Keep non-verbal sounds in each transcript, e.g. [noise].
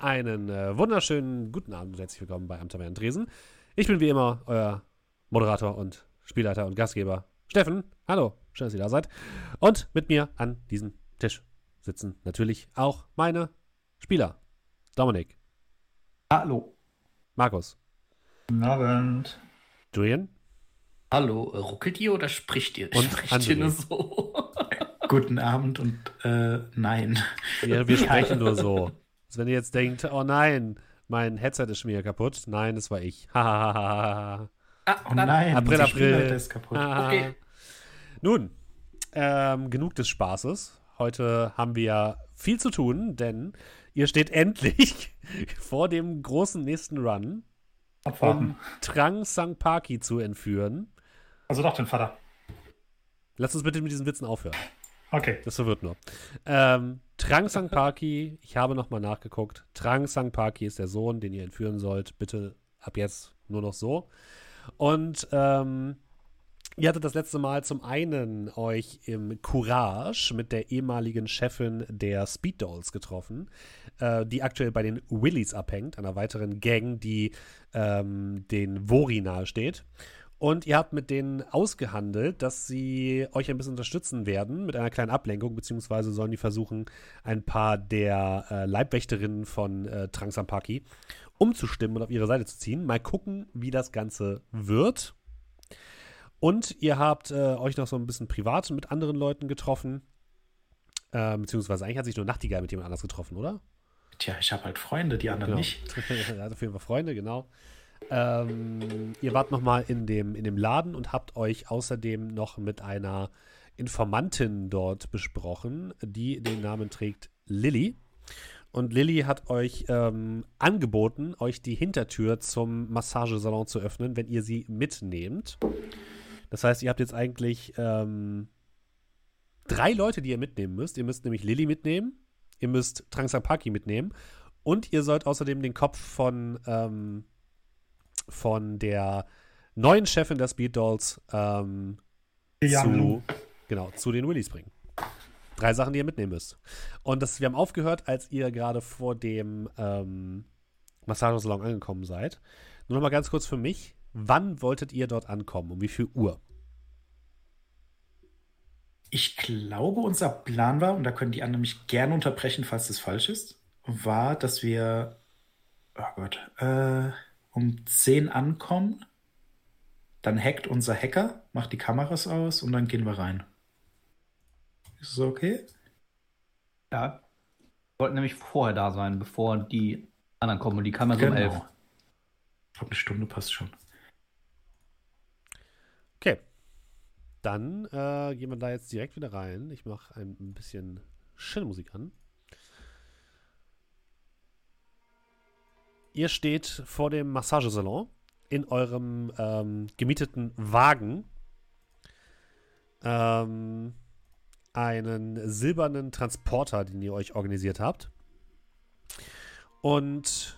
Einen äh, wunderschönen guten Abend und herzlich willkommen bei Am Tavern Dresen. Ich bin wie immer euer Moderator und Spielleiter und Gastgeber Steffen. Hallo, schön, dass ihr da seid. Und mit mir an diesem Tisch sitzen natürlich auch meine Spieler. Dominik. Hallo. Markus. Guten Abend. Julian. Hallo, ruckelt ihr oder spricht ihr? Und spricht ihr nur so? Guten Abend und äh, nein. Wir, wir sprechen nur so. [laughs] Also wenn ihr jetzt denkt, oh nein, mein Headset ist schon wieder kaputt. Nein, das war ich. [laughs] Ah, Oh nein, April, April. Ist kaputt. Ah. Okay. Nun, ähm, genug des Spaßes. Heute haben wir viel zu tun, denn ihr steht [laughs] endlich vor dem großen nächsten Run, Abwarten. um Trang Sangpaki zu entführen. Also doch den Vater. Lass uns bitte mit diesen Witzen aufhören. Okay. Das verwirrt nur. Ähm, Trang Sangpaki, ich habe nochmal nachgeguckt. Trang Sangpaki ist der Sohn, den ihr entführen sollt. Bitte ab jetzt nur noch so. Und ähm, ihr hattet das letzte Mal zum einen euch im Courage mit der ehemaligen Chefin der Speed Dolls getroffen, äh, die aktuell bei den Willies abhängt, einer weiteren Gang, die ähm, den Vori nahesteht. Und ihr habt mit denen ausgehandelt, dass sie euch ein bisschen unterstützen werden mit einer kleinen Ablenkung, beziehungsweise sollen die versuchen, ein paar der äh, Leibwächterinnen von äh, Transampaki umzustimmen und auf ihre Seite zu ziehen. Mal gucken, wie das Ganze wird. Und ihr habt äh, euch noch so ein bisschen privat mit anderen Leuten getroffen. Äh, beziehungsweise eigentlich hat sich nur Nachtigall mit jemand anders getroffen, oder? Tja, ich habe halt Freunde, die anderen Genau. nicht. [laughs] er hat auf jeden Fall Freunde, genau. Ähm, ihr wart noch mal in dem, in dem Laden und habt euch außerdem noch mit einer Informantin dort besprochen, die den Namen trägt Lilly. Und Lilly hat euch ähm, angeboten, euch die Hintertür zum Massagesalon zu öffnen, wenn ihr sie mitnehmt. Das heißt, ihr habt jetzt eigentlich ähm, drei Leute, die ihr mitnehmen müsst. Ihr müsst nämlich Lilly mitnehmen, ihr müsst Trangsapaki mitnehmen und ihr sollt außerdem den Kopf von, ähm, von der neuen Chefin der Speed Dolls ähm, zu, genau, zu den Willies bringen. Drei Sachen, die ihr mitnehmen müsst. Und das, wir haben aufgehört, als ihr gerade vor dem ähm, Massagesalon angekommen seid. Nur noch mal ganz kurz für mich. Wann wolltet ihr dort ankommen? Um wie viel Uhr? Ich glaube, unser Plan war, und da können die anderen mich gerne unterbrechen, falls das falsch ist, war, dass wir, oh Gott, äh, um 10 ankommen. Dann hackt unser Hacker, macht die Kameras aus und dann gehen wir rein. Ist das okay? Ja. Wir wollten nämlich vorher da sein, bevor die anderen kommen. Und die ja so um elf. Ich glaube, eine Stunde passt schon. Okay. Dann äh, gehen wir da jetzt direkt wieder rein. Ich mache ein bisschen schöne Musik an. Ihr steht vor dem Massagesalon in eurem ähm, gemieteten Wagen. Ähm, einen silbernen Transporter, den ihr euch organisiert habt. Und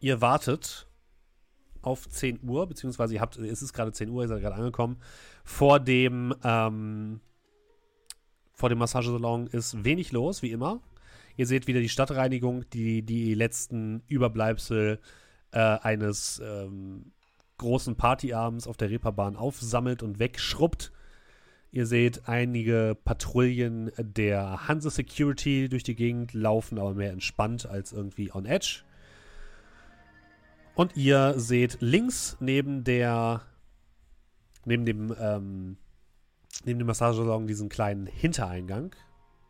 ihr wartet auf 10 Uhr, beziehungsweise ihr habt, es ist gerade 10 Uhr, ihr seid gerade angekommen. Vor dem, ähm, vor dem Massagesalon ist wenig los, wie immer. Ihr seht wieder die Stadtreinigung, die die letzten Überbleibsel äh, eines ähm, großen Partyabends auf der Reeperbahn aufsammelt und wegschrubbt. Ihr seht einige Patrouillen der Hanse Security durch die Gegend laufen, aber mehr entspannt als irgendwie on edge. Und ihr seht links neben der, neben dem, ähm, neben dem Massagesalon diesen kleinen Hintereingang.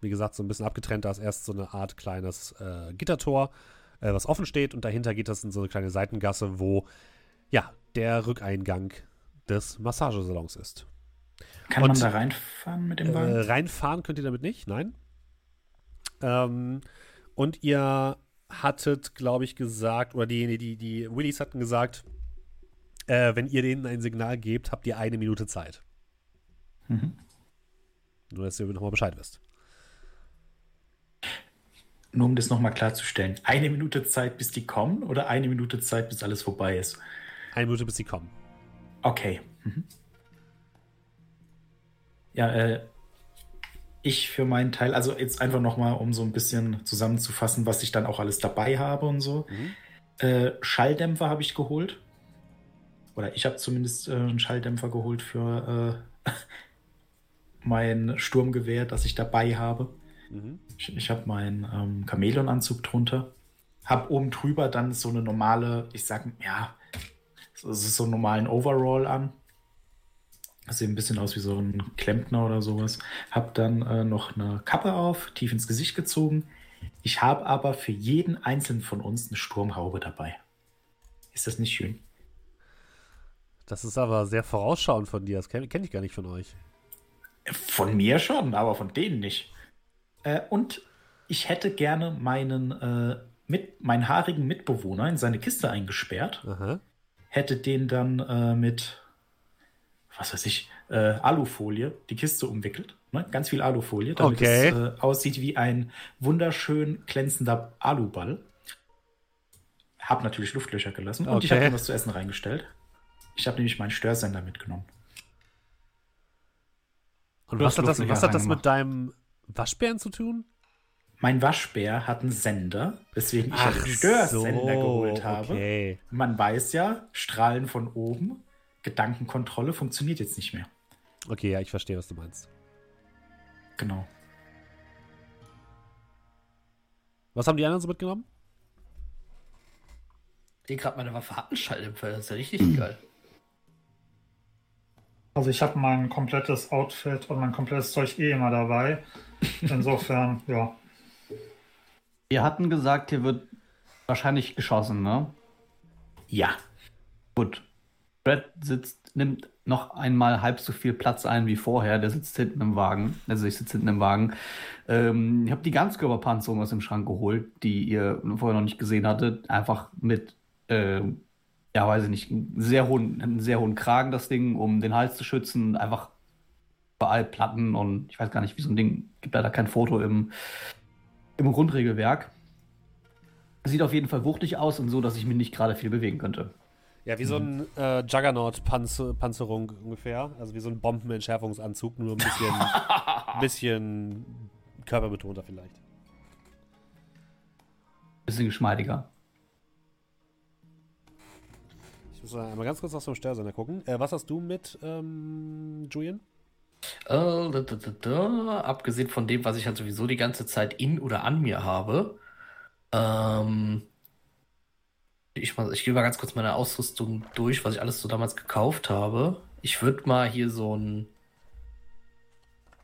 Wie gesagt, so ein bisschen abgetrennt, da ist erst so eine Art kleines äh, Gittertor, äh, was offen steht und dahinter geht das in so eine kleine Seitengasse, wo, ja, der Rückeingang des Massagesalons ist. Kann Und, man da reinfahren mit dem Äh, Wagen? reinfahren könnt ihr damit nicht, nein. Ähm, und ihr hattet, glaube ich, gesagt, oder die, die, die, die Willis hatten gesagt, äh, wenn ihr denen ein Signal gebt, habt ihr eine Minute Zeit. Mhm. Nur, dass ihr nochmal Bescheid wisst. Nur um das nochmal klarzustellen. Eine Minute Zeit, bis die kommen oder eine Minute Zeit, bis alles vorbei ist? Eine Minute, bis sie kommen. Okay. Mhm. Ja, äh, ich für meinen Teil, also jetzt einfach nochmal, um so ein bisschen zusammenzufassen, was ich dann auch alles dabei habe und so. Mhm. Äh, Schalldämpfer habe ich geholt. Oder ich habe zumindest äh, einen Schalldämpfer geholt für äh, [laughs] mein Sturmgewehr, das ich dabei habe. Mhm. Ich, ich habe meinen ähm, Chamäleonanzug drunter. Hab oben drüber dann so eine normale, ich sag, ja, so, so einen normalen Overall an. Das sieht ein bisschen aus wie so ein Klempner oder sowas. Hab dann äh, noch eine Kappe auf, tief ins Gesicht gezogen. Ich habe aber für jeden einzelnen von uns eine Sturmhaube dabei. Ist das nicht schön? Das ist aber sehr vorausschauend von dir. Das kenne kenn ich gar nicht von euch. Von mir schon, aber von denen nicht. Äh, und ich hätte gerne meinen, äh, mit, meinen haarigen Mitbewohner in seine Kiste eingesperrt. Aha. Hätte den dann äh, mit, was weiß ich, äh, Alufolie die Kiste umwickelt. Ne? Ganz viel Alufolie, damit Okay. es äh, aussieht wie ein wunderschön glänzender Aluball. Hab natürlich Luftlöcher gelassen und ich Okay. habe ihm was zu essen reingestellt. Ich habe nämlich meinen Störsender mitgenommen. Und was hat, das, was hat das mit deinem Waschbären zu tun? Mein Waschbär hat einen Sender, weswegen ich den Störsender geholt habe. Okay. Man weiß ja, Strahlen von oben, Gedankenkontrolle funktioniert jetzt nicht mehr. Okay, ja, ich verstehe, was du meinst. Genau. Was haben die anderen so mitgenommen? Ich gerade meine Waffe hat einen Schalldämpfer, das ist ja richtig geil. Also ich habe mein komplettes Outfit und mein komplettes Zeug eh immer dabei. Insofern, ja. Wir hatten gesagt, hier wird wahrscheinlich geschossen, ne? Ja. Gut. Brad sitzt, nimmt noch einmal halb so viel Platz ein wie vorher. Der sitzt hinten im Wagen. Also ich sitze hinten im Wagen. Ähm, ich habe die Ganzkörperpanzerung aus dem Schrank geholt, die ihr vorher noch nicht gesehen hattet. Einfach mit, ähm, ja, weiß ich nicht, einen sehr hohen, einen sehr hohen Kragen, das Ding, um den Hals zu schützen. Einfach überall Platten und ich weiß gar nicht, wie so ein Ding. Gibt leider kein Foto im, im Grundregelwerk. Sieht auf jeden Fall wuchtig aus und so, dass ich mich nicht gerade viel bewegen könnte. Ja, wie so ein äh, Juggernaut-Panzerung ungefähr. Also wie so ein Bombenentschärfungsanzug, nur ein bisschen, [laughs] bisschen körperbetonter vielleicht. Bisschen geschmeidiger. Ich muss mal einmal ganz kurz auf so einen Störsender gucken. Äh, was hast du mit, ähm, Julian? Äh, da, da, da. Abgesehen von dem, was ich halt sowieso die ganze Zeit in oder an mir habe. Ähm, ich, ich gehe mal ganz kurz meine Ausrüstung durch, was ich alles so damals gekauft habe. Ich würde mal hier so ein,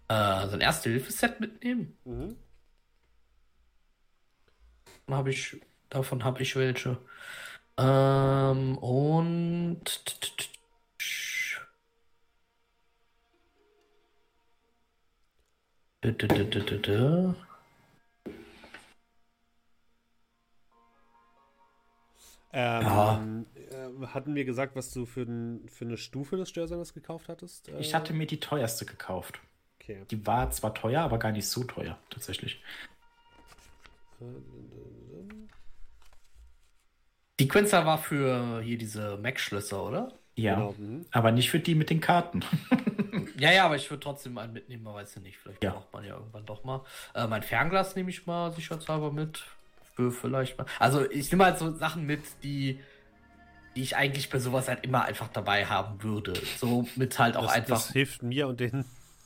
äh, so ein Erste-Hilfe-Set mitnehmen. Mhm. Hab ich, davon habe ich welche. Ähm, und Ähm, Ja. äh, hatten wir gesagt, was du für, n, für eine Stufe des Störsenders gekauft hattest? Äh, Ich hatte mir die teuerste gekauft. Okay. Die war zwar teuer, aber gar nicht so teuer, tatsächlich. Sequencer war für hier diese Mac-Schlösser, oder? Ja. Genau. Mhm. Aber nicht für die mit den Karten. [laughs] Ja, ja, aber ich würde trotzdem einen mitnehmen, man weiß ja nicht. Vielleicht Ja. braucht man ja irgendwann doch mal. Äh, mein Fernglas nehme ich mal sicherheitshalber mit. Für vielleicht mal. Also ich nehme halt so Sachen mit, die, die ich eigentlich bei sowas halt immer einfach dabei haben würde. So mit halt auch Das, einfach. das hilft mir und den.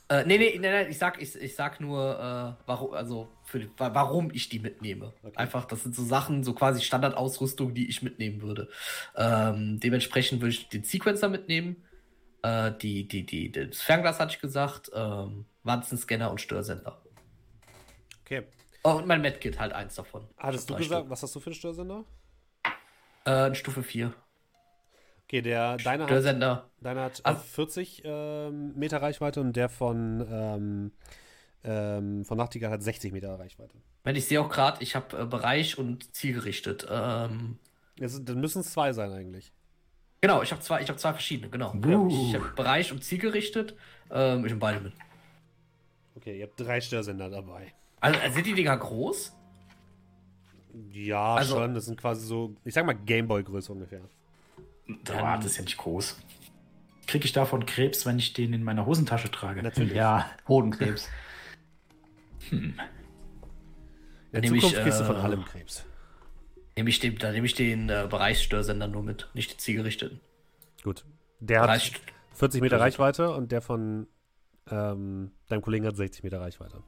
Äh, nee, nee, nee, nee, ich sag, ich, ich sag nur, äh, warum, also für, warum ich die mitnehme. Okay. Einfach, das sind so Sachen, so quasi Standardausrüstung, die ich mitnehmen würde. Ähm, dementsprechend würde ich den Sequencer mitnehmen. Äh, die, die, die, das Fernglas hatte ich gesagt, ähm, Wanzenscanner und Störsender. Okay. Oh, und mein Medkit halt eins davon. Hattest du gesagt, Stück. was hast du für einen Störsender? Äh, Stufe 4. Okay, der deiner hat, deiner hat äh, Ah. 40 ähm, Meter Reichweite und der von, ähm, ähm, von Nachtigall hat 60 Meter Reichweite. Wenn ich sehe auch gerade, ich habe äh, Bereich und zielgerichtet. Ähm, Das, dann müssen es zwei sein eigentlich. Genau, ich habe zwei, ich habe zwei verschiedene, genau. Uh. Ich habe Bereich und Ziel gerichtet. Ähm, ich habe beide mit. Okay, ihr habt drei Störsender dabei. Also äh, sind die Dinger groß? Ja, Also- schon. Das sind quasi so, ich sag mal Gameboy-Größe ungefähr. Boah, das ist ja nicht groß. Kriege ich davon Krebs, wenn ich den in meiner Hosentasche trage? Natürlich. Ja, Hodenkrebs. In der Nehme ich, Zukunft kriegst du von äh, allem Krebs. Nehme ich den, da nehme ich den äh, Bereichsstörsender nur mit, nicht die zielgerichteten. Gut. Der hat Bereich, 40 Meter Reichweite und der von ähm, deinem Kollegen hat 60 Meter Reichweite.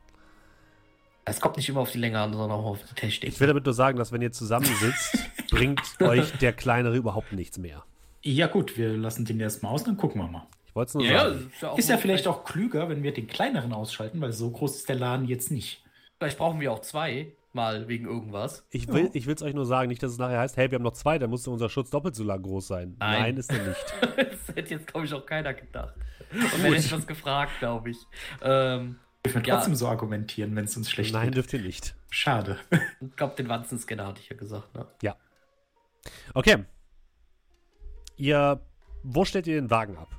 es kommt nicht immer auf die Länge an, sondern auch auf die Technik. Ich will damit nur sagen, dass wenn ihr zusammensitzt, [laughs] bringt euch der kleinere überhaupt nichts mehr. Ja, gut, wir lassen den erstmal aus, dann gucken wir mal. Ich wollte es nur ja, sagen. ist ja, auch Ist ja vielleicht auch klüger, wenn wir den kleineren ausschalten, weil so groß ist der Laden jetzt nicht. Vielleicht brauchen wir auch zwei, mal wegen irgendwas. Ich will es euch nur sagen, nicht, dass es nachher heißt, hey, wir haben noch zwei, dann musste unser Schutz doppelt so lang groß sein. Nein, Nein. ist er nicht. [laughs] das hätte jetzt, glaube ich, auch keiner gedacht. Und wenn ich was gefragt, glaube ich. Ähm, Wir können Ja. trotzdem so argumentieren, wenn es uns schlecht Nein, geht. dürft ihr nicht. Schade. ich glaube, den Wanzenscanner hatte ich ja gesagt. Ne? Ja. Okay. Ihr, wo stellt ihr den Wagen ab?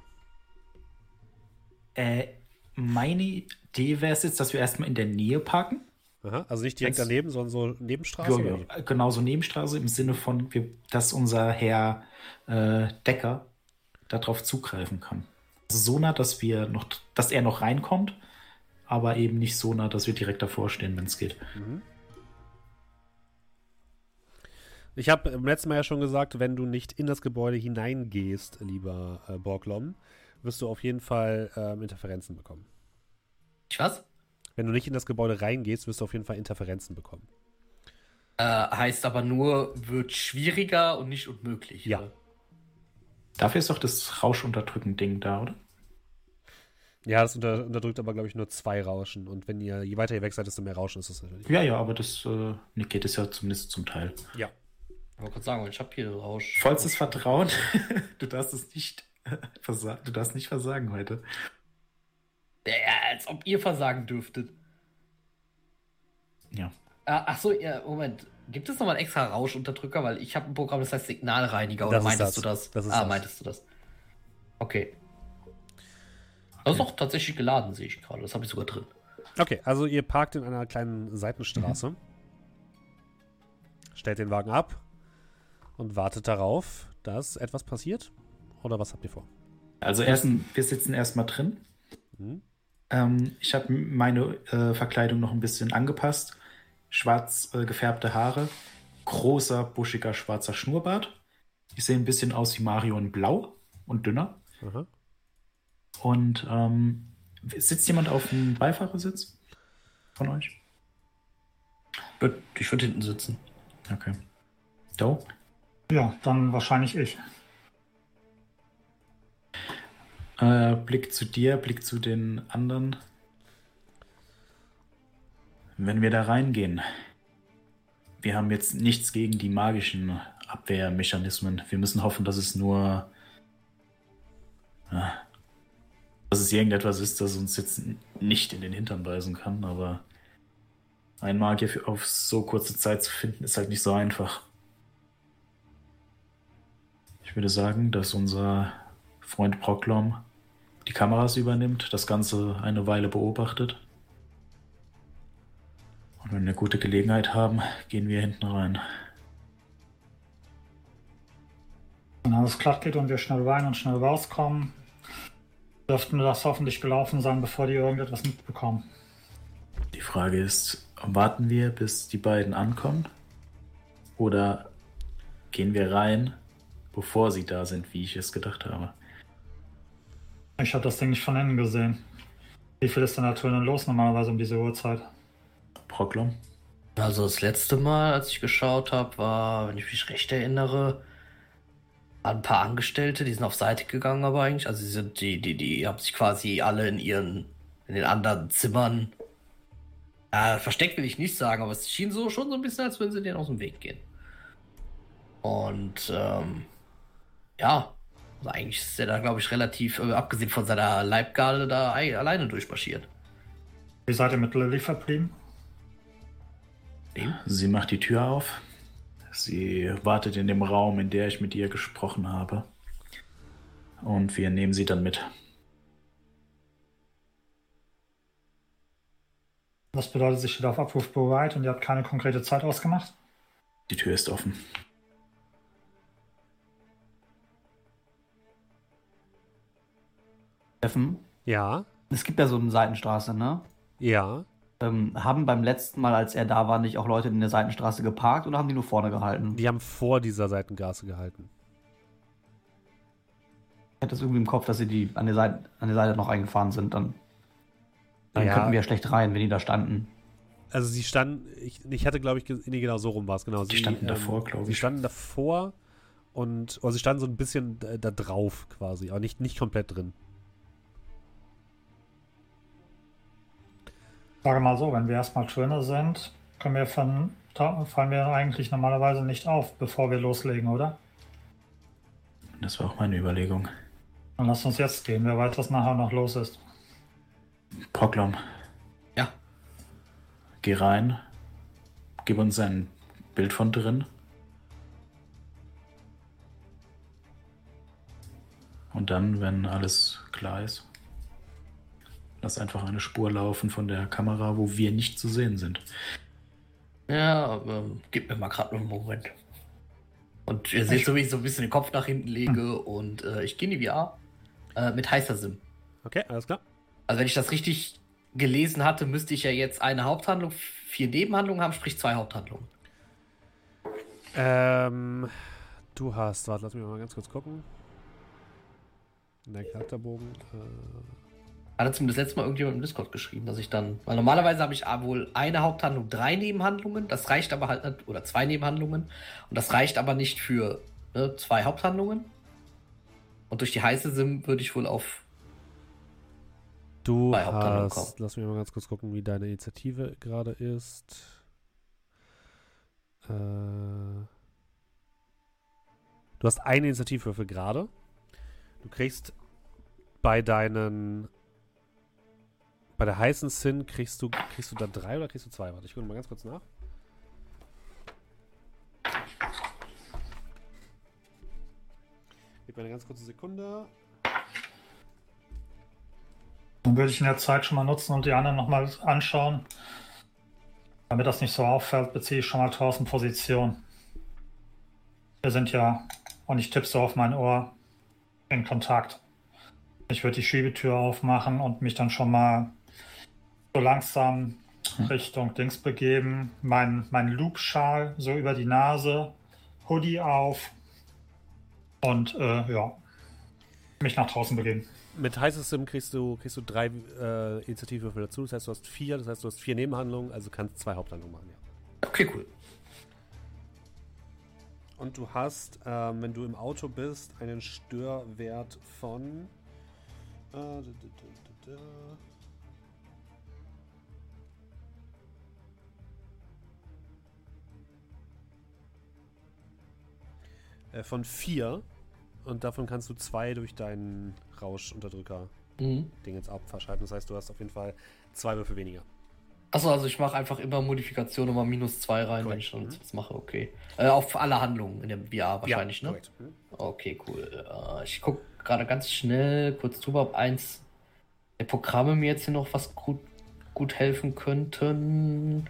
Äh, meine Idee wäre es jetzt, dass wir erstmal in der Nähe parken. Aha, also nicht direkt Wenn's- daneben, sondern so Nebenstraße? Ja, wie? genauso Nebenstraße im Sinne von, dass unser Herr äh, Decker darauf zugreifen kann. Also so nah, dass wir noch, dass er noch reinkommt, aber eben nicht so nah, dass wir direkt davor stehen, wenn es geht. Ich habe im letzten Mal ja schon gesagt, wenn du nicht in das Gebäude hineingehst, lieber äh, Borglom, wirst du auf jeden Fall ähm, Interferenzen bekommen. Ich was? Wenn du nicht in das Gebäude reingehst, wirst du auf jeden Fall Interferenzen bekommen. Äh, heißt aber nur, wird schwieriger und nicht unmöglich. Ja. oder? Dafür ist doch das Rauschunterdrücken-Ding da, oder? Ja, das unter, unterdrückt aber, glaube ich, nur zwei Rauschen. Und wenn ihr, je weiter ihr weg seid, desto mehr Rauschen ist das natürlich. Ja, ja, aber das äh, geht es ja zumindest zum Teil. Ja. Ich wollte gerade sagen, ich habe hier Rausch. Vollstes Vertrauen. [laughs] du darfst es nicht [laughs] versagen. Du darfst nicht versagen heute. Ja, als ob ihr versagen dürftet. Ja. Ah, ach so, ja, Moment. Gibt es nochmal einen extra Rauschunterdrücker? Weil ich habe ein Programm, das heißt Signalreiniger. Oder Das meintest das. du das? Das ah, das. meintest du das? Okay. Das ist doch tatsächlich geladen, sehe ich gerade. Das habe ich sogar drin. Okay, also ihr parkt in einer kleinen Seitenstraße, stellt den Wagen ab und wartet darauf, dass etwas passiert. Oder was habt ihr vor? Also erst, wir sitzen erstmal drin. Mhm. Ähm, ich habe meine äh, Verkleidung noch ein bisschen angepasst. Schwarz äh, gefärbte Haare, großer, buschiger, schwarzer Schnurrbart. Ich sehe ein bisschen aus wie Mario in Blau und dünner. Aha. Und ähm, sitzt jemand auf dem Beifahrersitz von euch? Ich würde hinten sitzen. Okay. Do? Ja, dann wahrscheinlich ich. Äh, Blick zu dir, Blick zu den anderen. Wenn wir da reingehen, wir haben jetzt nichts gegen die magischen Abwehrmechanismen. Wir müssen hoffen, dass es nur. Ja, dass es irgendetwas ist, das uns jetzt nicht in den Hintern beißen kann, aber ein Magier auf so kurze Zeit zu finden, ist halt nicht so einfach. Ich würde sagen, dass unser Freund Proklom die Kameras übernimmt, das Ganze eine Weile beobachtet. Und wenn wir eine gute Gelegenheit haben, gehen wir hinten rein. Wenn alles glatt geht und wir schnell rein und schnell rauskommen, dürften das hoffentlich gelaufen sein, bevor die irgendetwas mitbekommen. Die Frage ist, warten wir, bis die beiden ankommen? Oder gehen wir rein, bevor sie da sind, wie ich es gedacht habe? Ich habe das Ding nicht von innen gesehen. Wie viel ist denn da drinnen los normalerweise um diese Uhrzeit? Proklom? Also das letzte Mal, als ich geschaut habe, war, wenn ich mich recht erinnere, ein paar Angestellte, die sind auf Seite gegangen, aber eigentlich, also die sind, die, die, die haben sich quasi alle in ihren, in den anderen Zimmern, äh, versteckt will ich nicht sagen, aber es schien so schon so ein bisschen, als würden sie denen aus dem Weg gehen. Und ähm, ja, also eigentlich ist er da, glaube ich, relativ, äh, abgesehen von seiner Leibgarde, da ei- alleine durchmarschiert. Wie seid ihr mit Lilly verblieben? Sie macht die Tür auf. Sie wartet in dem Raum, in der ich mit ihr gesprochen habe. Und wir nehmen sie dann mit. Das bedeutet, sie steht auf Abruf bereit und ihr habt keine konkrete Zeit ausgemacht? Die Tür ist offen. Steffen, Ja, es gibt ja so eine Seitenstraße, ne? ja. Ähm, haben beim letzten Mal, als er da war, nicht auch Leute in der Seitenstraße geparkt oder haben die nur vorne gehalten? Die haben vor dieser Seitengasse gehalten. Ich hatte das irgendwie im Kopf, dass sie die an der Seite, an der Seite noch eingefahren sind. Dann, dann Ja. könnten wir ja schlecht rein, wenn die da standen. Also sie standen, ich, ich hatte glaube ich, nee, genau so rum war es, genau. Die sie, standen davor, glaub Sie ich. standen davor und, oder sie standen so ein bisschen da, da drauf quasi, aber nicht, nicht komplett drin. Sage mal so, wenn wir erstmal drinne sind, können wir von, fallen wir eigentlich normalerweise nicht auf, bevor wir loslegen, oder? Das war auch meine Überlegung. Dann lass uns jetzt gehen, wer weiß, was nachher noch los ist. Poklom, Ja. geh rein. Gib uns ein Bild von drin. Und dann, wenn alles klar ist, lass einfach eine Spur laufen von der Kamera, wo wir nicht zu sehen sind. Ja, ähm, gib mir mal gerade einen Moment. Und ihr seht so, wie ich so ein bisschen den Kopf nach hinten lege und äh, ich gehe in die VR äh, mit heißer Sim. Okay, alles klar. Also wenn ich das richtig gelesen hatte, müsste ich ja jetzt eine Haupthandlung, vier Nebenhandlungen haben, sprich zwei Haupthandlungen. Ähm, du hast, warte, lass mich mal ganz kurz gucken. In dein Charakterbogen. Äh, Hatte zumindest letztes Mal irgendjemand im Discord geschrieben, dass ich dann. Weil normalerweise habe ich wohl eine Haupthandlung, drei Nebenhandlungen. Das reicht aber halt nicht, oder zwei Nebenhandlungen. Und das reicht aber nicht für ne, zwei Haupthandlungen. Und durch die heiße Sim würde ich wohl auf. du hast, kommen. lass mich mal ganz kurz gucken, wie deine Initiative gerade ist. Äh, du hast eine Initiativwürfel gerade. Du kriegst bei deinen bei der heißen Sin kriegst du kriegst du da drei oder kriegst du zwei? Warte, ich gucke mal ganz kurz nach. Gib mir eine ganz kurze Sekunde. Dann würde ich in der Zeit schon mal nutzen und die anderen nochmal anschauen. Damit das nicht so auffällt, beziehe ich schon mal Thorsten Position. Wir sind ja, und ich tippe so auf mein Ohr, in Kontakt. Ich würde die Schiebetür aufmachen und mich dann schon mal so langsam Richtung Dings begeben. Mein, mein Loop-Schal so über die Nase, Hoodie auf und äh, ja, mich nach draußen begeben. Mit heißes Sim kriegst du, kriegst du drei äh, Initiativwürfel dazu. Das heißt, du hast vier. Das heißt, du hast vier Nebenhandlungen. Also kannst zwei Haupthandlungen machen. Ja. Okay, cool. Und du hast, ähm, wenn du im Auto bist, einen Störwert von. Äh, da, da, da, Äh, von vier. Und davon kannst du zwei durch deinen Rauschunterdrücker-Ding Mhm. jetzt abverschalten. Das heißt, du hast auf jeden Fall zwei Würfel weniger. Achso, also ich mache einfach immer Modifikation nochmal minus zwei rein, wenn Korrekt. ich Mhm. was mache, okay. Äh, auf alle Handlungen in dem VR wahrscheinlich, ne? korrekt. Mhm. Okay, cool. Äh, ich gucke gerade ganz schnell kurz drüber, ob eins der Programme mir jetzt hier noch was gut, gut helfen könnten.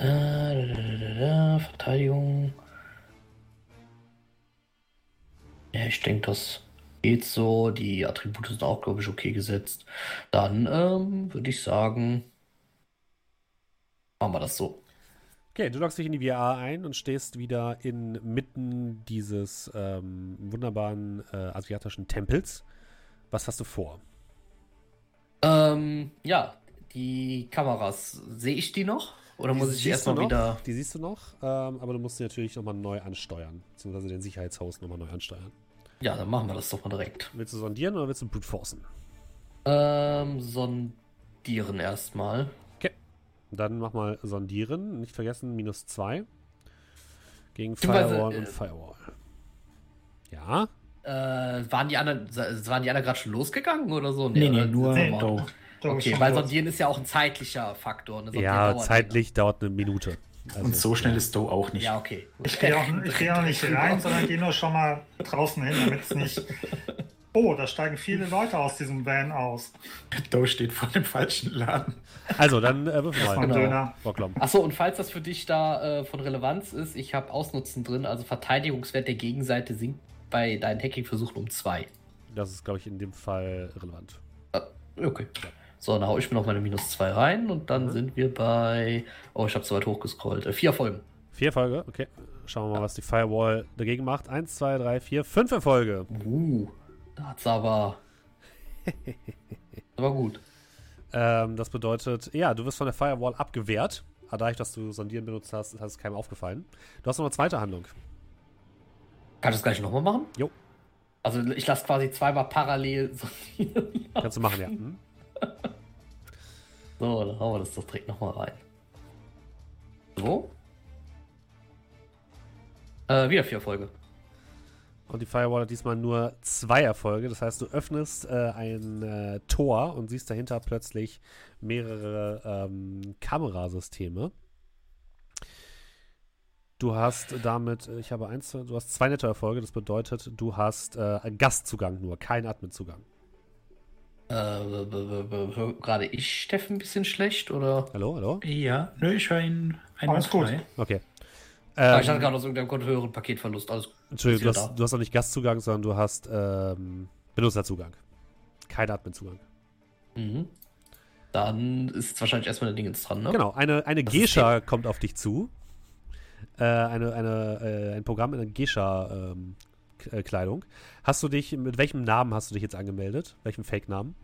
Äh, da, da, da, da, da, Verteidigung. Ja, ich denke, das geht so. Die Attribute sind auch, glaube ich, okay gesetzt. Dann ähm, würde ich sagen, machen wir das so. Okay, du loggst dich in die VR ein und stehst wieder inmitten dieses ähm, wunderbaren äh, asiatischen Tempels. Was hast du vor? Ähm, ja, die Kameras, sehe ich die noch? Oder muss ich siehst erstmal wieder. Die siehst du noch, ähm, aber du musst sie natürlich nochmal neu ansteuern. Beziehungsweise den Sicherheitshost nochmal neu ansteuern. Ja, dann machen wir das doch mal direkt. Willst du sondieren oder willst du brute forcen? Ähm, sondieren erstmal. Dann mach mal sondieren. Nicht vergessen, minus zwei. Gegen Beziehungsweise, Firewall äh, und Firewall. Ja? Äh, waren die anderen, waren die anderen gerade schon losgegangen oder so? Nee, nee, oder- nur Nee. Okay, weil sondieren ist ja auch ein zeitlicher Faktor. Ne? Ja, dauert zeitlich dauert eine Minute. Also, Und so schnell ja. ist Do auch nicht. Ja, okay. [laughs] Ich gehe auch, ich gehe auch nicht [laughs] rein, sondern gehe nur schon mal draußen hin, damit es nicht. [laughs] Oh, da steigen viele Leute aus diesem Van aus. Do steht vor dem falschen Laden. Also, dann äh, Erstmal mal. Genau. Achso, und falls das für dich da äh, von Relevanz ist, ich habe Ausnutzen drin, also Verteidigungswert der Gegenseite sinkt bei deinen Hacking-Versuchen um zwei. Das ist, glaube ich, in dem Fall relevant. Ah, okay. So, dann hau ich mir noch meine minus 2 rein und dann Mhm. sind wir bei. Oh, ich habe so weit hochgescrollt. Äh, vier Folgen. Vier Erfolge, okay. Schauen wir mal, was die Firewall dagegen macht. Eins, zwei, drei, vier, fünf Erfolge. Uh, da hat's aber. [laughs] aber gut. Ähm, das bedeutet, ja, du wirst von der Firewall abgewehrt. Aber dadurch, dass du Sondieren benutzt hast, ist es keinem aufgefallen. Du hast noch eine zweite Handlung. Kann ich das gleich nochmal machen? Jo. Also ich lasse quasi zweimal parallel sortieren. Kannst du machen, ja. [laughs] Hm? So, dann hauen wir das doch direkt nochmal rein. So. Äh, wieder vier Erfolge. Und die Firewall hat diesmal nur zwei Erfolge. Das heißt, du öffnest äh, ein äh, Tor und siehst dahinter plötzlich mehrere ähm, Kamerasysteme. Du hast damit, äh, ich habe eins, du hast zwei nette Erfolge. Das bedeutet, du hast äh, einen Gastzugang nur, keinen Adminzugang. Äh, gerade ich, Steffen, ein bisschen schlecht, oder? Hallo, hallo? Ja, nö, ich höre ihn Alles gut. Okay. Ah, Ähm, ich hatte gerade aus irgendeinem Grund höheren Paketverlust. Alles Entschuldigung, du hast, du hast auch nicht Gastzugang, sondern du hast ähm, Benutzerzugang. Kein Adminzugang. Mhm. Dann ist jetzt wahrscheinlich erstmal der Dingens dran, ne? Genau, eine, eine Das Gescha kommt auf dich zu. Äh, eine, eine, äh, ein Programm in der Gescha-Kleidung. hast du dich, mit welchem Namen hast du dich jetzt angemeldet? Welchem Fake-Namen?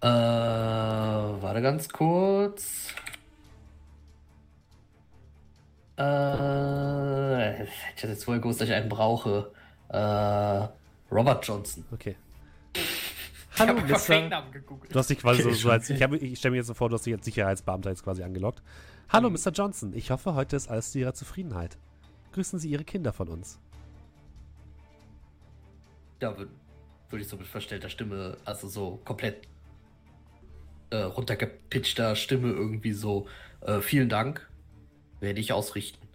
Äh, warte ganz kurz. Äh, ich hatte jetzt wohl gewusst, dass ich einen brauche. Äh, Robert Johnson. Okay. Ich Hallo, über Mr. Du hast dich quasi so, Okay, so als, ich, ich stelle mir jetzt so vor, du hast dich als Sicherheitsbeamter jetzt quasi angelockt. Hallo, Mhm. Mr. Johnson. Ich hoffe, heute ist alles zu Ihrer Zufriedenheit. Grüßen Sie Ihre Kinder von uns. Da würde würd ich so mit verstellter Stimme, also so komplett äh, runtergepitchter Stimme irgendwie so, äh, vielen Dank, werde ich ausrichten.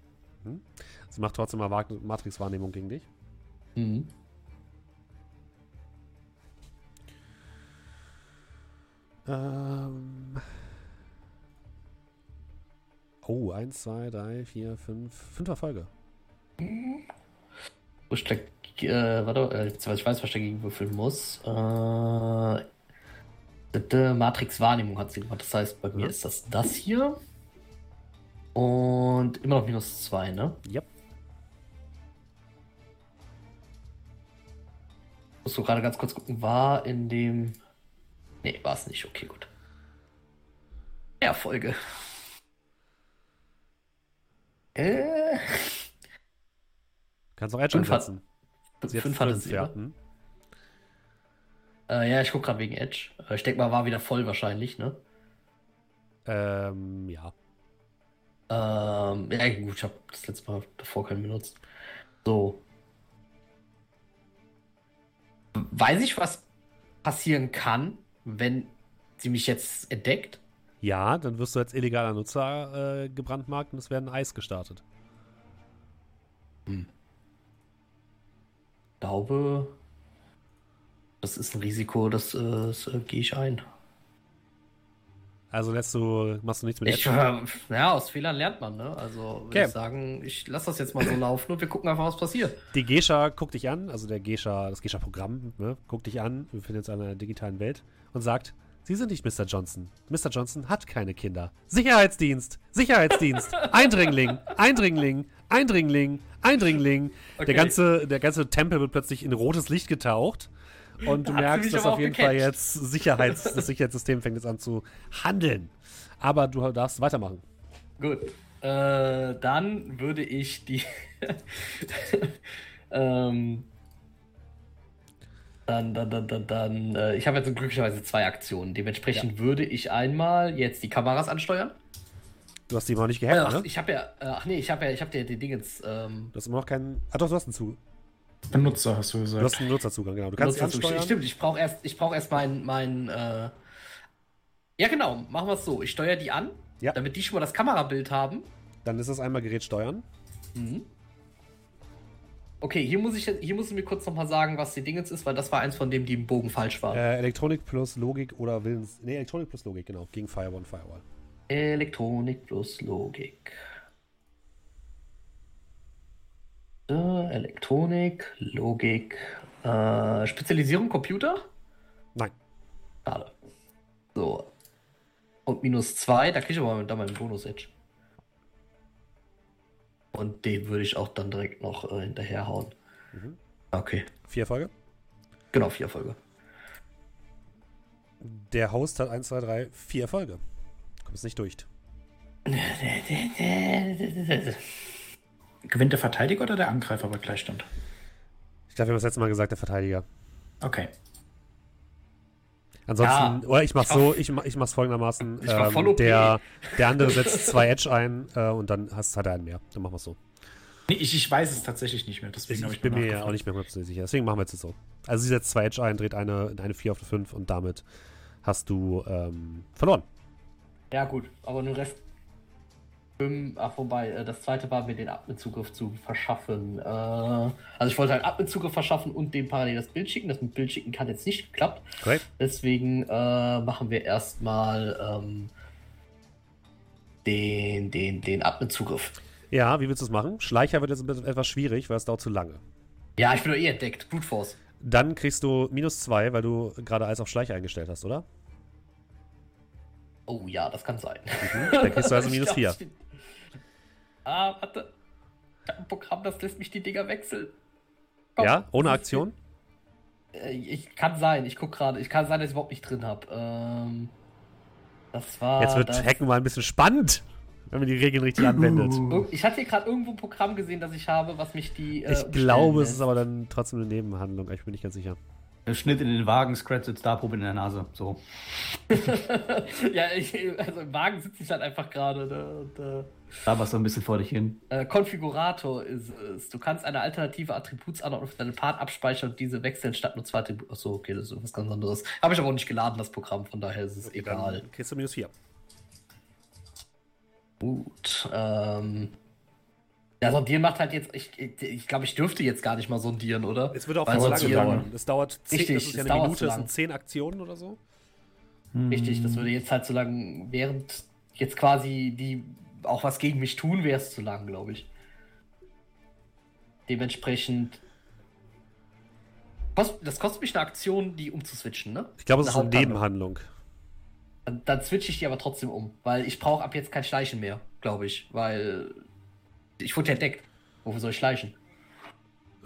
Sie macht trotzdem mal Matrix-Wahrnehmung gegen dich. Mhm. Ähm. Oh, eins, zwei, drei, vier, fünf. Fünf Erfolge. Wo ich, da- äh, warte, äh, ich weiß, was ich dagegen würfeln muss. Äh, Matrix Wahrnehmung hat sie gemacht. Das heißt, bei mir Ja. ist das das hier. Und immer noch minus zwei, ne? Yep. Musst du gerade ganz kurz gucken, war in dem. Nee, war es nicht. Okay, gut. Erfolge. Äh, Kannst auch Edge Fünf. Sie hat fünf hatte sie, ja. Hm. Äh, ja, ich guck gerade wegen Edge. Äh, Ich denke mal, war wieder voll wahrscheinlich, ne? Ähm, ja. Ähm, ja, gut, ich habe das letzte Mal davor keinen benutzt. So. Weiß ich, was passieren kann, wenn sie mich jetzt entdeckt? Ja, dann wirst du als illegaler Nutzer äh, gebrandmarkt und es werden Eis gestartet. Glaube, das ist ein Risiko, das, äh, das äh, gehe ich ein. Also lässt du, machst du nichts mit Ich, äh, ja, aus Fehlern lernt man, ne? Also, würde Okay. ich sagen, ich lasse das jetzt mal so laufen und wir gucken einfach, was passiert. Die Gescha guckt dich an, also der Gescha, das Gescha-Programm, ne, guckt dich an, wir befinden uns in einer digitalen Welt und sagt, Sie sind nicht Mr. Johnson. Mr. Johnson hat keine Kinder. Sicherheitsdienst! Sicherheitsdienst! Eindringling! Eindringling! Eindringling! Eindringling! Okay. Der, ganze, der ganze Tempel wird plötzlich in rotes Licht getaucht. Und du sie merkst, dass auf jeden Fall gecatcht. jetzt Sicherheits, das Sicherheitssystem fängt jetzt an zu handeln. Aber du darfst weitermachen. Gut. Äh, dann würde ich die. [laughs] ähm, dann, dann, dann, dann, dann. Äh, ich habe jetzt glücklicherweise zwei Aktionen. Dementsprechend würde ich einmal jetzt die Kameras ansteuern. Du hast die immer noch nicht gehackt, ach, ne? ich habe ja. Äh, ach nee, ich habe ja, ich habe ja die Dingens. Ähm, Du hast immer noch keinen. Ah, doch, du hast einen Zugang. Benutzer, hast du Du gesagt. hast einen Nutzerzugang, genau. Du kannst Nutzerzugang. ansteuern. Stimmt, ich brauche erst, ich brauche erst mein, mein. Äh, ja genau, machen wir es so. Ich steuere die an, Ja. damit die schon mal das Kamerabild haben. Dann ist es einmal Gerät steuern. Mhm. Okay, hier muss ich jetzt- hier muss ich mir kurz nochmal sagen, was die Dingens ist, weil das war eins von dem, die im Bogen falsch war. Äh, Elektronik plus Logik oder Willens. Nee, Elektronik plus Logik, genau. Gegen Firewall und Firewall. Elektronik plus Logik. Äh, Elektronik, Logik. Äh, Spezialisierung Computer? Nein. Schade. So. Und minus 2, da kriege ich aber dann meinen Bonus-Edge. Und den würde ich auch dann direkt noch äh, hinterherhauen. Mhm. Okay. Vier Erfolge. Genau, vier Erfolge. Der Host hat 1, 2, 3, vier Erfolge. Kommst nicht durch. [laughs] Gewinnt der Verteidiger oder der Angreifer bei Gleichstand? Ich glaube, wir haben das letzte Mal gesagt, der Verteidiger. Okay. Ansonsten, Ja, oder ich mach's ich so, ich, mach- ich mach's folgendermaßen. Ich ähm, okay. der, der [laughs] andere setzt zwei Edge ein äh, und dann hast, hat er einen mehr. Dann machen wir's so. Nee, ich, ich weiß es tatsächlich nicht mehr, deswegen Ich, ich bin mir ja auch nicht mehr hundertprozentig sicher. Deswegen machen wir jetzt so. Also sie setzt zwei Edge ein, dreht eine, eine 4 auf eine 5 und damit hast du ähm, verloren. Ja, gut, aber nur Rest. Ähm, Ach, wobei, äh, das zweite war mir den Admin-Zugriff zu verschaffen. Äh, also ich wollte halt Admin-Zugriff verschaffen und dem parallel das Bild schicken. Das mit Bild schicken kann jetzt nicht geklappt. Korrekt? Deswegen äh, machen wir erstmal ähm, den, den, den Admin-Zugriff. Ja, wie willst du es machen? Schleicher wird jetzt ein bisschen etwas schwierig, weil es dauert zu lange. Ja, ich bin doch eh entdeckt. Brute Force. Dann kriegst du minus 2, weil du gerade alles auf Schleicher eingestellt hast, oder? Oh ja, das kann sein. Dann kriegst du also [laughs] minus glaub, 4. Ah, warte. Ich habe ein Programm, das lässt mich die Dinger wechseln. Komm. Ja, ohne Aktion? Äh, Ich kann sein, ich guck gerade. Ich kann sein, dass ich überhaupt nicht drin habe. Ähm, das war. Jetzt wird das, Hacken mal ein bisschen spannend, wenn man die Regeln richtig anwendet. Ir- Ich hatte hier gerade irgendwo ein Programm gesehen, das ich habe, was mich die. äh, Ich glaube, es lässt. ist aber dann trotzdem eine Nebenhandlung. Ich bin nicht ganz sicher. Schnitt in den Wagen, Scratch sitzt da, Probe in der Nase. So. [laughs] ja, ich, also im Wagen sitze ich halt einfach gerade. Ne, äh, Da warst du ein bisschen vor dich hin. Äh, Konfigurator ist es. Du kannst eine alternative Attributsanordnung für deinen Part abspeichern und diese wechseln statt nur zwei Attribute. Achso, okay, das ist was ganz anderes. Habe ich aber auch nicht geladen, das Programm, von daher ist es egal. Dann kriegst du minus 4. Gut. Ähm. Ja, sondieren macht halt jetzt. Ich, ich, ich glaube, ich dürfte jetzt gar nicht mal sondieren, oder? Es würde auch viel zu lange dauern. Es dauert 10, Richtig, das ist ja eine dauert Minute, zu das sind 10 Aktionen oder so. Richtig, das würde jetzt halt so lang, während jetzt quasi die auch was gegen mich tun, wäre es zu lang, glaube ich. Dementsprechend. Kost, das kostet mich eine Aktion, die umzuswitchen, ne? Ich glaube, es ist Eine. Nebenhandlung. Dann, dann switche ich die aber trotzdem um, weil ich brauche ab jetzt kein Schleichen mehr, glaube ich, weil ich wurde ja entdeckt. Wofür soll ich schleichen?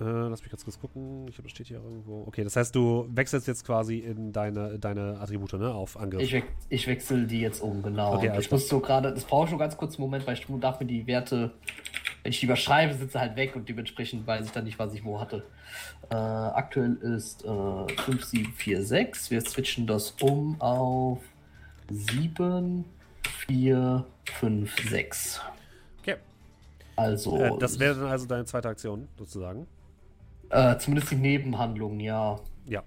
Äh, lass mich ganz kurz gucken. Ich glaube, das steht hier irgendwo. Okay, das heißt, du wechselst jetzt quasi in deine, deine Attribute, ne? Auf Angriff. Ich, we ich wechsle die jetzt um, genau. Okay, ich muss so gerade, das brauche ich nur ganz kurz einen Moment, weil ich darf mir die Werte, wenn ich die überschreibe, sind sie halt weg und dementsprechend weiß ich dann nicht, was ich wo hatte. Äh, aktuell ist äh, 5746. Wir switchen das um auf 7, 4, 5, 6. Okay. Also, Äh, das wäre dann also deine zweite Aktion, sozusagen. äh, zumindest die Nebenhandlung, ja. Ja.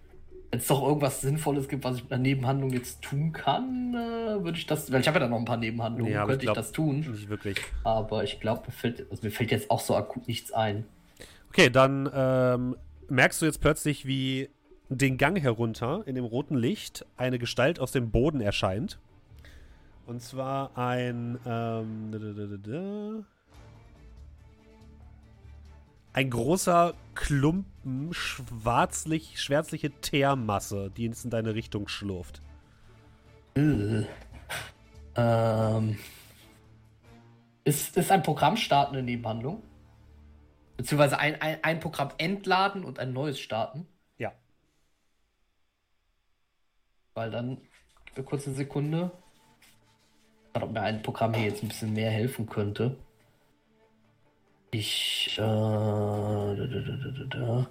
Wenn es doch irgendwas Sinnvolles gibt, was ich mit einer Nebenhandlung jetzt tun kann, äh, würde ich das, weil ich habe ja dann noch ein paar Nebenhandlungen, Ja, könnte ich ich, glaub- das tun. Nicht wirklich. Aber ich glaube, mir fällt, also mir fällt jetzt auch so akut nichts ein. Okay, dann ähm, merkst du jetzt plötzlich, wie den Gang herunter in dem roten Licht eine Gestalt aus dem Boden erscheint. Und zwar ein ähm, ein großer Klumpen schwarzlich, schwärzliche Teermasse, die jetzt in deine Richtung schlurft. Äh. Ähm, ist, ist ein Programm starten eine Nebenhandlung? Beziehungsweise ein, ein, ein Programm entladen und ein neues starten? Ja. Weil dann, gib mir kurz eine Sekunde. Ob mir ein Programm hier jetzt ein bisschen mehr helfen könnte. Ich, äh, da, da, da, da, da, da.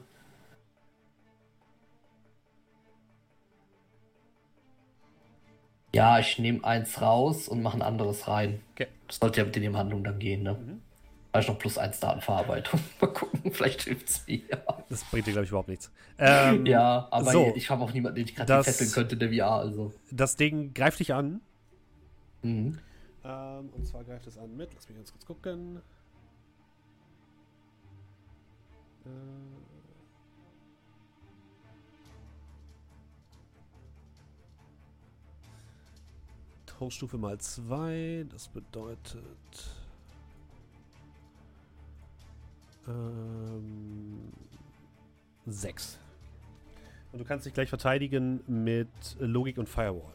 Ja, ich nehme eins raus und mache ein anderes rein. Okay. Das sollte ja mit den Handlungen dann gehen, ne? Mhm. Habe ich noch plus eins Datenverarbeitung. [laughs] Mal gucken, vielleicht hilft's mir. Das bringt dir, glaube ich, überhaupt nichts. Ähm, [laughs] Ja, aber so. ich habe auch niemanden, den ich gerade fesseln könnte, der VR, also. Das Ding greift dich an. Mhm. Ähm, und zwar greift es an mit. Lass mich ganz kurz gucken. Äh. Tauschstufe mal 2. Das bedeutet. Ähm, 6. Und du kannst dich gleich verteidigen mit Logik und Firewall.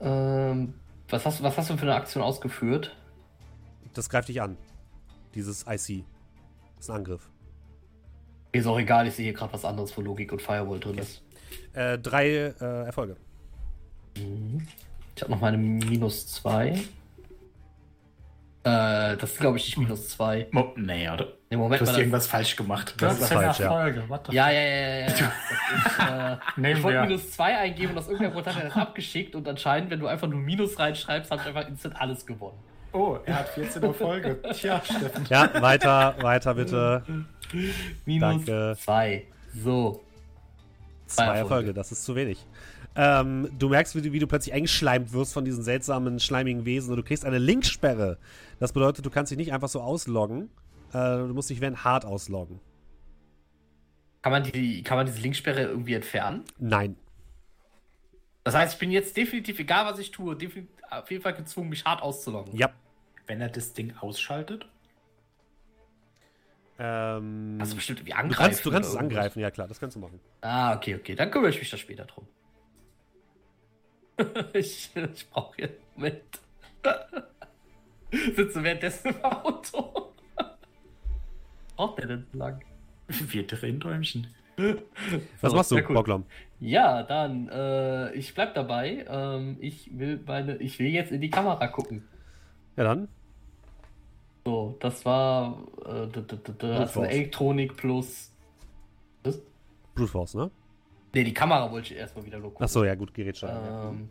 Ähm, was, hast, was hast du für eine Aktion ausgeführt? Das greift dich an. Dieses IC. Das ist ein Angriff. Ist auch egal, ich sehe hier gerade was anderes, wo Logik und Firewall drin ist. Äh, drei äh, Erfolge. Ich habe noch meine minus 2. Äh, das ist, glaube ich, nicht minus 2. Mo nee, oder? Nee, Du Moment hast. Das, irgendwas falsch gemacht. Das ist ist falsch, ja. Erfolge. Ja, ja, ja, ja, ja. [laughs] Das ist, äh, ich wollte wir. minus 2 eingeben und aus irgendeinem Grund hat er das abgeschickt und anscheinend, wenn du einfach nur Minus reinschreibst, hast du einfach instant alles gewonnen. Oh, er hat 14 Erfolge. Tja, Steffen. Ja, weiter, weiter bitte. Minus Danke. 2. So. Zwei Erfolge. Erfolge, das ist zu wenig. Ähm, du merkst, wie du, wie du plötzlich eingeschleimt wirst von diesen seltsamen, schleimigen Wesen und du kriegst eine Linksperre. Das bedeutet, du kannst dich nicht einfach so ausloggen. Äh, du musst dich während hart ausloggen. Kann man, die, kann man diese Linksperre irgendwie entfernen? Nein. Das heißt, ich bin jetzt definitiv, egal was ich tue, definitiv, auf jeden Fall gezwungen, mich hart auszuloggen. Ja. Wenn er das Ding ausschaltet, Ähm, Also bestimmt du angreifen. kannst, du kannst es irgendwas. angreifen, ja klar, das kannst du machen. Ah, okay, okay. Dann kümmere ich mich da später drum. [laughs] ich ich brauche jetzt Moment. [laughs] Sitze währenddessen im Auto. [laughs] Braucht der denn lang? wir drehen Däumchen. Was machst du. Boglom? Ja, dann, äh, ich bleib dabei. Ähm, ich will meine, ich will jetzt in die Kamera gucken. Ja, dann. So, das war äh, d- d- d- d- Force. Elektronik plus. Was? Brute Force, ne? Ne, die Kamera wollte ich erstmal wieder gucken. Achso, ja, gut, Gerät schon. ja. Ähm,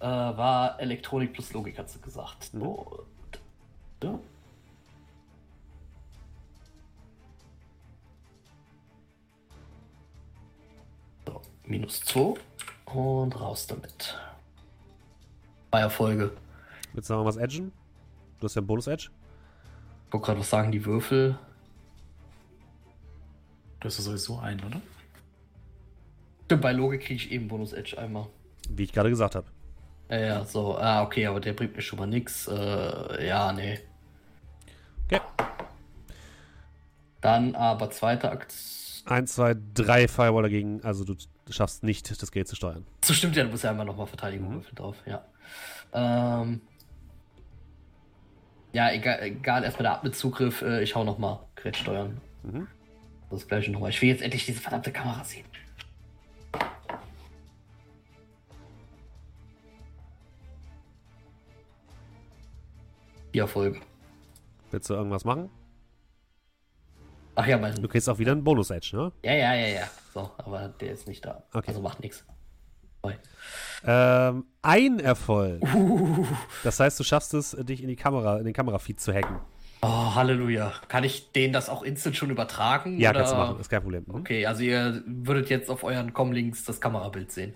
äh, war Elektronik plus Logik, hat sie gesagt. Mhm. So, d- minus 2 und raus damit. Zwei Erfolge. Willst du noch was edgen? Du hast ja einen Bonus-Edge. Ich wollte gerade was sagen, die Würfel. Du hast ja sowieso einen, oder? Stimmt, Bei Logik kriege ich eben Bonus Edge einmal. Wie ich gerade gesagt habe. Ja, ja, so. Ah, okay, aber der bringt mir schon mal nix. Äh, ja, nee. Okay. Dann aber zweite Aktion. Eins, zwei, drei Firewall dagegen. Also du schaffst nicht, das Gerät zu steuern. So stimmt ja, du musst ja einmal nochmal Verteidigung würfeln drauf, ja. Ähm. Ja, egal, egal erstmal der Abmitzugriff, äh, ich hau nochmal Gerät steuern. Mhm. Das gleiche nochmal. Ich will jetzt endlich diese verdammte Kamera sehen. Die Erfolge. Willst du irgendwas machen? Ach ja, mein. Du kriegst auch wieder einen Bonus-Edge, ne? Ja, ja, ja, ja. So, aber der ist nicht da. Okay. Also macht nichts. Ähm, ein Erfolg. Das heißt, du schaffst es, dich in die Kamera, in den Kamerafeed zu hacken. Oh, Halleluja. Kann ich denen das auch instant schon übertragen? Ja, oder? kannst du machen, ist kein Problem. Mhm. Okay, also ihr würdet jetzt auf euren Comlinks das Kamerabild sehen.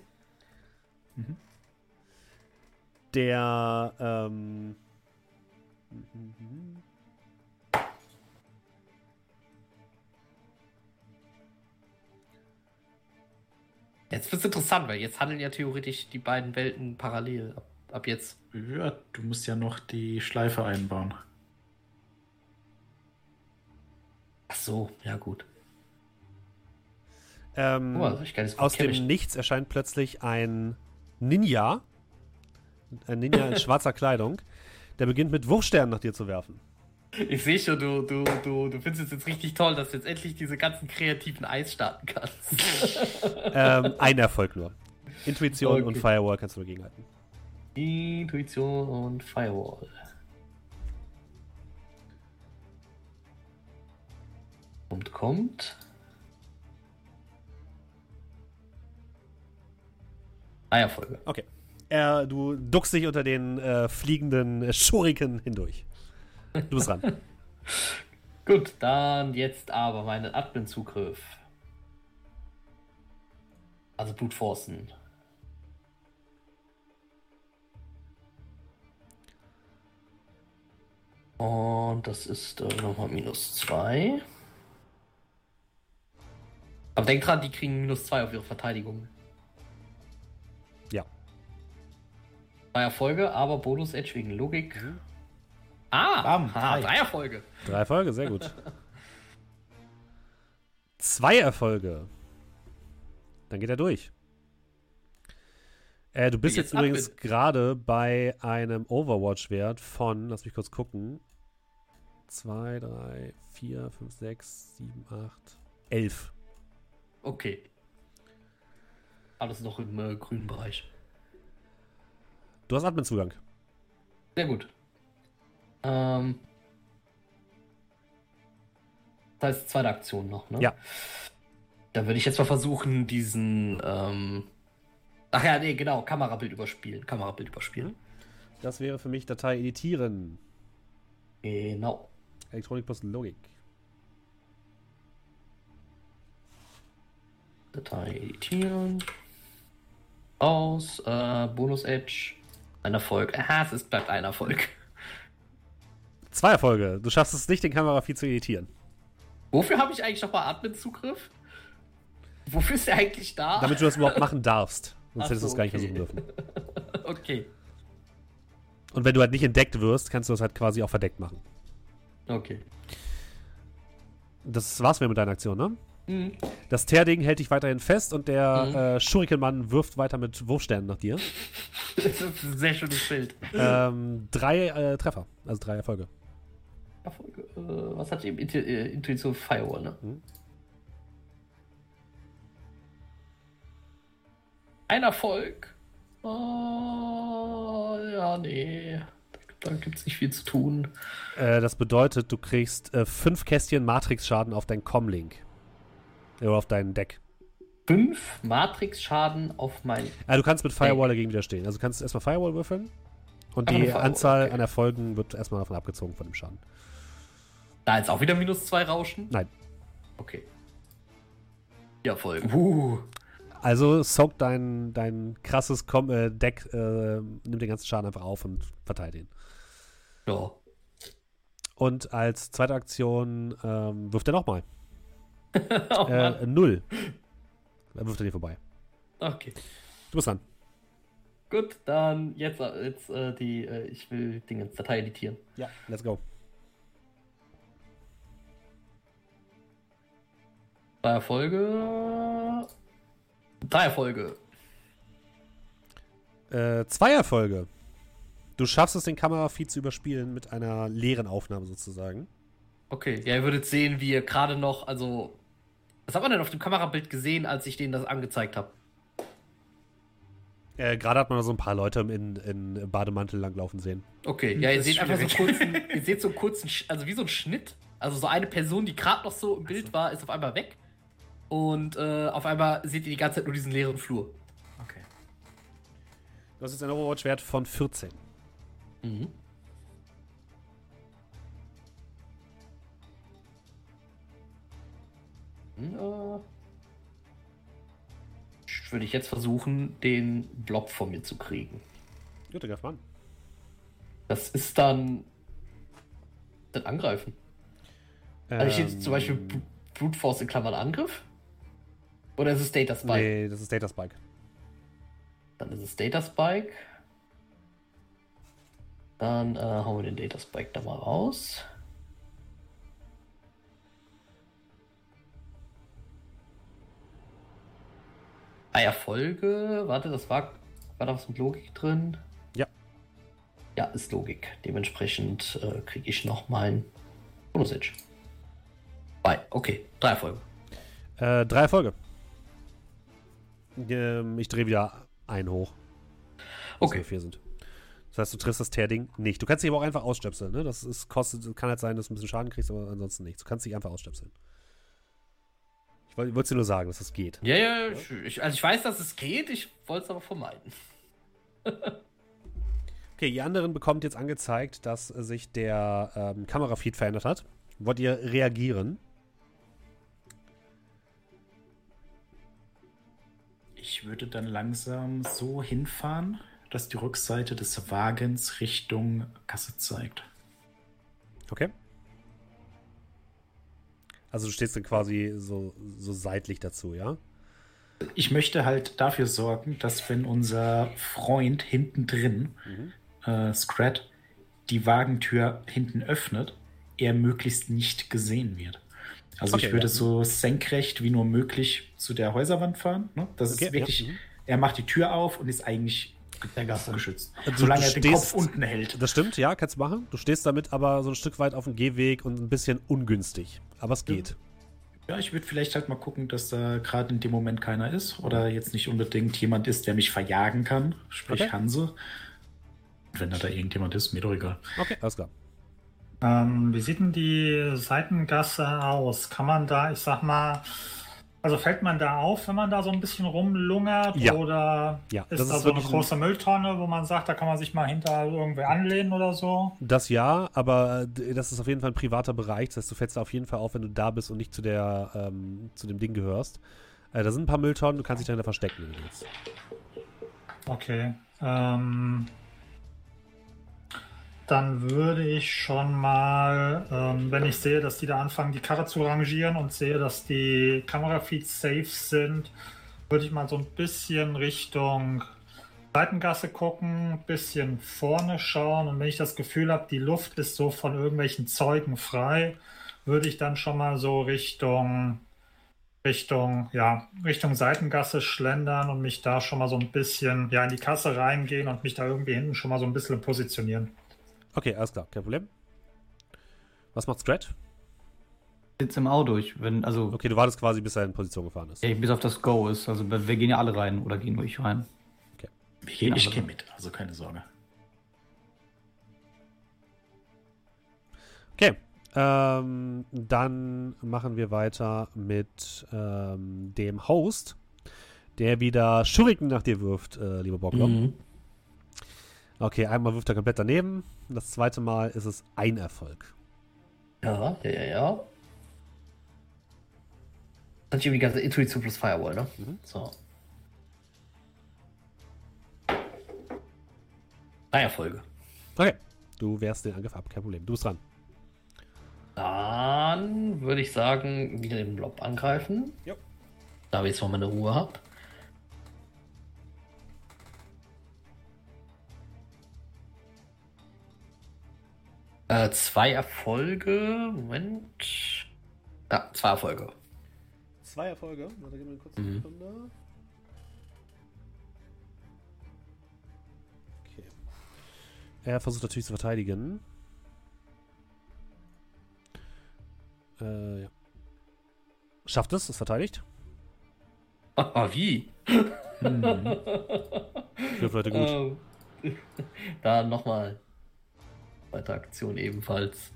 Der, ähm, Jetzt wird's interessant, weil jetzt handeln ja theoretisch die beiden Welten parallel. Ab, ab jetzt. Ja, du musst ja noch die Schleife einbauen. Ach so, ja gut. ähm, Oh, aus dem ich- Nichts erscheint plötzlich ein Ninja. Ein Ninja in [laughs] schwarzer Kleidung. Der beginnt mit Wurfsternen nach dir zu werfen. Ich sehe schon, du, du, du, du findest es jetzt richtig toll, dass du jetzt endlich diese ganzen kreativen Eis starten kannst. [laughs] ähm, ein Erfolg nur. Intuition Okay. und Firewall kannst du dagegenhalten. Intuition und Firewall. Kommt, kommt. Eierfolge. Okay. Er, du duckst dich unter den äh, fliegenden äh, Schuriken hindurch. Du bist dran. [laughs] Gut, dann jetzt aber meinen Admin-Zugriff. Also Brute Forcen. Und das ist äh, nochmal minus 2. Aber denk dran, die kriegen minus 2 auf ihre Verteidigung. Ja. Drei Erfolge, aber Bonus-Edge wegen Logik. Ah, Bam, ah drei. Erfolge. Drei Erfolge, sehr gut. Zwei Erfolge. Dann geht er durch. Äh, du bist Jetzt jetzt, übrigens gerade bei einem Overwatch-Wert von, lass mich kurz gucken. 2, 3, 4, 5, 6, 7, 8, 11. Okay. Alles noch im äh, grünen Bereich. Du hast Admin-Zugang. Sehr gut. Ähm, das heißt, zweite Aktion noch, ne? Ja. Dann würde ich jetzt mal versuchen, diesen. Ähm, ach ja, nee, genau. Kamerabild überspielen. Kamerabild überspielen. Das wäre für mich Datei editieren. Genau. Elektronik plus Logik. Datei editieren. Aus. Äh, Bonus Edge. Ein Erfolg. Aha, es ist, bleibt ein Erfolg. Zwei Erfolge. Du schaffst es nicht, den Kamerafeed zu editieren. Wofür habe ich eigentlich nochmal Admin-Zugriff? Wofür ist der eigentlich da? Damit du das überhaupt machen darfst. Sonst Ach hättest du es gar nicht okay. versuchen dürfen. [laughs] okay. Und wenn du halt nicht entdeckt wirst, kannst du das halt quasi auch verdeckt machen. Okay. Das war's mir mit deiner Aktion, ne? Mhm. Das Teerding hält dich weiterhin fest und der Mhm. äh, Schurikenmann wirft weiter mit Wurfsternen nach dir. [laughs] Das ist ein sehr schönes Bild. ähm, drei äh, Treffer, also drei Erfolge. Erfolge. Äh, was hat die Intu äh, Intuition Firewall, ne? Mhm. Ein Erfolg. Oh, ja, nee. Da, gibt es nicht viel zu tun. Äh, das bedeutet, du kriegst äh, fünf Kästchen Matrix-Schaden auf dein Comlink. Oder auf dein Deck. Fünf Matrix-Schaden auf mein. Äh, du kannst mit Firewall dagegen widerstehen. Also du kannst erstmal Firewall würfeln. Und Ach, die Anzahl okay. an Erfolgen wird erstmal davon abgezogen von dem Schaden. Da jetzt auch wieder minus zwei Rauschen? Nein. Okay. Vier Erfolge. Uh. Also soak dein, dein krasses Com äh, Deck, äh, nimmt den ganzen Schaden einfach auf und verteilt ihn. Ja. Und als zweite Aktion ähm, wirft er nochmal. [laughs] oh. Äh, null. Er wirft er dir vorbei. Okay. Du bist dran. Gut, dann jetzt, äh, jetzt äh, die. Äh, ich will Dinge Datei editieren. Ja, let's go. Drei Erfolge. Drei Erfolge. Äh, zwei Erfolge. Du schaffst es, den Kamerafeed zu überspielen mit einer leeren Aufnahme sozusagen. Okay, ja, ihr würdet sehen, wie ihr gerade noch, also. Was hat man denn auf dem Kamerabild gesehen, als ich denen das angezeigt habe? Äh, Gerade hat man so ein paar Leute in, in Bademantel langlaufen sehen. Okay, ja, ihr Das seht einfach so einen kurzen, ihr [laughs] seht so einen kurzen, Sch- also wie so ein Schnitt. Also so eine Person, die gerade noch so im Bild war, ist auf einmal weg. Und äh, auf einmal seht ihr die ganze Zeit nur diesen leeren Flur. Okay. Du hast jetzt einen Overwatch-Wert von 14. Mhm. Hm, äh, Würde ich jetzt versuchen, den Blob von mir zu kriegen. Gut, dann greif mal an. Das ist dann. Dann angreifen. Also ich jetzt zum Beispiel Ähm, Br- Brute Force in Klammern Angriff? Oder ist es Data Spike? Nee, das ist Data Spike. Dann ist es Data Spike. Dann äh, hauen wir den Data Spike da mal raus. Drei Erfolge. Warte, das war. War da was mit Logik drin? Ja. Ja, ist Logik. Dementsprechend äh, kriege ich noch mein Bonus Edge. Zwei. Okay, drei Erfolge. Äh, drei Erfolge. Ähm, ich drehe wieder ein hoch. Okay. wir vier sind. Das heißt, du triffst das Teerding nicht. Du kannst dich aber auch einfach ausstöpseln. Ne? Das ist, kostet, kann halt sein, dass du ein bisschen Schaden kriegst, aber ansonsten nichts. Du kannst dich einfach ausstöpseln. Ich wollte dir nur sagen, dass das geht. Ja, ja, ich, ich, also ich weiß, dass es geht, ich wollte es aber vermeiden. [laughs] Okay, ihr anderen bekommt jetzt angezeigt, dass sich der ähm, Kamerafeed verändert hat. Wollt ihr reagieren? Ich würde dann langsam so hinfahren, dass die Rückseite des Wagens Richtung Gasse zeigt. Okay. Also du stehst dann quasi so, so seitlich dazu, ja? Ich möchte halt dafür sorgen, dass wenn unser Freund hinten drin, äh, Scrat, die Wagentür hinten öffnet, er möglichst nicht gesehen wird. Also Okay, ich würde ja. so senkrecht wie nur möglich zu der Häuserwand fahren. Ne? Das Okay, ist wirklich, ja, mhm. er macht die Tür auf und ist eigentlich geschützt. Du- Solange er den Kopf unten hält. Das stimmt, ja, kannst du machen. Du stehst damit aber so ein Stück weit auf dem Gehweg und ein bisschen ungünstig. Aber es geht. Ja, ich würde vielleicht halt mal gucken, dass da gerade in dem Moment keiner ist oder jetzt nicht unbedingt jemand ist, der mich verjagen kann, sprich Okay. Hanse. Wenn da, da irgendjemand ist, mir doch egal. Okay, alles klar. Ähm, wie sieht denn die Seitengasse aus? Kann man da, ich sag mal, also fällt man da auf, wenn man da so ein bisschen rumlungert? Ja. Oder Ja, ist das da ist so eine wirklich ein- große Mülltonne, wo man sagt, da kann man sich mal hinter irgendwie anlehnen oder so? Das ja, aber äh, das ist auf jeden Fall ein privater Bereich. Das heißt, du fällst da auf jeden Fall auf, wenn du da bist und nicht zu, der, ähm, zu dem Ding gehörst. Äh, da sind ein paar Mülltonnen, du kannst dich dahinter verstecken, wenn du willst. Okay. Ähm, dann würde ich schon mal, ähm, wenn ich sehe, dass die da anfangen, die Karre zu rangieren und sehe, dass die Kamerafeeds safe sind, würde ich mal so ein bisschen Richtung Seitengasse gucken, ein bisschen vorne schauen und wenn ich das Gefühl habe, die Luft ist so von irgendwelchen Zeugen frei, würde ich dann schon mal so Richtung Richtung, ja, Richtung Seitengasse schlendern und mich da schon mal so ein bisschen, ja, in die Kasse reingehen und mich da irgendwie hinten schon mal so ein bisschen positionieren. Okay, alles klar, kein Problem. Was macht Scrat? Sitzt im Auto. Ich, wenn, also, Okay, du wartest quasi, bis er in Position gefahren ist. ja, bis auf das Go ist. Also, wir wir gehen ja alle rein oder gehen nur ich rein. Ich gehe ich Also- geh mit, also keine Sorge. Okay, ähm, dann machen wir weiter mit ähm, dem Host, der wieder Schuriken nach dir wirft, äh, lieber Bocklock. Mhm. Okay, einmal wirft er komplett daneben. Das zweite Mal ist es ein Erfolg. Ja, ja, ja, ja. Das ist irgendwie die ganze Intuition plus Firewall, ne? Mhm. So. Drei Erfolge. Okay, du wehrst den Angriff ab, kein Problem. Du bist dran. Dann würde ich sagen, wieder den Blob angreifen. Jo. Da wir jetzt mal meine Ruhe habe. Äh, zwei Erfolge. Moment. Ja, zwei Erfolge. Zwei Erfolge. Warte, gib mir eine kurze Mhm. Sekunde. Okay. Er versucht natürlich zu verteidigen. Äh, ja. Schafft es, ist verteidigt. Wie? Hm. [laughs] Wirft heute gut. Ähm, [laughs] da nochmal. Zweite Aktion ebenfalls.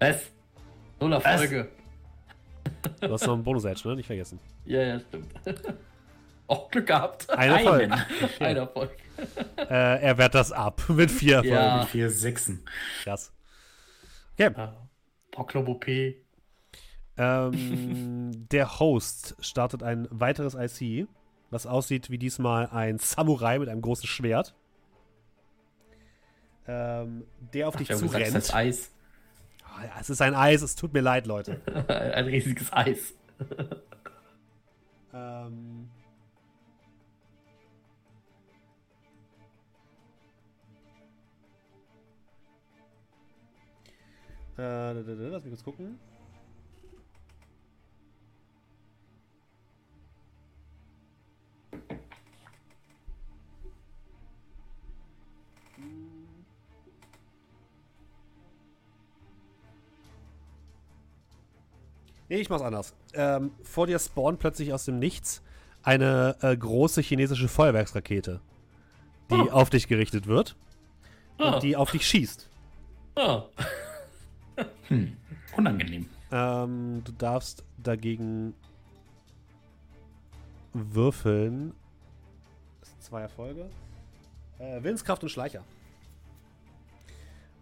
Was? Null Erfolge. Du hast noch einen Bonus-Edge, ne? Nicht vergessen. Ja, ja, stimmt. [laughs] Oh, Glück gehabt. Ein Erfolg. Ein Erfolg. äh, er wehrt das ab [laughs] mit vier Erfolgen. Ja. Vier Sechsen. Krass. Okay. Ah, Bocklob OP. Ähm, der Host startet ein weiteres IC, was aussieht wie diesmal ein Samurai mit einem großen Schwert. Ähm, der auf dich Ich hab gesagt, zurennt. das ist Eis. Ah, ja, es ist ein Eis, es tut mir leid, Leute. [laughs] Ein riesiges Eis. [laughs] ähm, äh, lass mich kurz gucken. Nee, ich mach's anders. Ähm, vor dir spawnt plötzlich aus dem Nichts eine äh, große chinesische Feuerwerksrakete, die Oh. auf dich gerichtet wird Ah, und die auf dich schießt. ah. [laughs] Hm. Unangenehm. Ähm, du darfst dagegen würfeln. Das sind zwei Erfolge. Äh, Willenskraft und Schleicher.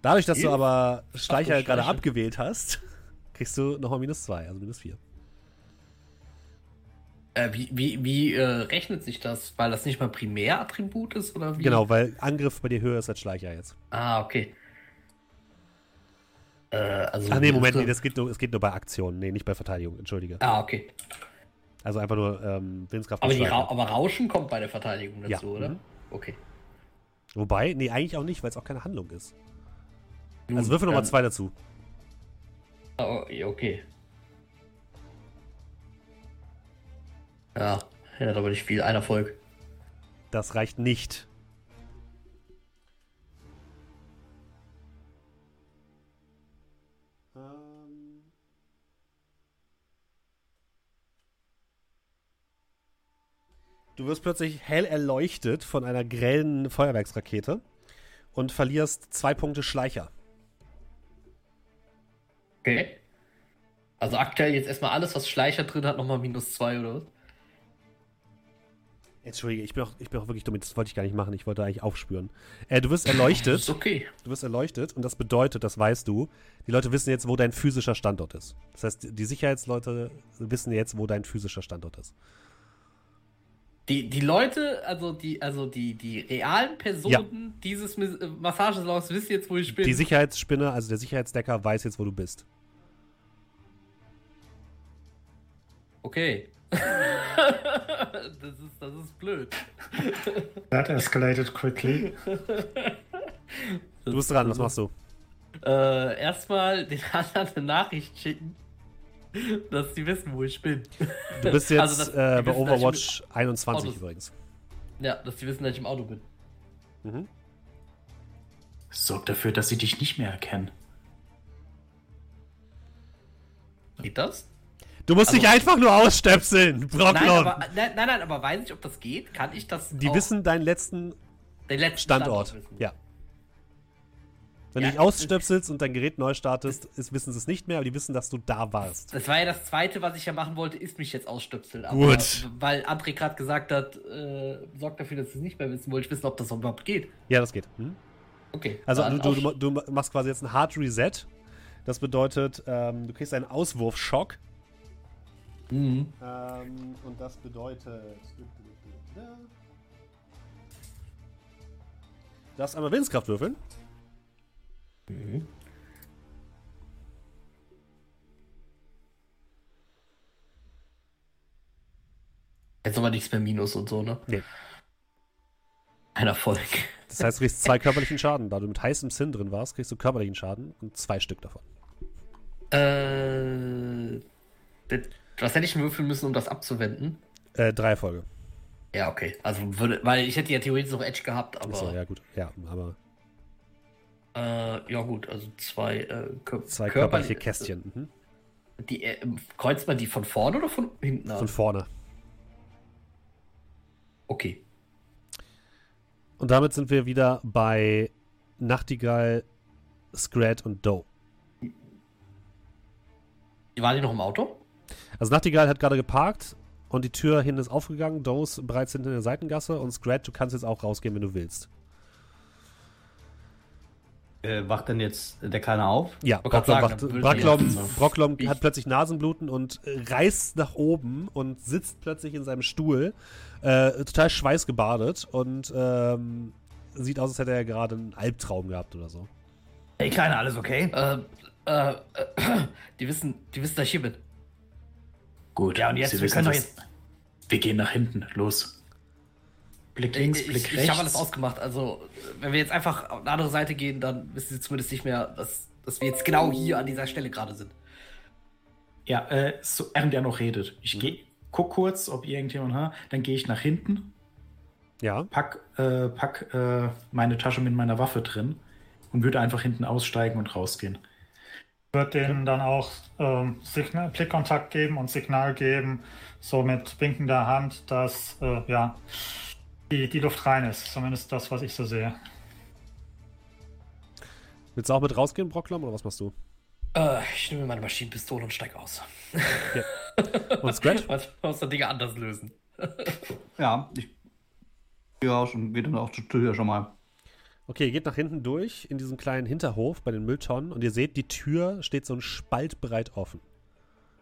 Dadurch, dass du Hilf? aber Schleicher gerade abgewählt hast, kriegst du nochmal minus zwei, also minus vier. Äh, wie wie, wie äh, rechnet sich das? Weil das nicht mal Primärattribut ist? Oder wie? Genau, weil Angriff bei dir höher ist als Schleicher jetzt. Ah, okay. Äh, also Ach nee, Moment, nee, das geht nur, es geht nur bei Aktionen. Nee, nicht bei Verteidigung, entschuldige. Ah, okay. Also einfach nur ähm, Willenskraft Aber, die Ra aber Rauschen kommt bei der Verteidigung dazu, Ja, oder? mhm. Okay. Wobei, nee, eigentlich auch nicht, weil es auch keine Handlung ist. Also würfel nochmal zwei dazu. Oh, okay. Ja, ja, aber nicht viel. Ein Erfolg. Das reicht nicht. Ähm. Du wirst plötzlich hell erleuchtet von einer grellen Feuerwerksrakete und verlierst zwei Punkte Schleicher. Okay. Also aktuell jetzt erstmal alles, was Schleicher drin hat, nochmal minus zwei oder was? Entschuldige, ich bin, auch, ich bin auch wirklich dumm, das wollte ich gar nicht machen, ich wollte eigentlich aufspüren. Äh, du wirst [laughs] erleuchtet. Okay. Du wirst erleuchtet und das bedeutet, das weißt du, die Leute wissen jetzt, wo dein physischer Standort ist. Das heißt, die Sicherheitsleute wissen jetzt, wo dein physischer Standort ist. Die, die Leute, also die, also die, die realen Personen dieses Mis- äh, Massagesalons wissen jetzt, wo ich bin. Die Sicherheitsspinne, also der Sicherheitsdecker, weiß jetzt, wo du bist. okay. [laughs] das, ist, das ist blöd. That escalated quickly. [laughs] Du bist dran, was machst du? Äh, erstmal den anderen eine Nachricht schicken, [laughs] dass die wissen, wo ich bin. Du bist [laughs] jetzt Also, dass äh, bei wissen, Overwatch 21 Autos- übrigens. Ja, dass die wissen, dass ich im Auto bin. Mhm. Sorg dafür, dass sie dich nicht mehr erkennen. Geht das? Du musst Also- dich einfach nur ausstöpseln, Nein Brocklon. aber, nein, nein, nein, aber weiß ich, ob das geht? Kann ich das? Die auch wissen deinen letzten den letzten Standort. wissen? Ja. Wenn Ja, du dich ausstöpselst und dein Gerät neu startest, ist, wissen sie es nicht mehr, aber die wissen, dass du da warst. Das war ja das zweite, was ich ja machen wollte, ist mich jetzt ausstöpseln. Aber Gut. Weil André gerade gesagt hat, äh, sorgt dafür, dass sie es nicht mehr wissen, wollte ich wissen, ob das überhaupt geht. Ja, das geht. Hm? Okay. Also du, du, du machst quasi jetzt einen Hard Reset. Das bedeutet, ähm, du kriegst einen Auswurfschock. Mhm. Ähm, und das bedeutet. Du darfst einmal Willenskraft würfeln. Mhm. Jetzt aber nichts mehr Minus und so, ne? Nee. Ein Erfolg. Das heißt, du kriegst zwei körperlichen Schaden. Da du mit heißem Sinn drin warst, kriegst du körperlichen Schaden und zwei Stück davon. Äh, was hätte ich würfeln müssen, um das abzuwenden? Äh, drei Erfolge. Ja, okay. Also würde, weil ich hätte ja theoretisch noch Edge gehabt, aber Achso, ja, gut. Ja, aber äh, ja gut, also zwei, äh, kör zwei körperli- körperliche Kästchen. Mhm. Die äh, kreuzt man die von vorne oder von hinten Von an? vorne. Okay. Und damit sind wir wieder bei Nachtigall, Scrat und Doe. War die noch im Auto? Also Nachtigall hat gerade geparkt und die Tür hinten ist aufgegangen. Doe ist bereits hinten in der Seitengasse und Scrat, du kannst jetzt auch rausgehen, wenn du willst. Äh, wacht denn jetzt der Kleine auf? Ja, Brocklom, sagen, wacht, Brocklom, jetzt- Brocklom hat plötzlich Nasenbluten und äh, reißt nach oben und sitzt plötzlich in seinem Stuhl, äh, total schweißgebadet und ähm, sieht aus, als hätte er gerade einen Albtraum gehabt oder so. Hey Kleine, alles okay? Äh, äh, äh, die wissen, die wissen, dass ich hier bin. Gut, Ja, und jetzt, Sie wir können doch das. Wir gehen nach hinten. Los. Blick links, ich, Blick ich, rechts. ich habe alles ausgemacht. Also, wenn wir jetzt einfach auf eine andere Seite gehen, dann wissen sie zumindest nicht mehr, dass, dass wir jetzt genau hier an dieser Stelle gerade sind. Ja, äh, so, während er noch redet. Ich Mhm. geh, guck kurz, ob irgendjemand hat. Dann gehe ich nach hinten, Ja, pack, äh, pack äh, meine Tasche mit meiner Waffe drin und würde einfach hinten aussteigen und rausgehen. Wird denen dann auch ähm, Signal, Blickkontakt geben und Signal geben, so mit winkender Hand, dass äh, ja, die, die Luft rein ist. Zumindest das, was ich so sehe. willst du auch mit rausgehen, Brocklom, oder was machst du? Äh, ich nehme meine Maschinenpistole und steig aus. [laughs] Und Scrat? Was muss der Dinge anders lösen? Ja, ich. Ja, schon, geht dann auch zur Tür schon mal. Okay, ihr geht nach hinten durch in diesen kleinen Hinterhof bei den Mülltonnen und ihr seht, die Tür steht so ein Spalt breit offen.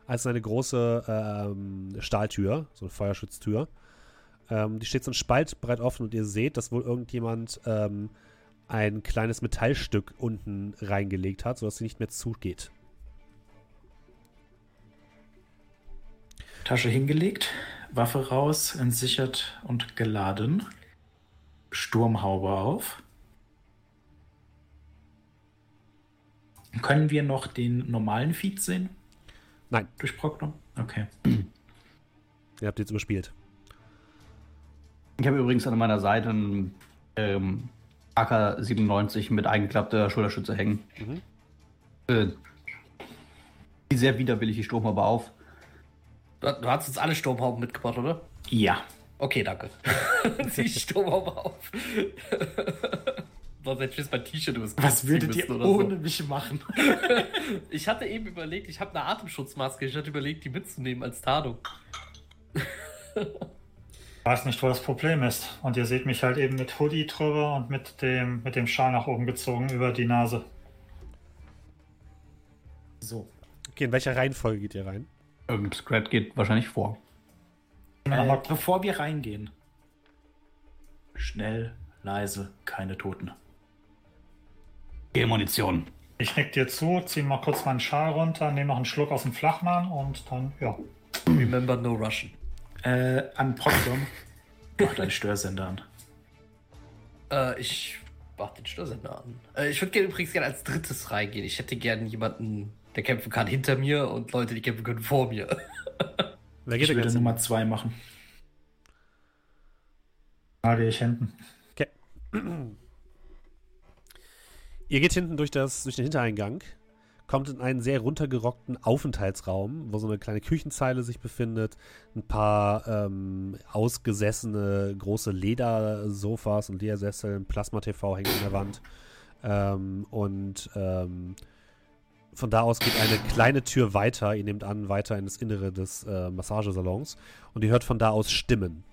Also eine große ähm, Stahltür, so eine Feuerschutztür. Ähm, die steht so ein Spalt breit offen und ihr seht, dass wohl irgendjemand ähm, ein kleines Metallstück unten reingelegt hat, sodass sie nicht mehr zugeht. Tasche hingelegt, Waffe raus, entsichert und geladen. Sturmhaube auf. Können wir noch den normalen Feed sehen? Nein. Durch Proctor? Okay. Ihr habt jetzt überspielt. Ich habe übrigens an meiner Seite einen ähm, AK-97 mit eingeklappter Schulterschütze hängen. Mhm. Äh, sehr widerwillig die Sturmhaube auf. Du, du hast uns alle Sturmhauben mitgebracht, oder? Ja. Okay, danke. Zieh [laughs] die Sturmhaube auf. Sonst hätte ich mein T-Shirt übers Gesicht Was würdet ihr ohne mich machen? So. [laughs] Ich hatte eben überlegt, ich habe eine Atemschutzmaske, ich hatte überlegt, die mitzunehmen als Tarnung. [laughs] Ich weiß nicht, wo das Problem ist. Und ihr seht mich halt eben mit Hoodie drüber und mit dem, mit dem Schal nach oben gezogen über die Nase. So. Okay, in welcher Reihenfolge geht ihr rein? Ähm, Scrat geht wahrscheinlich vor. Äh, bevor wir reingehen. Schnell, leise, keine Toten. Munition. Ich nick dir zu, zieh mal kurz meinen Schal runter, nehme noch einen Schluck aus dem Flachmann und dann, ja. Remember no Russian. Äh, an Proctor. Mach deinen Störsender an. Äh, ich mach den Störsender an. Äh, ich würde gerne übrigens gerne als drittes reingehen. Ich hätte gerne jemanden, der kämpfen kann hinter mir und Leute, die kämpfen können vor mir. [laughs] Wer geht Ich denn würde Nummer zwei machen. Gehe ich hinten. [clears throat] Ihr geht hinten durch, das, durch den Hintereingang, kommt in einen sehr runtergerockten Aufenthaltsraum, wo so eine kleine Küchenzeile sich befindet, ein paar ähm, ausgesessene große Ledersofas und Ledersessel, ein Plasma-TV hängt an der Wand. Ähm, und ähm, von da aus geht eine kleine Tür weiter, ihr nehmt an, weiter in das Innere des äh, Massagesalons und ihr hört von da aus Stimmen.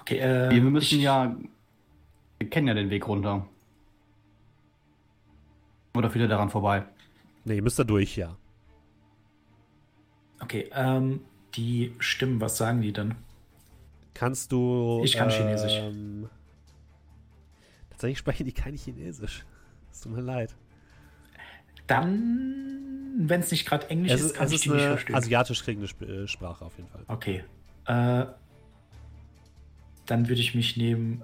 Okay, äh, wir müssen ich, ja. Wir kennen ja den Weg runter. Oder wieder daran vorbei. Ne, ihr müsst da durch, ja. Okay, ähm, die Stimmen, was sagen die denn? Kannst du. Ich kann Chinesisch. ähm, Tatsächlich sprechen die kein Chinesisch. Es tut mir leid. Dann, wenn es nicht gerade Englisch Es ist, ist, kann es ich ist die nicht eine verstehen. asiatisch klingende Sp äh, Sprache auf jeden Fall. Okay. Äh, dann würde ich mich neben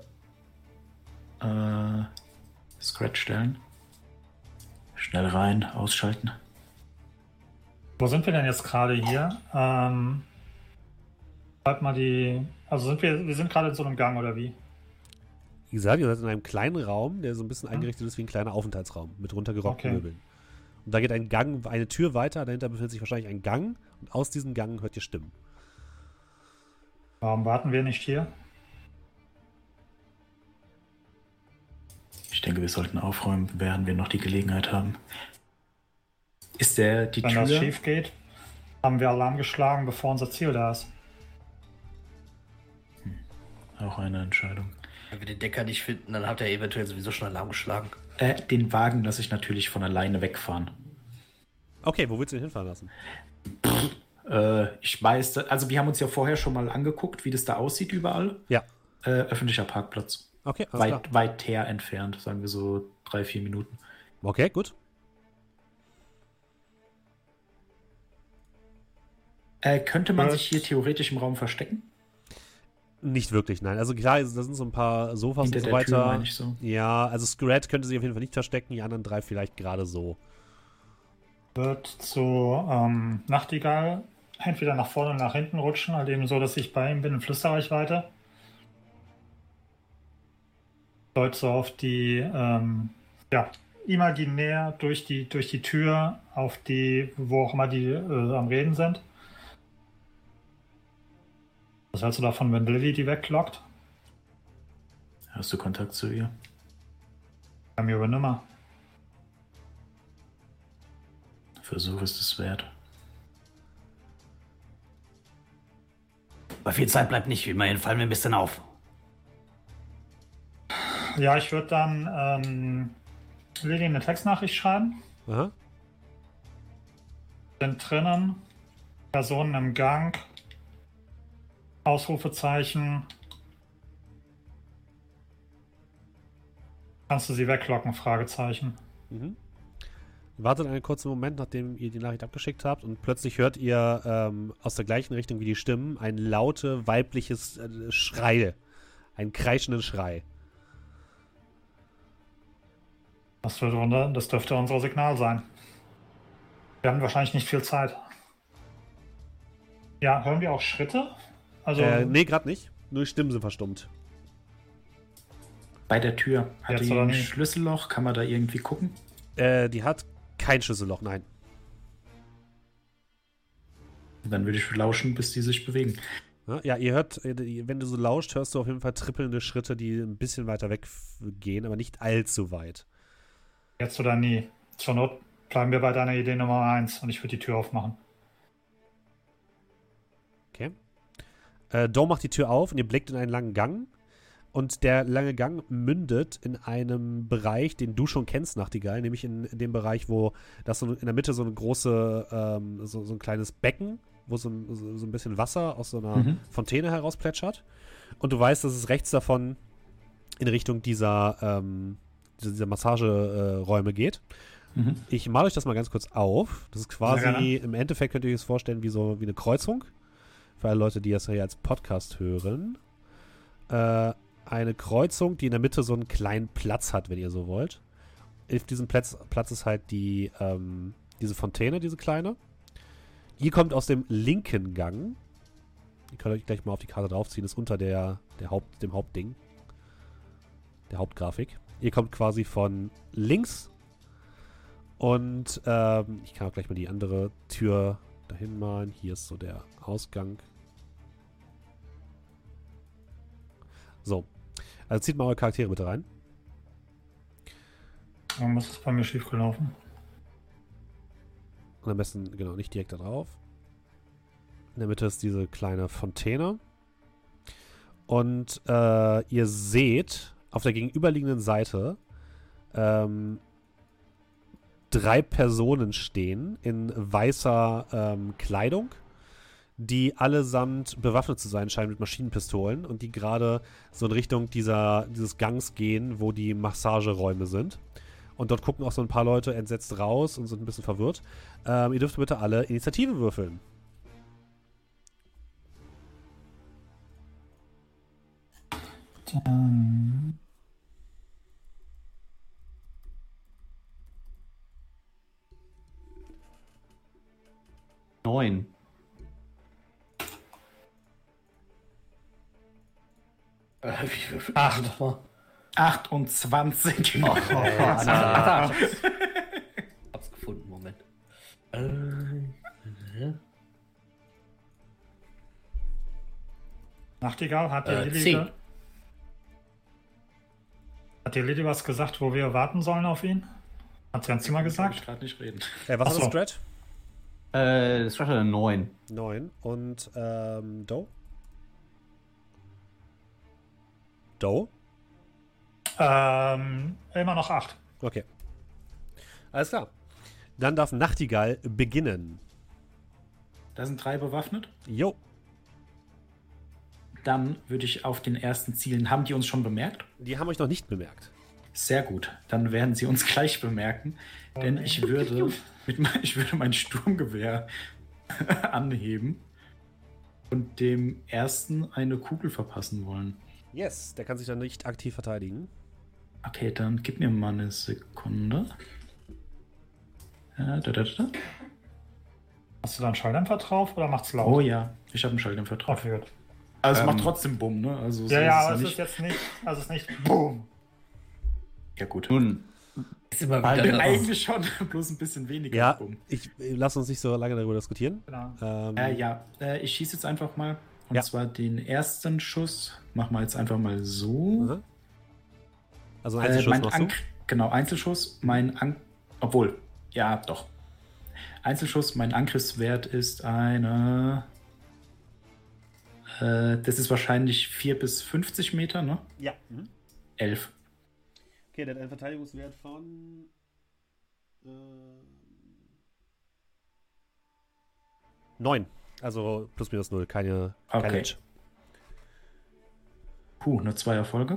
äh, Scratch stellen. Schnell rein, ausschalten. Wo sind wir denn jetzt gerade hier? Ähm, schreib mal die. Also sind wir, wir sind gerade in so einem Gang oder wie? Wie gesagt, ihr seid in einem kleinen Raum, der so ein bisschen eingerichtet ist wie ein kleiner Aufenthaltsraum mit runtergerockten Okay. Möbeln. Und da geht ein Gang, eine Tür weiter, dahinter befindet sich wahrscheinlich ein Gang und aus diesem Gang hört ihr Stimmen. Warum warten wir nicht hier? Ich denke, wir sollten aufräumen, während wir noch die Gelegenheit haben. Ist der die Wenn das Tür? schief geht, haben wir Alarm geschlagen, bevor unser Ziel da ist. Auch eine Entscheidung. Wenn wir den Decker nicht finden, dann hat er eventuell sowieso schon Alarm geschlagen. Äh, den Wagen lasse ich natürlich von alleine wegfahren. Okay, wo willst du den hinfahren lassen? Äh, ich weiß, also wir haben uns ja vorher schon mal angeguckt, wie das da aussieht überall. Ja. Äh, öffentlicher Parkplatz. Okay, alles klar. Weit, weit her entfernt, sagen wir so drei, vier Minuten. Okay, gut. Äh, könnte man Äh, sich hier theoretisch im Raum verstecken? Nicht wirklich, nein. Also klar, da sind so ein paar Sofas Hinter und so der Tür, weiter. ich so. Ja, also Scrat könnte sich auf jeden Fall nicht verstecken, die anderen drei vielleicht gerade so. Wird zu ähm, Nachtigall entweder nach vorne oder nach hinten rutschen, halt eben so, dass ich bei ihm bin in Flüsterreichweite. Sollte so auf die, ähm, ja, imaginär durch die, durch die Tür auf die, wo auch immer die äh, am Reden sind. Was hältst du davon, wenn Lilly die weglockt? Hast du Kontakt zu ihr? Wir haben ihre Nummer. Versuch ist es wert. Bei viel Zeit bleibt nicht, immerhin fallen wir ein bisschen auf. Ja, ich würde dann ähm, Lilly eine Textnachricht schreiben. Aha. sind drinnen, Personen im Gang, Ausrufezeichen. Kannst du sie weglocken? Fragezeichen. Mhm. Wartet einen kurzen Moment, nachdem ihr die Nachricht abgeschickt habt und plötzlich hört ihr ähm, aus der gleichen Richtung wie die Stimmen ein laute weibliches äh, Schrei. Einen kreischenden Schrei. Das, würde, das dürfte unser Signal sein. Wir haben wahrscheinlich nicht viel Zeit. Ja, hören wir auch Schritte? Also, Äh, nee, gerade nicht. Nur die Stimmen sind verstummt. Bei der Tür. Hat Jetzt die ein? Schlüsselloch? Kann man da irgendwie gucken? Äh, die hat kein Schlüsselloch, nein. Dann würde ich lauschen, bis die sich bewegen. Ja, ihr hört, äh, wenn du so lauscht, hörst du auf jeden Fall trippelnde Schritte, die ein bisschen weiter weg gehen, aber nicht allzu weit. Jetzt oder nie. Zur Not bleiben wir bei deiner Idee Nummer 1 und ich würde die Tür aufmachen. Okay. Äh, Doe macht die Tür auf und ihr blickt in einen langen Gang. Und der lange Gang mündet in einem Bereich, den du schon kennst, Nachtigall, nämlich in, in dem Bereich, wo das so in der Mitte so eine große, ähm, so, so ein kleines Becken, wo so ein, so, so ein bisschen Wasser aus so einer Mhm. Fontäne herausplätschert. Und du weißt, dass es rechts davon in Richtung dieser, ähm, dieser, dieser Massageräume äh, geht. Mhm. Ich male euch das mal ganz kurz auf. Das ist quasi, gerne. im Endeffekt könnt ihr euch das vorstellen wie so wie eine Kreuzung. Für alle Leute, die das hier als Podcast hören. Äh, eine Kreuzung, die in der Mitte so einen kleinen Platz hat, wenn ihr so wollt. Auf diesem Platz, Platz ist halt die, ähm, diese Fontäne, diese kleine. Ihr kommt aus dem linken Gang. Ihr könnt euch gleich mal auf die Karte draufziehen. Das ist unter der, der Haupt, dem Hauptding. Der Hauptgrafik. Ihr kommt quasi von links und ähm, ich kann auch gleich mal die andere Tür dahin malen. Hier ist so der Ausgang. So. Also zieht mal eure Charaktere bitte rein. Irgendwas ist bei mir schiefgelaufen. Und am besten, genau, nicht direkt da drauf. In der Mitte ist diese kleine Fontäne. Und äh, ihr seht auf der gegenüberliegenden Seite ähm, drei Personen stehen in weißer ähm, Kleidung, die allesamt bewaffnet zu sein scheinen mit Maschinenpistolen und die gerade so in Richtung dieser, dieses Gangs gehen, wo die Massageräume sind. Und dort gucken auch so ein paar Leute entsetzt raus und sind ein bisschen verwirrt. Ähm, ihr dürft bitte alle Initiative würfeln. Dann Neun. Äh, wie viel? Acht. Nochmal. 28. Oh, Anna, Anna, ich hab's, hab's gefunden, Moment. Äh, Nachtigall, hat dir Äh, Lilly Hat dir Lilly was gesagt, wo wir warten sollen auf ihn? Hat sie ein Zimmer Ich gesagt? gerade nicht reden. Äh, was Ach ist so. Äh, das war schon eine neun. 9. Und ähm, Doe? Doe? Ähm, immer noch acht. Okay. Alles klar. Dann darf Nachtigall beginnen. Da sind drei bewaffnet. Jo. Dann würde ich auf den ersten zielen. Haben die uns schon bemerkt? Die haben euch noch nicht bemerkt. Sehr gut. Dann werden sie uns gleich bemerken. Denn ich würde, mit mein, ich würde mein Sturmgewehr [laughs] anheben und dem ersten eine Kugel verpassen wollen. Yes, der kann sich dann nicht aktiv verteidigen. Okay, dann gib mir mal eine Sekunde. Ja, da, da, da. Hast du da einen Schalldämpfer drauf oder macht's laut? Oh ja, ich habe einen Schalldämpfer drauf. Okay, gut. Also es Ähm, macht trotzdem Bumm, ne? Also so Ja, ist ja, es aber es nicht. ist jetzt nicht, also es ist nicht BOOM. Ja gut. Nun, ist immer wieder Äh, Eigentlich schon, [laughs] bloß ein bisschen weniger Ja, ich äh, lass uns nicht so lange darüber diskutieren. Genau. Ähm, Äh, ja, äh, ich schieße jetzt einfach mal. Und Ja. zwar den ersten Schuss. Machen wir jetzt einfach mal so. Also ein Äh, Einzelschuss mein machst du? Ank genau, Einzelschuss. Mein An Obwohl, ja, doch. Einzelschuss, mein Angriffswert ist eine. Äh, das ist wahrscheinlich 4 bis 50 Meter, ne? Ja. Mhm. 11. Okay, der hat einen Verteidigungswert von. Äh, 9. Also plus minus 0. Keine, kein Okay. Edge. Puh, nur zwei Erfolge.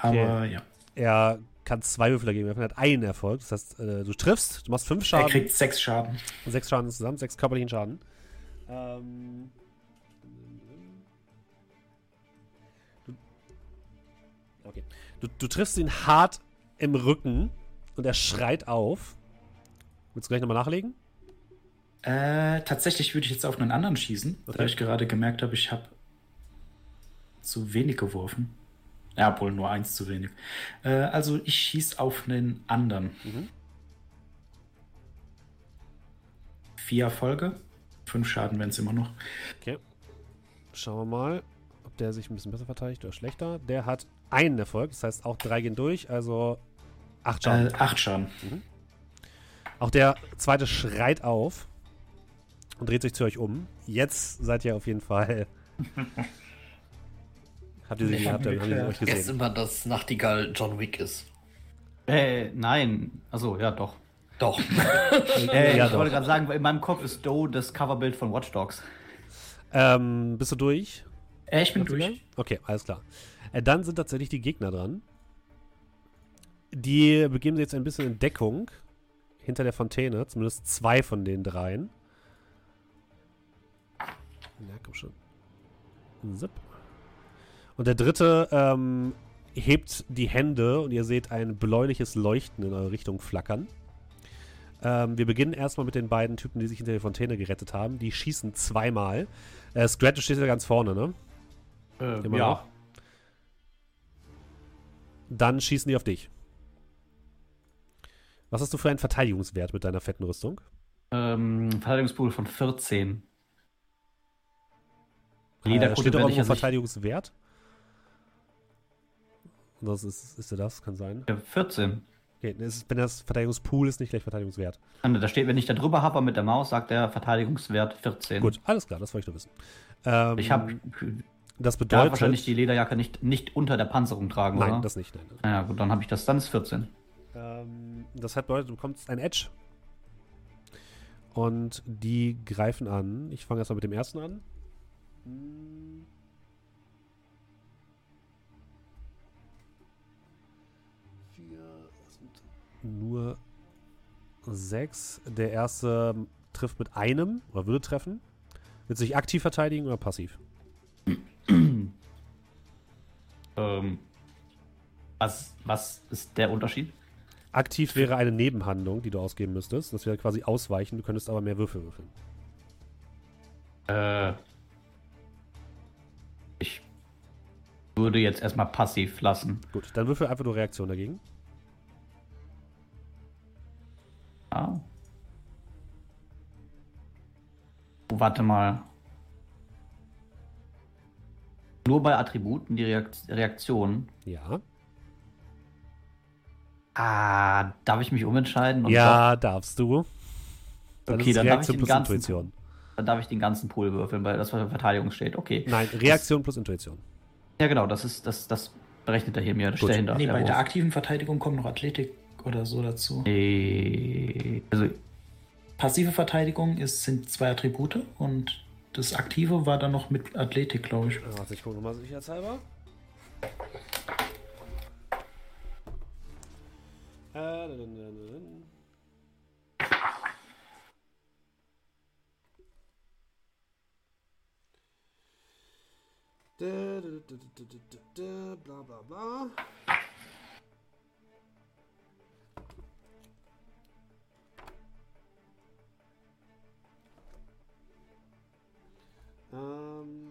Aber ja. Er kann zwei Würfel dagegen werfen. Er hat einen Erfolg. Das heißt, äh, du triffst, du machst 5 Er Schaden. kriegt sechs Schaden. Sechs Schaden insgesamt, sechs körperlichen Schaden. Ähm, du. Du, triffst ihn hart im Rücken und er schreit auf. Willst du gleich nochmal nachlegen? Äh, tatsächlich würde ich jetzt auf einen anderen schießen, Okay. da ich gerade gemerkt habe, ich habe zu wenig geworfen. Ja, wohl nur eins zu wenig. Äh, also ich schieß auf einen anderen. Mhm. Vier Erfolge. Fünf Schaden wären es immer noch. Okay. Schauen wir mal, ob der sich ein bisschen besser verteidigt oder schlechter. Der hat einen Erfolg, das heißt auch drei gehen durch, also acht Schaden. Äh, acht Schaden. Auch der zweite schreit auf und dreht sich zu euch um. Jetzt seid ihr auf jeden Fall. [laughs] habt ihr sie, Ich hab habt ihr, ihn haben geklärt. euch gesehen? immer, dass Nachtigall John Wick ist. Äh, nein. Also ja, doch. Doch. [laughs] Äh, Ja, ich doch. wollte gerade sagen, in meinem Kopf ist Doe das Coverbild von Watch Dogs. Ähm, bist du durch? Äh, ich bin sicher? durch. Okay, alles klar. Äh, dann sind tatsächlich die Gegner dran. Die begeben sich jetzt ein bisschen in Deckung hinter der Fontäne, zumindest zwei von den dreien. Na, komm schon. Zip. Und der dritte ähm, hebt die Hände und ihr seht ein bläuliches Leuchten in eure Richtung flackern. Ähm, wir beginnen erstmal mit den beiden Typen, die sich hinter der Fontäne gerettet haben. Die schießen zweimal. Äh, Scratch, du stehst ja ganz vorne, ne? Äh, Immer noch? Dann schießen die auf dich. Was hast du für einen Verteidigungswert mit deiner fetten Rüstung? Ähm, Verteidigungspool von 14. Äh, Jeder steht da werde irgendwo Verteidigungswert? Das ist, ist der das? Kann sein. Ja, 14. Okay, ist, wenn das Verteidigungspool ist, nicht gleich Verteidigungswert. Da steht, wenn ich da drüber habe mit der Maus, sagt der Verteidigungswert 14. Gut, alles klar, das wollte ich nur wissen. Ähm, Ich habe das darf bedeutet. wahrscheinlich die Lederjacke nicht, nicht unter der Panzerung tragen, nein, oder? das nicht. Nein, nein. Ja, gut, dann habe ich das. Dann ist 14. Ähm, das hat bedeutet, du bekommst ein Edge. Und die greifen an. Ich fange erstmal mit dem ersten an. Vier, das sind nur sechs. Der erste trifft mit einem oder würde treffen. Wird sich aktiv verteidigen oder passiv? Ähm, was, was ist der Unterschied? Aktiv wäre eine Nebenhandlung, die du ausgeben müsstest. Das wäre quasi ausweichen. Du könntest aber mehr Würfel würfeln. Äh, ich würde jetzt erstmal passiv lassen. Gut, dann würfel einfach nur Reaktion dagegen. Ja. Oh, warte mal. Nur bei Attributen die Reakt Reaktion. Ja. Ah, darf ich mich umentscheiden? Und ja, darfst du. Dann Okay, dann darf ganzen- Intuition. Doch, dann darf ich den ganzen Pool würfeln, weil das für Verteidigung steht. Okay. Nein, Reaktion plus Intuition. Ja, genau, das ist das, das berechnet er hier mir. Das Gut. dahinter. Nee, der bei der Wurf. aktiven Verteidigung kommt noch Athletik oder so dazu. Äh, Also, Passive Verteidigung ist, sind zwei Attribute und das aktive war dann noch mit Athletik, glaube ich. Warte, ich gucke nochmal sicherheitshalber. Äh, da, da, da, da, da. Da, da, bla bla bla. Ähm.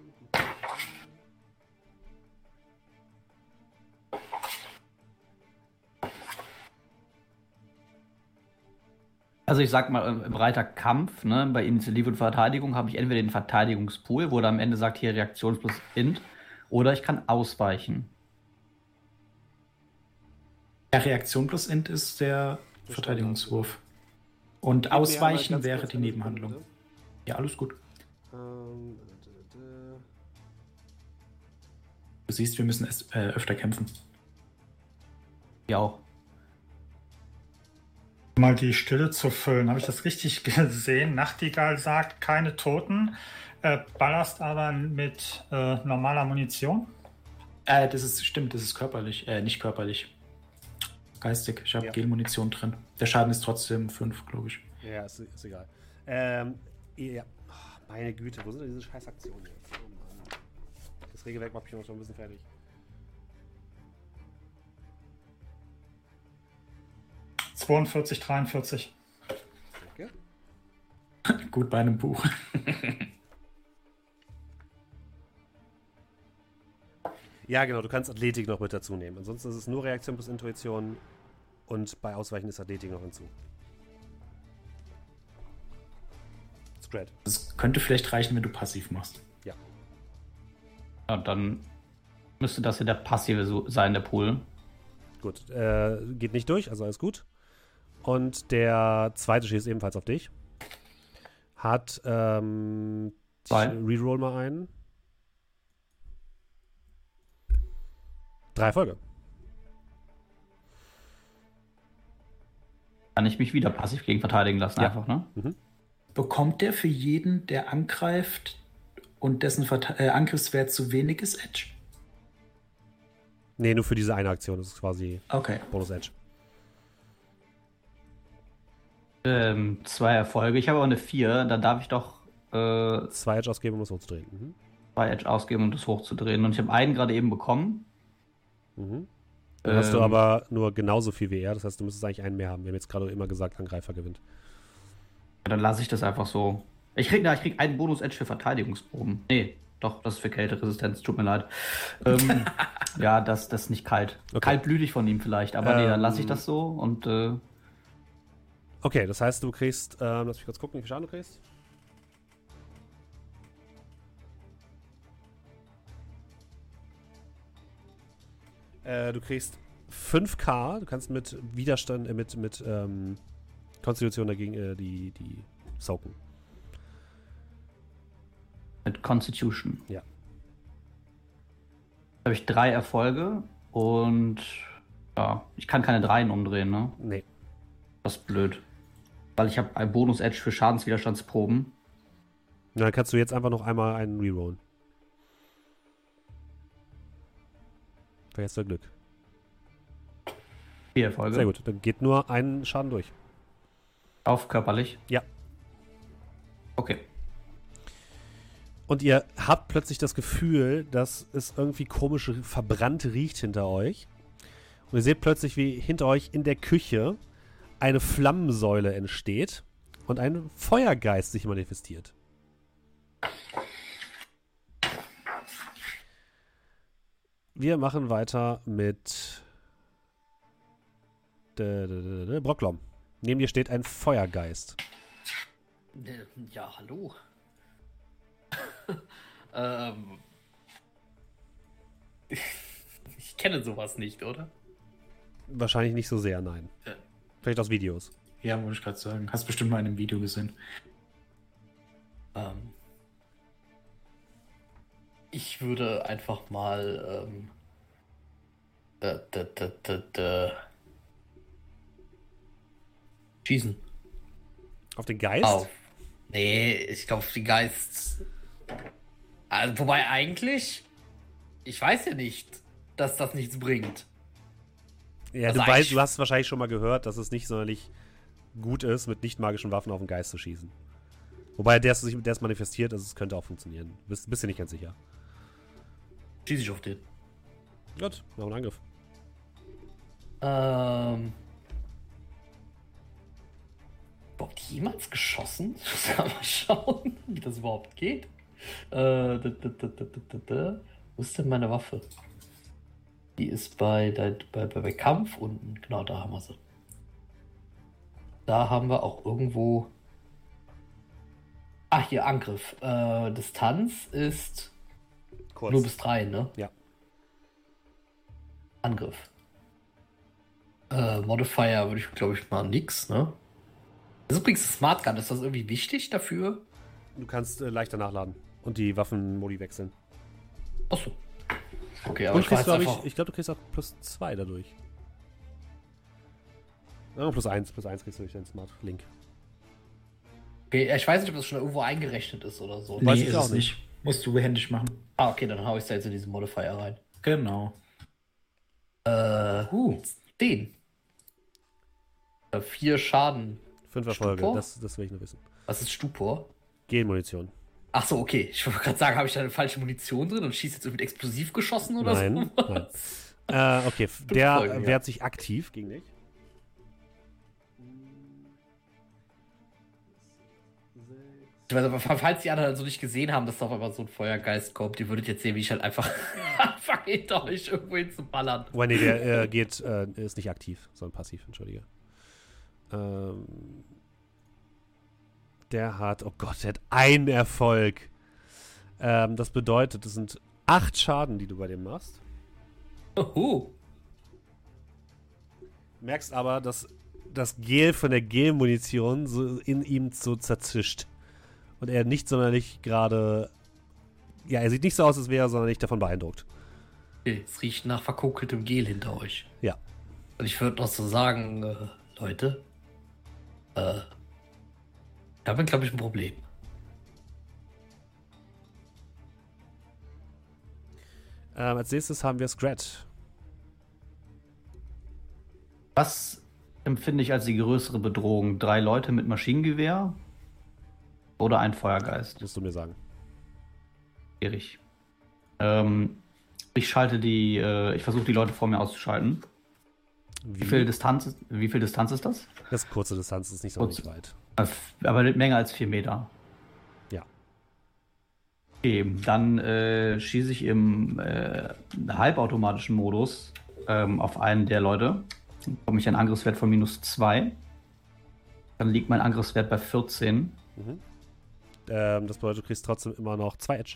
also ich sag mal, im breiter Kampf, ne, bei Initiative und Verteidigung habe ich entweder den Verteidigungspool, wo er am Ende sagt, hier Reaktion plus Int, oder ich kann ausweichen. Ja, Reaktion plus Int ist der Verteidigungswurf. Und Ausweichen wäre die Nebenhandlung. Ja, alles gut. Du siehst, wir müssen es, äh, öfter kämpfen. Ja auch. Mal die Stille zu füllen. Habe ich das richtig [laughs] gesehen? Nachtigall sagt keine Toten, äh, ballerst aber mit äh, normaler Munition. Äh, das ist, stimmt, das ist körperlich. Äh, nicht körperlich. Geistig. Ich habe Ja. Gelmunition drin. Der Schaden ist trotzdem 5, glaube ich. Ja, ist, ist egal. Ähm, ja. Meine Güte, wo sind denn diese scheiß Aktionen jetzt? Das Regelwerk macht mich immer schon ein bisschen fertig. 42, 43. Danke. [laughs] Gut bei einem Buch. [laughs] Ja, genau, du kannst Athletik noch mit dazu nehmen. Ansonsten ist es nur Reaktion plus Intuition und bei Ausweichen ist Athletik noch hinzu. Das könnte vielleicht reichen, wenn du passiv machst. Ja, dann müsste das ja der passive sein, der Pool. Gut, äh, geht nicht durch, also alles gut. Und der zweite schießt ebenfalls auf dich. Hat, ähm, Zwei. reroll mal einen. Drei Erfolge. Kann ich mich wieder passiv gegen verteidigen lassen, Ja. einfach, ne? Bekommt der für jeden, der angreift und dessen Verte äh, Angriffswert zu wenig ist, Edge? Nee, nur für diese eine Aktion. Das ist quasi Okay. Bonus Edge. Ähm, zwei Erfolge. Ich habe aber eine 4. Dann darf ich doch äh, Zwei Edge ausgeben, um es hochzudrehen. Mhm. zwei Edge ausgeben, um das hochzudrehen. Und ich habe einen gerade eben bekommen. Mhm. Dann hast du Ähm, aber nur genauso viel wie er. Das heißt, du müsstest eigentlich einen mehr haben. Wir haben jetzt gerade immer gesagt, Angreifer gewinnt. Dann lasse ich das einfach so. Ich krieg, na, ich krieg einen Bonus-Edge für Verteidigungsproben. Nee, doch, das ist für Kälteresistenz. Tut mir leid. Ähm, [laughs] ja, das, das ist nicht kalt. Okay. Kaltblütig von ihm vielleicht. Aber nee, dann lasse ich Ähm, das so und äh, Okay, das heißt, du kriegst, ähm, lass mich kurz gucken, wie viel Schaden du kriegst. Äh, du kriegst 5k, du kannst mit Widerstand, äh, mit, mit ähm, Konstitution dagegen äh, die, die soaken. Mit Constitution. Ja. Da habe ich drei Erfolge und ja, ich kann keine Dreien umdrehen, ne? Nee. Das ist blöd. Weil ich habe einen Bonus-Edge für Schadenswiderstandsproben. Na, Dann kannst du jetzt einfach noch einmal einen rerollen. Du ja Glück. Vier Erfolge. Sehr gut, dann geht nur ein Schaden durch. Auf körperlich. Ja. Okay. Und ihr habt plötzlich das Gefühl, dass es irgendwie komisch verbrannt riecht hinter euch. Und ihr seht plötzlich, wie hinter euch in der Küche eine Flammensäule entsteht und ein Feuergeist sich manifestiert. Wir machen weiter mit Brocklom. Neben dir steht ein Feuergeist. Äh, Ja, hallo. Ähm. Ich kenne sowas nicht, oder? Wahrscheinlich nicht so sehr, nein. Ja. Vielleicht aus Videos. Ja, wollte ich gerade sagen. Hast bestimmt mal in einem Video gesehen. Ähm. Ich würde einfach mal. Ähm, äh, d, d, d, d, schießen. Auf den Geist? Auf. Nee, ich glaube, die Geist. Also, wobei eigentlich. Ich weiß ja nicht, dass das nichts bringt. Ja, Also du, weißt, du hast wahrscheinlich schon mal gehört, dass es nicht sonderlich gut ist, mit nicht magischen Waffen auf den Geist zu schießen. Wobei der ist, sich- der ist manifestiert, also es könnte auch funktionieren. Bist, bist du nicht ganz sicher. Schieße ich auf den. Gut, wir einen Angriff. Ähm. Überhaupt jemals geschossen? [laughs] Ich muss mal schauen, wie das überhaupt geht. Äh. Wo ist denn meine Waffe? Die ist bei, bei, bei, bei Kampf unten. Genau, da haben wir sie. Da haben wir auch irgendwo. Ah, hier Angriff. Äh, Distanz ist Kurz. nur bis drei, ne? Ja. Angriff. Äh, Modifier würde ich, glaube ich, mal nix, ne? Das ist übrigens ein Smart Gun. Ist das irgendwie wichtig dafür? Du kannst äh, leichter nachladen und die Waffenmodi wechseln. Achso. Okay, aber und ich weiß kriegst, glaube ich, ich glaube, du kriegst auch plus 2 dadurch. Ja, plus 1, plus 1 kriegst du durch deinen Smart Link. Okay, ich weiß nicht, ob das schon irgendwo eingerechnet ist oder so. Weiß nee, ich ist auch es nicht. nicht. Musst du händisch machen. Ah, okay, dann hau ich da jetzt in diesen Modifier rein. Genau. Äh, Uh, den. Äh, vier Schaden. 5 Erfolge, Stupor? das, das will ich nur wissen. Was ist Stupor? Genmunition. Ach so, okay. Ich wollte gerade sagen, habe ich da eine falsche Munition drin und schieße jetzt mit Explosiv geschossen oder nein, so? Nein. [laughs] äh, okay, der Folgen, ja. wehrt sich aktiv gegen dich. Ich falls die anderen halt so also nicht gesehen haben, dass da auf einmal so ein Feuergeist kommt, ihr würdet jetzt sehen, wie ich halt einfach [laughs] anfange, hinter euch irgendwo hin zu ballern. Oh, nee, der äh, geht, äh, ist nicht aktiv, sondern passiv, entschuldige. Ähm der hat, oh Gott, der hat einen Erfolg. Ähm, das bedeutet, es sind acht Schaden, die du bei dem machst. Oho. Merkst aber, dass das Gel von der Gelmunition so in ihm so zerzischt. Und er nicht sonderlich gerade. Ja, er sieht nicht so aus, als wäre er sonderlich davon beeindruckt. Es riecht nach verkokeltem Gel hinter euch. Ja. Und ich würde noch so sagen, äh, Leute, äh, ich habe, glaube ich, ein Problem. Ähm, als nächstes haben wir Scrat. Was empfinde ich als die größere Bedrohung? Drei Leute mit Maschinengewehr oder ein Feuergeist? Musst du mir sagen. Schwierig. Ähm, ich schalte die, äh, ich versuche die Leute vor mir auszuschalten. Wie viel Distanz, ist- wie viel Distanz ist das? Das ist kurze Distanz, ist nicht sonderlich weit. Äh, Aber nicht länger als vier Meter. Ja. Okay, dann äh, schieße ich im äh, halbautomatischen Modus ähm, auf einen der Leute. Dann bekomme ich einen Angriffswert von minus zwei. Dann liegt mein Angriffswert bei 14. Ähm, das bedeutet, du kriegst trotzdem immer noch zwei Edge.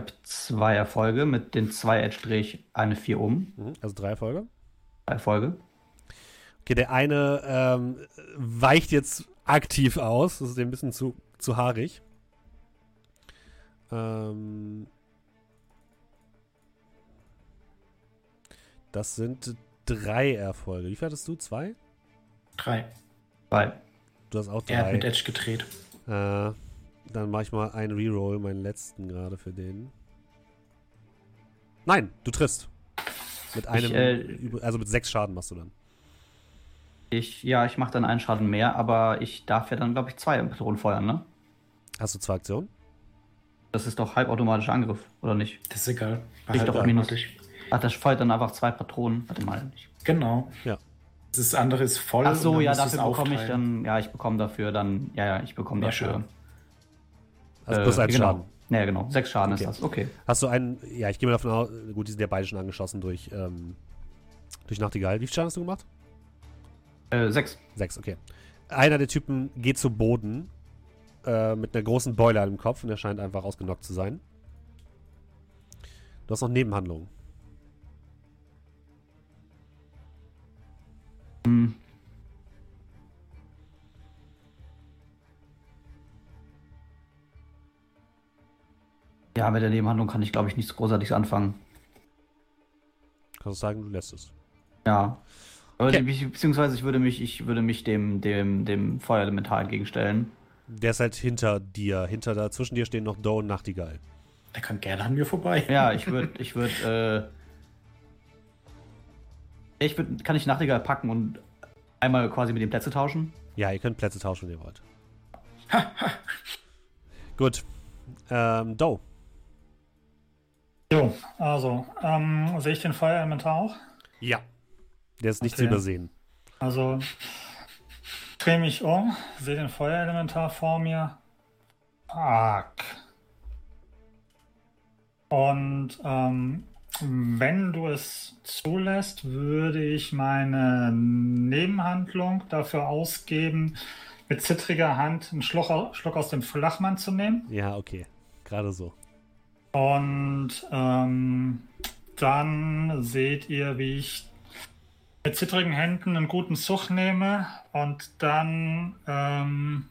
Habe zwei Erfolge. Mit den zwei Edge drehe ich eine 4 um. Mhm. Also drei Erfolge. Drei Erfolge. Okay, der eine ähm, weicht jetzt aktiv aus. Das ist ein bisschen zu, zu haarig. Ähm, das sind drei Erfolge. Wie viel hattest du? Zwei? Drei. Zwei. Du hast auch Er hat drei. mit Edge gedreht. Äh, dann mache ich mal einen Reroll, meinen letzten gerade für den. Nein, du triffst. Mit einem, äh, übr- also mit sechs Schaden machst du dann. Ich, ja, ich mache dann einen Schaden mehr, aber ich darf ja dann, glaube ich, zwei Patronen feuern, ne? Hast du zwei Aktionen? Das ist doch halbautomatischer Angriff, oder nicht? Das ist egal. Liegt doch minus. Ach, das feuert dann einfach zwei Patronen. Warte mal. Ich, Genau. Ja. Das andere ist voll. ach so, ja, dafür bekomme ich dann, ja, ich bekomme dafür dann, ja, ja, ich bekomme Mehr dafür. Schaden. Also äh, plus ein genau. Schaden. Ja, genau. Sechs Schaden Okay. ist das. Okay. Hast du einen, ja, ich gehe mal davon aus, gut, die sind ja beide schon angeschossen durch, ähm, durch Nachtigall. Wie viel Schaden hast du gemacht? Äh, sechs. Sechs, okay. Einer der Typen geht zu Boden äh, mit einer großen Beule im Kopf und er scheint einfach ausgenockt zu sein. Du hast noch Nebenhandlungen. Hm. Ja, mit der Nebenhandlung kann ich, glaube ich, nichts Großartiges anfangen. Kannst du sagen, du lässt es. Ja. Aber Okay. die- beziehungsweise ich würde mich, ich würde mich dem, dem, dem Feuerelementar entgegenstellen. Der ist halt hinter dir. Hinter da, zwischen dir stehen noch Doe und Nachtigall. Der kann gerne an mir vorbei. Ja, ich [laughs] würde, ich würde, äh, ich würde, kann ich Nachtigall packen und einmal quasi mit den Plätze tauschen? Ja, ihr könnt Plätze tauschen, wenn ihr wollt. Gut. Ähm, Doe. Jo, also, ähm, sehe ich den Feuerelementar auch? Ja. Der ist nicht zu Okay. übersehen. Also, drehe mich um, sehe den Feuerelementar vor mir. Fuck. Und ähm, wenn du es zulässt, würde ich meine Nebenhandlung dafür ausgeben, mit zittriger Hand einen Schluck, Schluck aus dem Flachmann zu nehmen. Ja, okay. Gerade so. Und ähm, dann seht ihr, wie ich mit zittrigen Händen einen guten Zug nehme und dann ähm,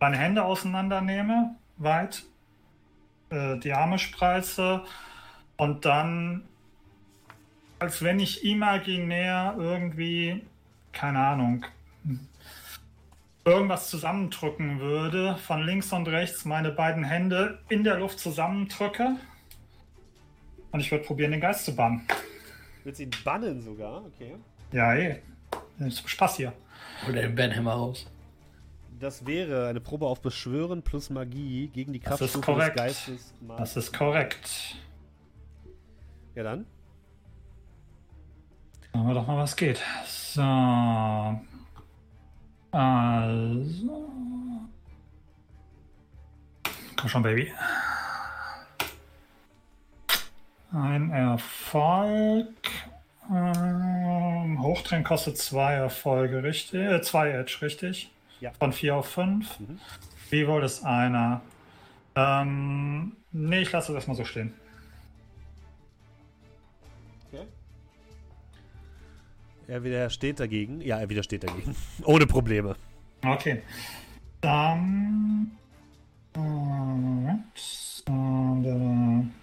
meine Hände auseinandernehme, weit, äh, die Arme spreize und dann, als wenn ich imaginär irgendwie, keine Ahnung, irgendwas zusammendrücken würde, von links und rechts meine beiden Hände in der Luft zusammendrücke. Und ich würde probieren, den Geist zu bannen. Willst du ihn bannen sogar? Okay. Ja, eh. Das ist Spaß hier. Hol den Banhammer raus. Das wäre eine Probe auf Beschwören plus Magie gegen die Das ist Kraftstufe des korrekt. Geistes. Das ist korrekt. ja, dann. Schauen wir doch mal, was geht. So. Also. Komm schon, Baby. Ein Erfolg. Ähm, Hochdrehen kostet zwei Erfolge, richtig? Äh, zwei Edge, richtig? Ja. Von vier auf fünf. Mhm. Reroll ist einer. Ähm, nee, ich lasse das erstmal so stehen. Er widersteht dagegen. Ja, er widersteht dagegen. [laughs] Ohne Probleme. Okay. Dann. Alright. Und, äh,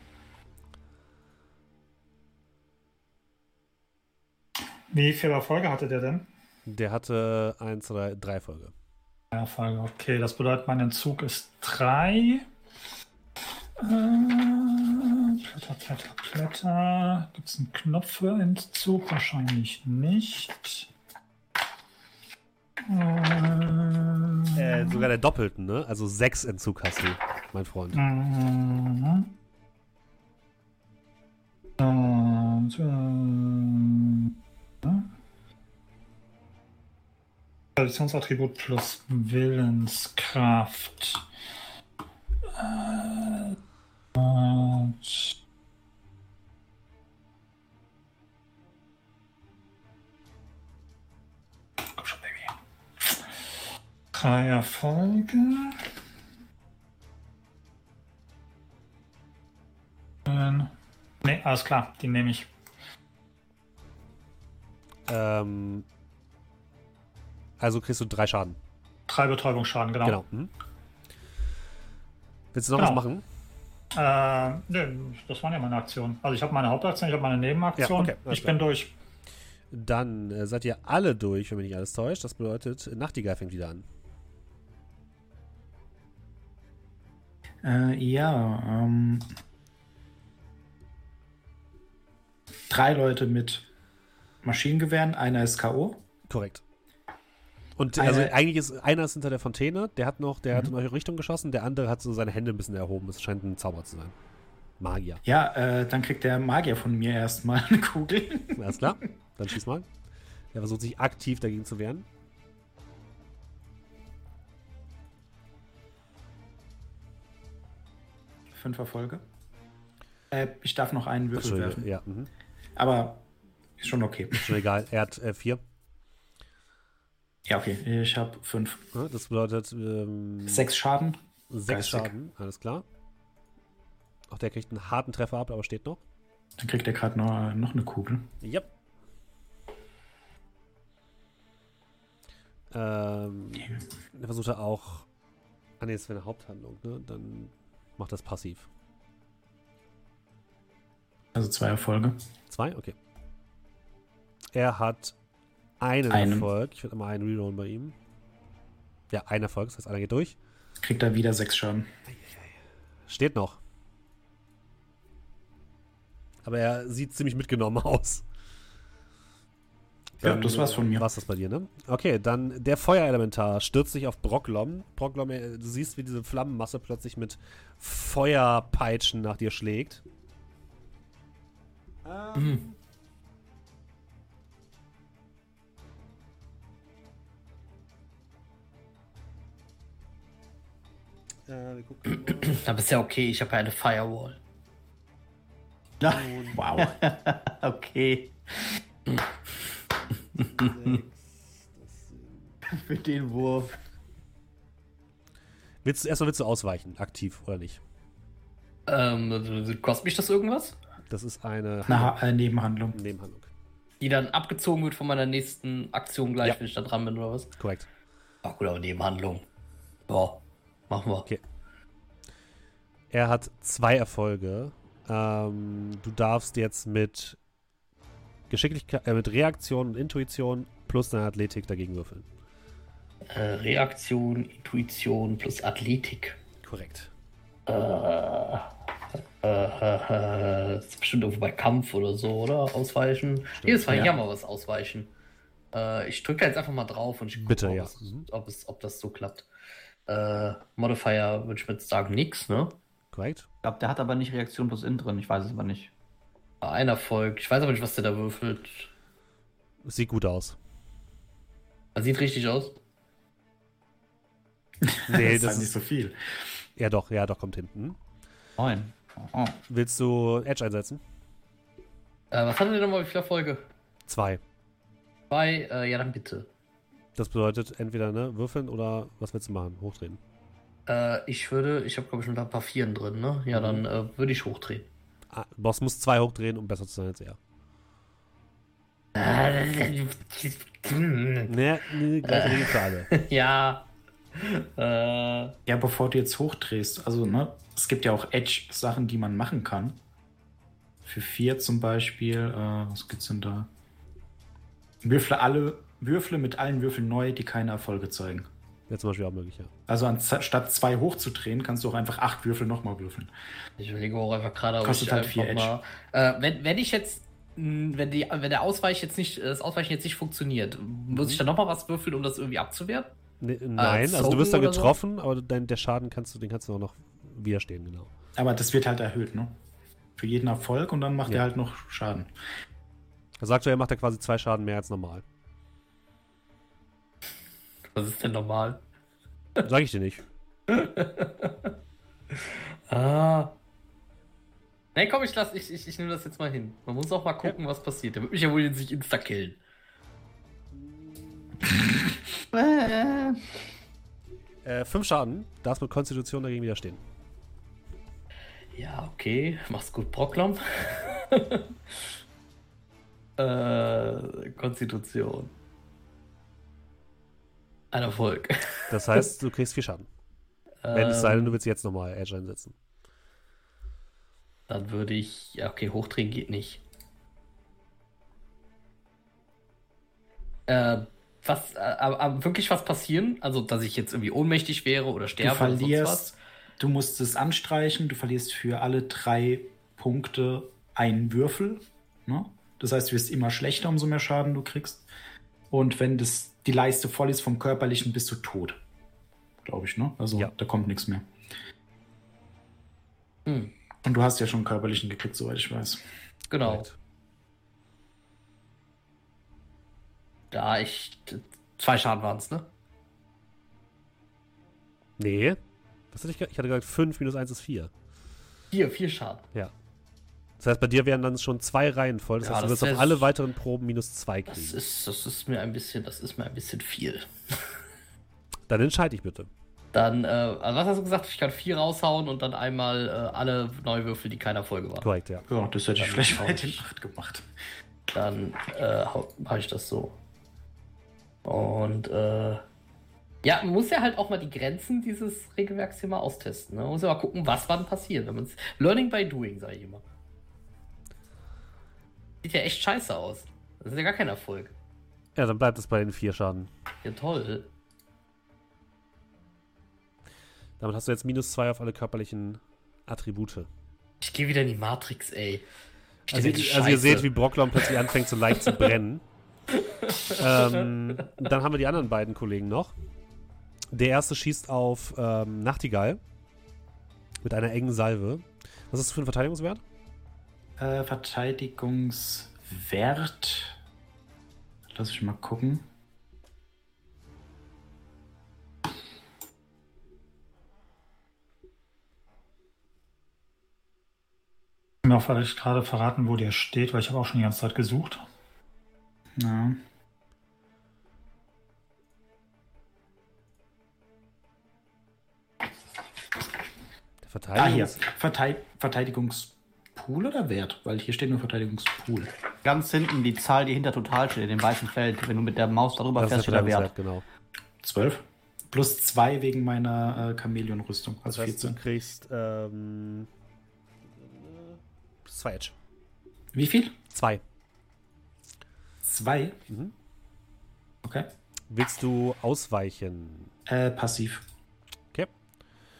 Wie viele Erfolge hatte der denn? Der hatte 1, 2, 3 Folge. Erfolge, okay. Das bedeutet, mein Entzug ist 3. Äh, Blätter, Blätter, Blätter. Gibt es einen Knopf für Entzug? Wahrscheinlich nicht. Äh, Äh, sogar der Doppelten, ne? Also 6 Entzug hast du, mein Freund. Mhm. Und, äh, Traditionsattribut plus Willenskraft. Äh, und Komm schon, Baby. Drei Erfolge. Nee, alles klar, die nehme ich. Ähm, also kriegst du 3 Schaden. Drei Betäubungsschaden, genau. Genau. Mhm. Willst du noch Genau. was machen? Äh, nee, das waren ja meine Aktionen. Also ich habe meine Hauptaktion, ich habe meine Nebenaktion. Ja, okay, ich bin durch. Dann äh, seid ihr alle durch, wenn mich nicht alles täuscht. Das bedeutet, Nachtigall fängt wieder an. Äh, ja, ähm. Drei Leute mit Maschinengewehren, einer ist K.O. Korrekt. Und Eine- also eigentlich ist einer ist hinter der Fontäne, der hat noch, der hat Mhm. in eure Richtung geschossen, der andere hat so seine Hände ein bisschen erhoben. Es scheint ein Zauber zu sein. Magier. Ja, äh, dann kriegt der Magier von mir erstmal eine Kugel. [laughs] Alles klar? Dann schieß mal. Der versucht sich aktiv dagegen zu wehren. Fünf Erfolge. Äh, ich darf noch einen Würfel werfen. Ja, mhm. Aber ist schon okay. schon egal. Er hat äh, vier. Ja, okay. Ich habe fünf. Ja, Das bedeutet ähm, Sechs Schaden. sechs geistig. Schaden. Alles klar. Auch der kriegt einen harten Treffer ab, aber steht noch. Dann kriegt er gerade noch, noch eine Kugel. Yep. Ähm, er versucht er auch. Ah, ne, das wäre eine Haupthandlung, ne? Dann macht das passiv. Also zwei Erfolge. Zwei? Okay. Er hat einen Einen. Erfolg. Ich würde mal einen rerollen bei ihm. Ja, ein Erfolg, das heißt, einer geht durch. Kriegt er wieder sechs Schaden. Steht noch. Aber er sieht ziemlich mitgenommen [laughs] aus. Ja, das war's von mir. War's das bei dir, ne? Okay, dann der Feuerelementar stürzt sich auf Brocklom. Brocklom, äh, du siehst, wie diese Flammenmasse plötzlich mit Feuerpeitschen nach dir schlägt. Mhm. Äh, wir gucken mal. [clears throat] Aber ist ja okay, ich habe ja eine Firewall. Wow. [laughs] Okay. Für den Wurf. Willst du erstmal willst du ausweichen, aktiv oder nicht? Ähm, kostet mich das irgendwas? Das ist eine Eine ha äh, Nebenhandlung. Nebenhandlung. Die dann abgezogen wird von meiner nächsten Aktion gleich, Ja. wenn ich da dran bin oder was? Korrekt. Ach gut, aber Nebenhandlung. Ja, machen wir. Okay. Er hat zwei Erfolge. Ähm, du darfst jetzt mit Geschicklichkeit, äh, mit Reaktion und Intuition plus deine Athletik dagegen würfeln. Äh, Reaktion, Intuition plus Athletik. Korrekt. Äh, äh, äh, das ist bestimmt irgendwo bei Kampf oder so, oder? Ausweichen. Nee, das war ja. hier mal was ausweichen. Äh, ich drücke da jetzt einfach mal drauf und ich gucke, Bitte, ob, ja. es, Mhm. ob, es, ob das so klappt. Äh, Modifier würde ich jetzt sagen, nix, ne? Korrekt. Ich glaube, der hat aber nicht Reaktion plus In drin. Ich weiß es aber nicht. Ein Erfolg. Ich weiß aber nicht, was der da würfelt. Sieht gut aus. Das sieht richtig aus. Nee, [laughs] das ist das halt nicht ist. so viel. Ja, doch, ja, doch, kommt hinten. Neun. Oh. Willst du Edge einsetzen? Äh, was hatten wir nochmal für Erfolge? Zwei. Zwei, äh, ja, dann bitte. Das bedeutet entweder ne, würfeln oder was willst du machen? Hochdrehen. Äh, ich würde, ich habe glaube ich noch ein paar Vieren drin, ne? Ja, dann äh, würde ich hochdrehen. Ah, Boss muss zwei hochdrehen, um besser zu sein als er. [laughs] Nee, nee gleiche Regel für alle. [laughs] ja. Äh, Ja, bevor du jetzt hochdrehst, also, ne, es gibt ja auch Edge-Sachen, die man machen kann. Für vier zum Beispiel, äh, was gibt's denn da? Würfle alle, Würfle mit allen Würfeln neu, die keine Erfolge zeigen. Wäre zum Beispiel auch möglich, ja. Also anstatt zwei hochzudrehen, kannst du auch einfach acht Würfel nochmal würfeln. ich überlege auch einfach gerade, ob Kostet ich halt vier mal. Äh, wenn, wenn ich jetzt. Wenn, die, wenn der Ausweich jetzt nicht, das Ausweichen jetzt nicht funktioniert, muss ich dann nochmal was würfeln, um das irgendwie abzuwehren? Nee, nein, also du Zogen wirst dann oder so? getroffen, aber dein, der Schaden kannst du, den kannst du auch noch widerstehen, genau. Aber das wird halt erhöht, ne? Für jeden Erfolg und dann macht Ja. er halt noch Schaden. Er sagt er macht er quasi zwei Schaden mehr als normal. Was ist denn normal? Sag ich dir nicht. [laughs] Ah. Nee, komm, ich lass, ich, ich, ich nehme das jetzt mal hin. Man muss auch mal gucken, was passiert. Der wird mich ja wohl sich insta-killen. [laughs] Äh, fünf Schaden, darfst mit Konstitution dagegen widerstehen. Ja, okay. Mach's gut, Brocklam. [laughs] äh, Konstitution. Ein Erfolg. Das heißt, du kriegst vier Schaden. Wenn es sei denn, du willst jetzt nochmal Edge einsetzen. Dann würde ich. Ja, okay, hochdrehen geht nicht. Äh, was, äh, wirklich was passieren? Also, dass ich jetzt irgendwie ohnmächtig wäre oder Du sterbe oder sonst was? verlierst, du musst es anstreichen, du verlierst für alle drei Punkte einen Würfel. Ne? Das heißt, du wirst immer schlechter, umso mehr Schaden du kriegst. Und wenn das, die Leiste voll ist vom Körperlichen, bist du tot. Glaube ich, ne? Also Ja. da kommt nichts mehr. Hm, Und du hast ja schon körperlichen gekriegt, soweit ich weiß. genau. Da ich. Zwei Schaden waren es, ne? Nee. Was hatte ich, ich hatte gesagt, 5 minus 1 ist 4. Vier, vier Schaden. Ja. Das heißt, bei dir wären dann schon zwei Reihen voll. Das Ja, heißt, du das wirst auf alle weiteren Proben minus 2 Das kriegen. ist, das ist mir ein bisschen, das ist mir ein bisschen viel. Dann entscheide ich bitte. Dann, äh, also was hast du gesagt? Ich kann vier raushauen und dann einmal äh, alle Neuwürfel, die keiner Folge waren. Korrekt, ja. Ja, das hätte ich vielleicht bei den 8 gemacht. Dann äh, mache ich das so. Und äh, ja, man muss ja halt auch mal die Grenzen dieses Regelwerks hier mal austesten. Ne? Man muss ja mal gucken, was wann passiert. Wenn man's, Learning by doing, sage ich immer. Sieht ja echt scheiße aus. Das ist ja gar kein Erfolg. Ja, dann bleibt es bei den 4 Schaden. Ja, toll. Damit hast du jetzt minus 2 auf alle körperlichen Attribute. Ich gehe wieder in die Matrix, ey. Also, also ihr seht, wie Brocklom plötzlich anfängt, so leicht zu brennen. [laughs] ähm, dann haben wir die anderen beiden Kollegen noch. Der erste schießt auf ähm, Nachtigall mit einer engen Salve. Was ist das für ein Verteidigungswert? Äh, Verteidigungswert. Lass ich mal gucken. Mir auch vielleicht gerade verraten, wo der steht, weil ich habe auch schon die ganze Zeit gesucht. Ja. Der Ah, Verteidigungs hier. Vertei Verteidigungspool oder Wert? Weil hier steht nur Verteidigungspool. Ganz hinten die Zahl, die hinter total steht, in dem weißen Feld. Wenn du mit der Maus darüber Das ist fährst, steht der Wert. Verteidigungswert, genau. 12. Plus 2 wegen meiner äh, Chamäleon-Rüstung. Das Also heißt, du 14. kriegst ähm, plus 2 Edge. Wie viel? 2. 2. Mhm. Okay. Willst du ausweichen? Äh, passiv. Okay.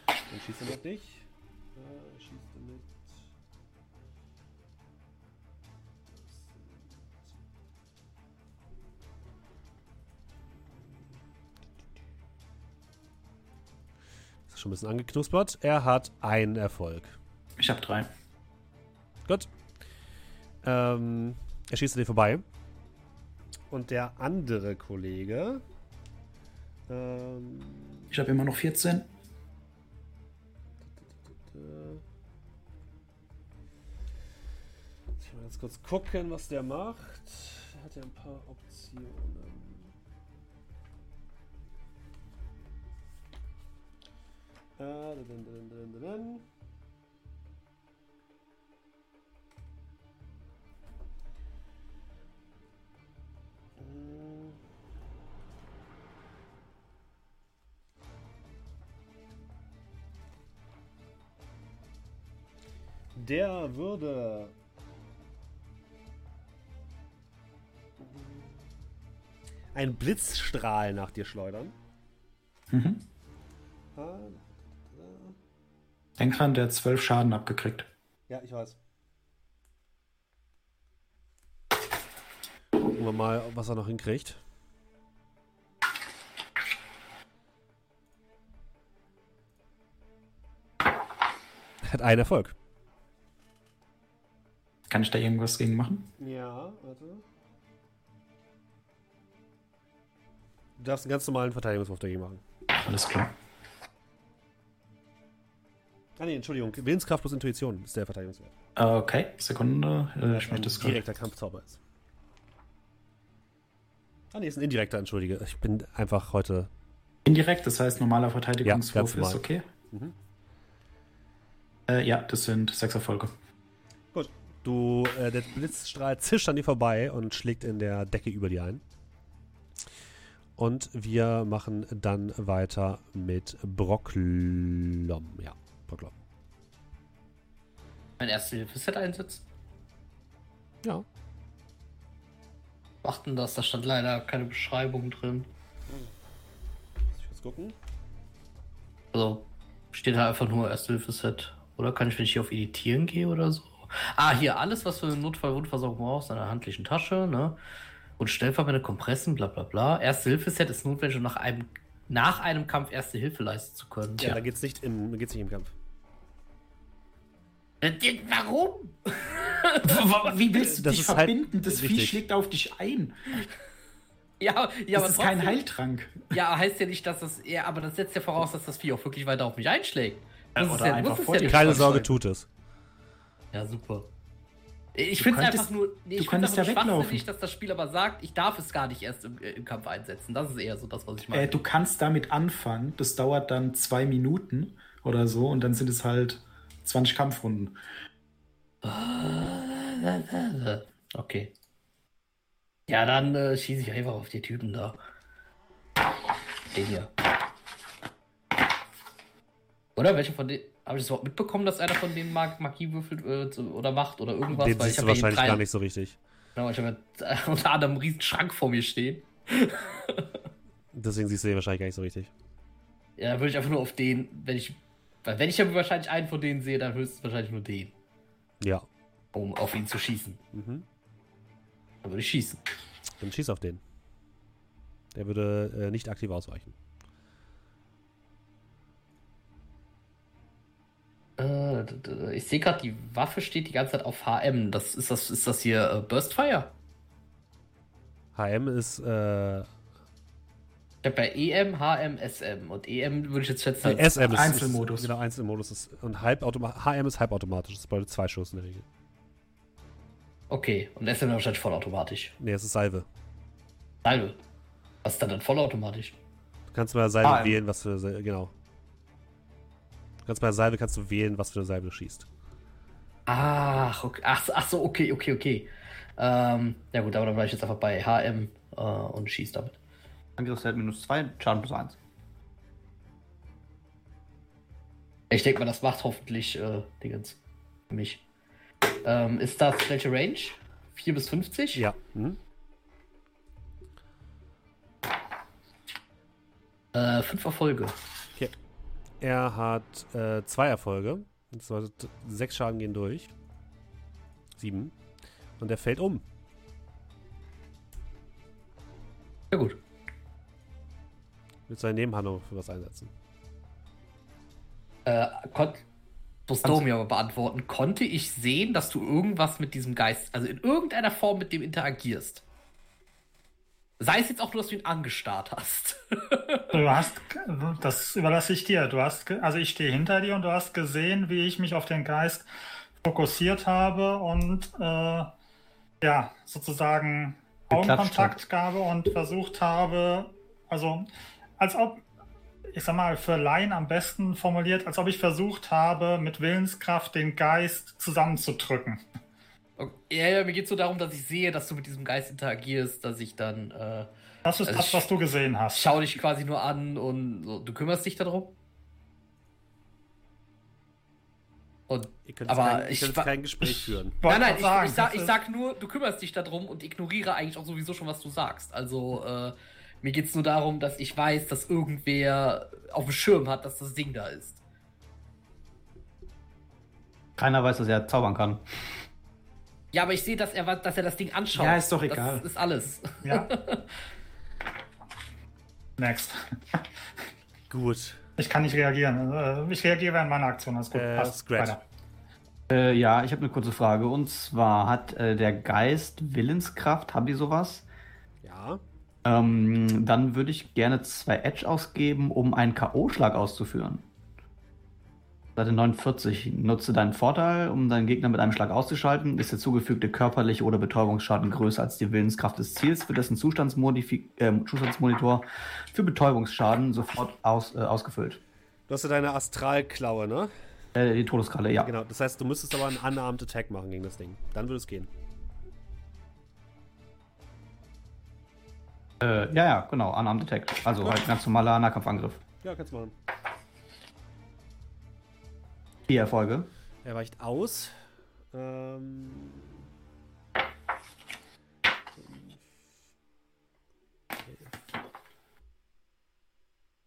Dann schießt er mit dich. Schon ein bisschen angeknuspert. Er hat einen Erfolg. Ich habe 3. Gut. Ähm, er schießt an dir vorbei. Und der andere Kollege. Ähm, Ich habe immer noch 14. Ich will ganz kurz gucken, was der macht. Der hat ja ein paar Optionen. Der würde ein Blitzstrahl nach dir schleudern. Mhm. Ah, Denk dran, der hat 12 Schaden abgekriegt. Ja, ich weiß. Gucken wir mal, was er noch hinkriegt. Hat einen Erfolg. Kann ich da irgendwas gegen machen? Ja, warte. Du darfst einen ganz normalen Verteidigungswurf dagegen machen. Alles klar. Ah nee, Entschuldigung. Willenskraft plus Intuition ist der Verteidigungswert. Okay, Sekunde. Äh, ich möchte gerade. direkter Kampfzauber ist. Ah nee, ist ein indirekter, entschuldige. Ich bin einfach heute. Indirekt, das heißt, normaler Verteidigungswurf Ja, ist okay. Mhm. Äh, ja, das sind sechs Erfolge. Gut. Du, äh, der Blitzstrahl zischt an dir vorbei und schlägt in der Decke über dir ein. Und wir machen dann weiter mit Brocklom. Ja, Brocklom. Mein erste Hilfe-Set einsetzen. Ja. Achten das, da stand leider keine Beschreibung drin. Muss ich kurz gucken. Also steht da einfach nur erste Hilfe-Set. Oder kann ich, wenn ich hier auf Editieren gehe oder so? Ah, hier alles, was für eine Notfall-Wundversorgung brauchst, in einer handlichen Tasche, ne? Und Stellverbände, Kompressen, bla bla bla. Erste Hilfe-Set ist notwendig, um nach einem, nach einem Kampf Erste Hilfe leisten zu können. Ja, da geht's nicht, im, geht's nicht im Kampf. Äh, Warum? Wie willst du Das dich ist halt verbinden? das Vieh richtig. schlägt auf dich ein. Ja, ja, das ist kein trotzdem- Heiltrank. Ja, heißt ja nicht, dass das. Ja, aber das setzt ja voraus, dass das Vieh auch wirklich weiter auf mich einschlägt. Ja, Muss oder es ja, einfach muss vor ja nicht Keine. Sorge, tut es. Ja, super. Ich finde es einfach nur. Nee, du ich könntest ja nur weglaufen. schwachsinnig, dass das Spiel aber sagt, ich darf es gar nicht erst im, äh, im Kampf einsetzen. Das ist eher so das, was ich meine. Äh, du kannst damit anfangen. Das dauert dann zwei Minuten oder so und dann sind es halt 20 Kampfrunden. Okay. Ja, dann äh, schieße ich einfach auf die Typen da. Den hier. Oder welcher von denen. Habe ich das überhaupt mitbekommen, dass einer von denen Mag Magie würfelt äh, oder macht oder irgendwas? Den Weil siehst ich du wahrscheinlich drei- gar nicht so richtig. Genau, ich habe ja, [laughs] unter anderem einen riesen Schrank vor mir stehen. [laughs] Deswegen siehst du den wahrscheinlich gar nicht so richtig. Ja, dann würde ich einfach nur auf den, wenn ich. Weil wenn ich ja wahrscheinlich einen von denen sehe, dann höchstens wahrscheinlich nur den, Ja. um auf ihn zu schießen. Mhm. Dann würde ich schießen. Dann schieß auf den. Der würde äh, nicht aktiv ausweichen. Äh, ich sehe gerade, die Waffe steht die ganze Zeit auf HM. Das ist das, ist das hier äh, Burstfire? HM ist äh, Ich habe bei EM, HM, SM und EM würde ich jetzt schätzen. äh, SM ist Einzelmodus. Ist, genau, Einzelmodus ist und. HM ist halbautomatisch. Das bedeutet zwei Schuss in der Regel. Okay, und SM wahrscheinlich vollautomatisch. Nee, es ist Salve. Salve. Was ist dann denn vollautomatisch? Du kannst bei der Salve HM. wählen, was für eine Salve, genau. Du kannst bei der Salve kannst du wählen, was für eine Salve du schießt. Ach, okay. ach, so- ach so, okay, okay, okay. Ähm, ja gut, aber dann bleibe ich jetzt einfach bei HM äh, und schieß damit. Angriffswert minus 2, Schaden plus 1. Ich denke mal, das macht hoffentlich äh, Dingens für mich. Ähm, ist das welche Range? 4 bis 50? Ja. Mhm. Äh, fünf Erfolge. Okay. Er hat äh, zwei Erfolge. Das bedeutet, sechs Schaden gehen durch. Sieben. Und er fällt um. Ja gut. Mit seiner Nebenhandlung für was einsetzen. Äh, musst du mir aber beantworten. Konnte ich sehen, dass du irgendwas mit diesem Geist, also in irgendeiner Form mit dem interagierst? Sei es jetzt auch nur, dass du ihn angestarrt hast. [laughs] Du hast, das überlasse ich dir. Du hast, also ich stehe hinter dir und du hast gesehen, wie ich mich auf den Geist fokussiert habe und äh, ja, sozusagen Augenkontakt habe und versucht habe, also als ob, ich sag mal, für Laien am besten formuliert, als ob ich versucht habe, mit Willenskraft den Geist zusammenzudrücken. Okay. Ja, ja, mir geht es so darum, dass ich sehe, dass du mit diesem Geist interagierst, dass ich dann äh, Das ist Also das, was du gesehen hast. schau dich quasi nur an und so, du kümmerst dich darum. Und Ihr könnt Aber jetzt kein, ich wa- kein Gespräch führen. Nein, nein, ich, ich, sag, ich sag nur, du kümmerst dich darum und ignoriere eigentlich auch sowieso schon, was du sagst. Also, äh, mir geht es nur darum, dass ich weiß, dass irgendwer auf dem Schirm hat, dass das Ding da ist. Keiner weiß, dass er zaubern kann. Ja, aber ich sehe, dass er, dass er das Ding anschaut. Ja, ist doch egal. Das ist alles. Ja. [laughs] Next. Gut. Ich kann nicht reagieren. Äh, Ich reagiere während meiner Aktion. Das ist gut. Äh, Passt. Scratch. Weiter. Äh, ja, ich habe eine kurze Frage. Und zwar hat äh, der Geist Willenskraft, haben die sowas? Ähm, dann würde ich gerne zwei Edge ausgeben, um einen K.O.-Schlag auszuführen. Seite 49. Nutze deinen Vorteil, um deinen Gegner mit einem Schlag auszuschalten. Ist der zugefügte körperliche oder Betäubungsschaden größer als die Willenskraft des Ziels, wird dessen Zustandsmodif äh, Zustandsmonitor für Betäubungsschaden sofort aus, äh, ausgefüllt. Du hast ja deine Astralklaue, ne? Äh, die Todeskralle, ja. Genau. Das heißt, du müsstest aber einen Unarmed Attack machen gegen das Ding. Dann würde es gehen. Äh, ja, ja, genau. Unarmed Attack. Also halt ganz normaler Nahkampfangriff. Ja, kannst du machen. Vier Erfolge. Er weicht aus. Ähm.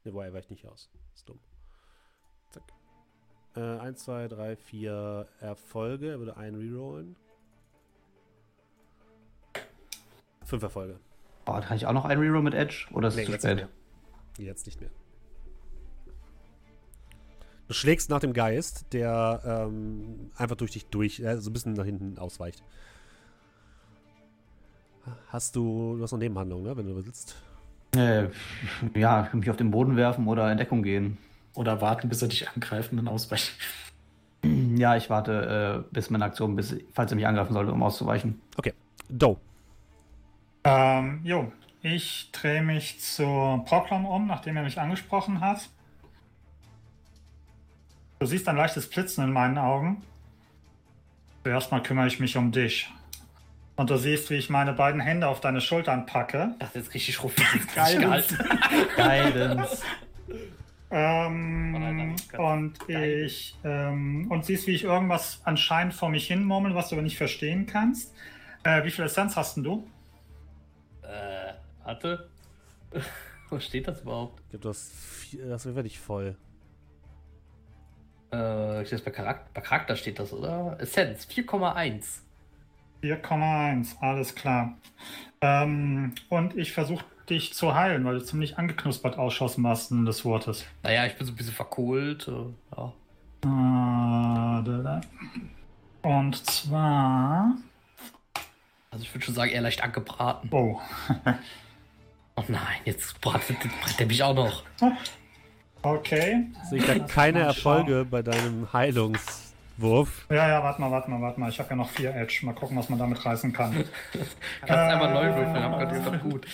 Ne, boah, er weicht nicht aus. Ist dumm. Zack. Äh, 1, 2, 3, 4 Erfolge. Er würde einen rerollen. Fünf Erfolge. Oh, kann ich auch noch einen Reroll mit Edge? Oder ist es Nee, zu jetzt nicht spät? mehr. Jetzt nicht mehr. Du schlägst nach dem Geist, der ähm, einfach durch dich durch, äh, so ein bisschen nach hinten ausweicht. Hast du, du hast noch Nebenhandlung, ne, wenn du willst. Äh, ja, ich kann mich auf den Boden werfen oder in Deckung gehen. Oder warten, bis er dich angreift und dann ausweichen. Ja, ich warte äh, bis meine Aktion, bis, falls er mich angreifen sollte, um auszuweichen. Okay. Do. Ähm, jo, ich drehe mich zu Proklom um, nachdem er mich angesprochen hat. Du siehst ein leichtes Blitzen in meinen Augen. Zuerst mal kümmere ich mich um dich. Und du siehst, wie ich meine beiden Hände auf deine Schultern packe. Das ist jetzt richtig ruffig. Geil. Guidance. [laughs] Ähm, und ich ähm, und siehst, wie ich irgendwas anscheinend vor mich hin murmel, was du aber nicht verstehen kannst. Äh, wie viel Essenz hast denn du? Äh, warte. [laughs] Wo steht das überhaupt? Ich glaube, vier, das wird nicht voll. Äh, steht das bei, Charakter, bei Charakter steht das, oder? Essenz, 4,1. 4,1, alles klar. Ähm, und ich versuche dich zu heilen, weil du ziemlich angeknuspert ausschaust im wahrsten des Wortes. Naja, ich bin so ein bisschen verkohlt. Äh, ja. Ah. Und zwar. Also ich würde schon sagen, eher leicht angebraten. Oh. [laughs] Oh nein, jetzt bratet, bratet er mich auch noch. Okay. Sehe ich da keine Erfolge bei deinem Heilungswurf. Ja, ja, warte mal, warte mal, warte mal. Ich habe ja noch vier Edge. Mal gucken, was man damit reißen kann. [laughs] Kannst einmal neu Äh, würfeln, aber das ist doch gut.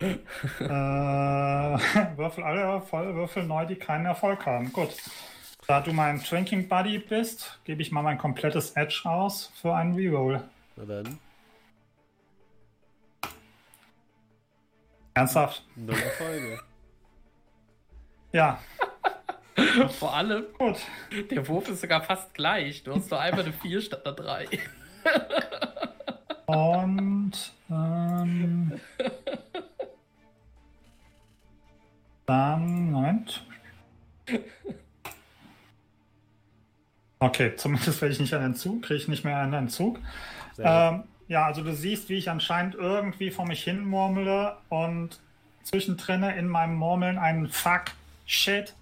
äh, [laughs] würfel alle voll, Würfel neu, die keinen Erfolg haben. Gut. Da du mein Drinking Buddy bist, gebe ich mal mein komplettes Edge aus für einen Reroll. Na dann. Ernsthaft? Null Erfolge. Ja, [laughs] Vor allem, gut. der Wurf ist sogar fast gleich. Du hast nur einmal eine 4 statt einer 3. [laughs] Und ähm, dann, Moment. Okay, zumindest werde ich nicht einen Entzug, kriege ich nicht mehr einen Entzug. Ähm, ja, also du siehst, wie ich anscheinend irgendwie vor mich hin murmle und zwischendrin in meinem Murmeln einen Fuck, Shit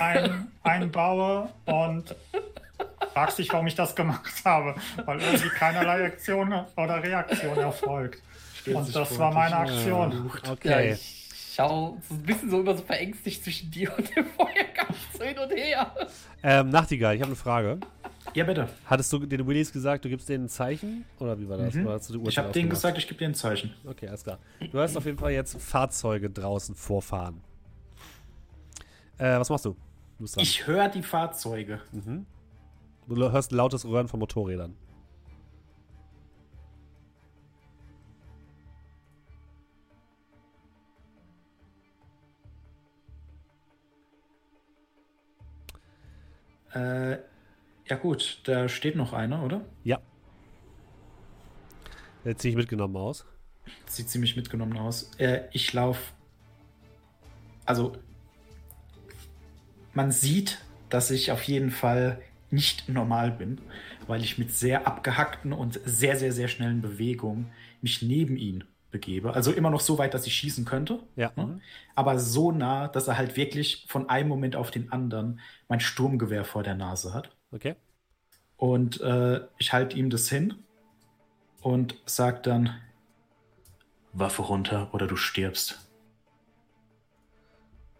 ein, [laughs] einbaue und fragst dich, warum ich das gemacht habe, weil irgendwie keinerlei Aktion oder Reaktion erfolgt. spürt Und das war meine Aktion. Ja, Okay. ich schau so ein bisschen so immer so verängstigt zwischen dir und dem [laughs] Feuerkampf so hin und her. Ähm, Nachtigall, ich habe eine Frage. Ja, bitte. Hattest du den Willis gesagt, du gibst denen ein Zeichen? Oder wie war das? Mhm. Oder Ich habe denen gesagt, ich gebe dir ein Zeichen. Okay, alles klar. Du hast auf jeden Fall jetzt Fahrzeuge draußen vorfahren. Äh, was machst du? Du. Ich höre die Fahrzeuge. Mhm. Du hörst lautes Röhren von Motorrädern. Äh, ja gut, da steht noch einer, oder? Ja. Der ziemlich mitgenommen aus. Sieht ziemlich mitgenommen aus. Äh, ich laufe. Also, man sieht, dass ich auf jeden Fall nicht normal bin, weil ich mit sehr abgehackten und sehr, sehr, sehr schnellen Bewegungen mich neben ihn begebe. Also immer noch so weit, dass ich schießen könnte, Ja. ne? Aber so nah, dass er halt wirklich von einem Moment auf den anderen mein Sturmgewehr vor der Nase hat. Okay. Und äh, ich halte ihm das hin und sag dann: Waffe runter oder du stirbst.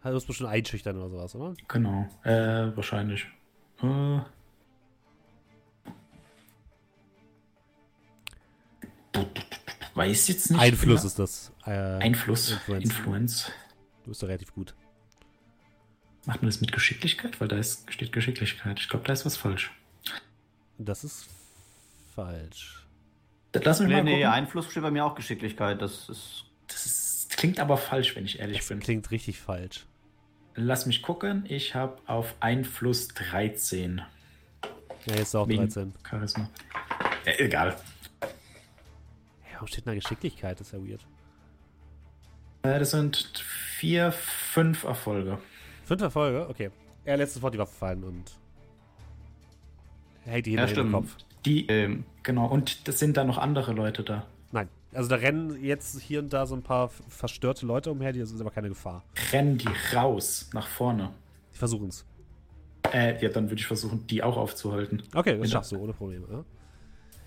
Du musst bestimmt einschüchtern oder sowas, oder? Genau, äh, wahrscheinlich. Äh. Weiß jetzt nicht. Einfluss genau. ist das. Äh, Einfluss. Influence. Influence. Du bist da relativ gut. Macht man das mit Geschicklichkeit? Weil da ist, steht Geschicklichkeit. Ich glaube, da ist was falsch. Das ist falsch. Das lass mich Nee, mal nee, gucken. Einfluss steht bei mir auch Geschicklichkeit. Das ist. Das, ist, klingt aber falsch, wenn ich ehrlich Das bin. klingt richtig falsch. Lass mich gucken. Ich habe auf Einfluss 13. Ja, jetzt auch Wegen 13. Charisma. Ja, egal. Ja, warum steht da Geschicklichkeit? Das ist ja weird. Äh, das sind vier, fünf Erfolge. Fünf Erfolge? Okay. Er lässt sofort die Waffe fallen und hält die Ja, hinter den stimmt. Kopf. Die, Ähm, genau, und das sind da noch andere Leute da. Nein. Also da rennen jetzt hier und da so ein paar verstörte Leute umher, die sind aber keine Gefahr. Rennen die raus, nach vorne. Die versuchen es. Äh, ja, dann würde ich versuchen, die auch aufzuhalten. Okay, das schaffst du ohne Probleme.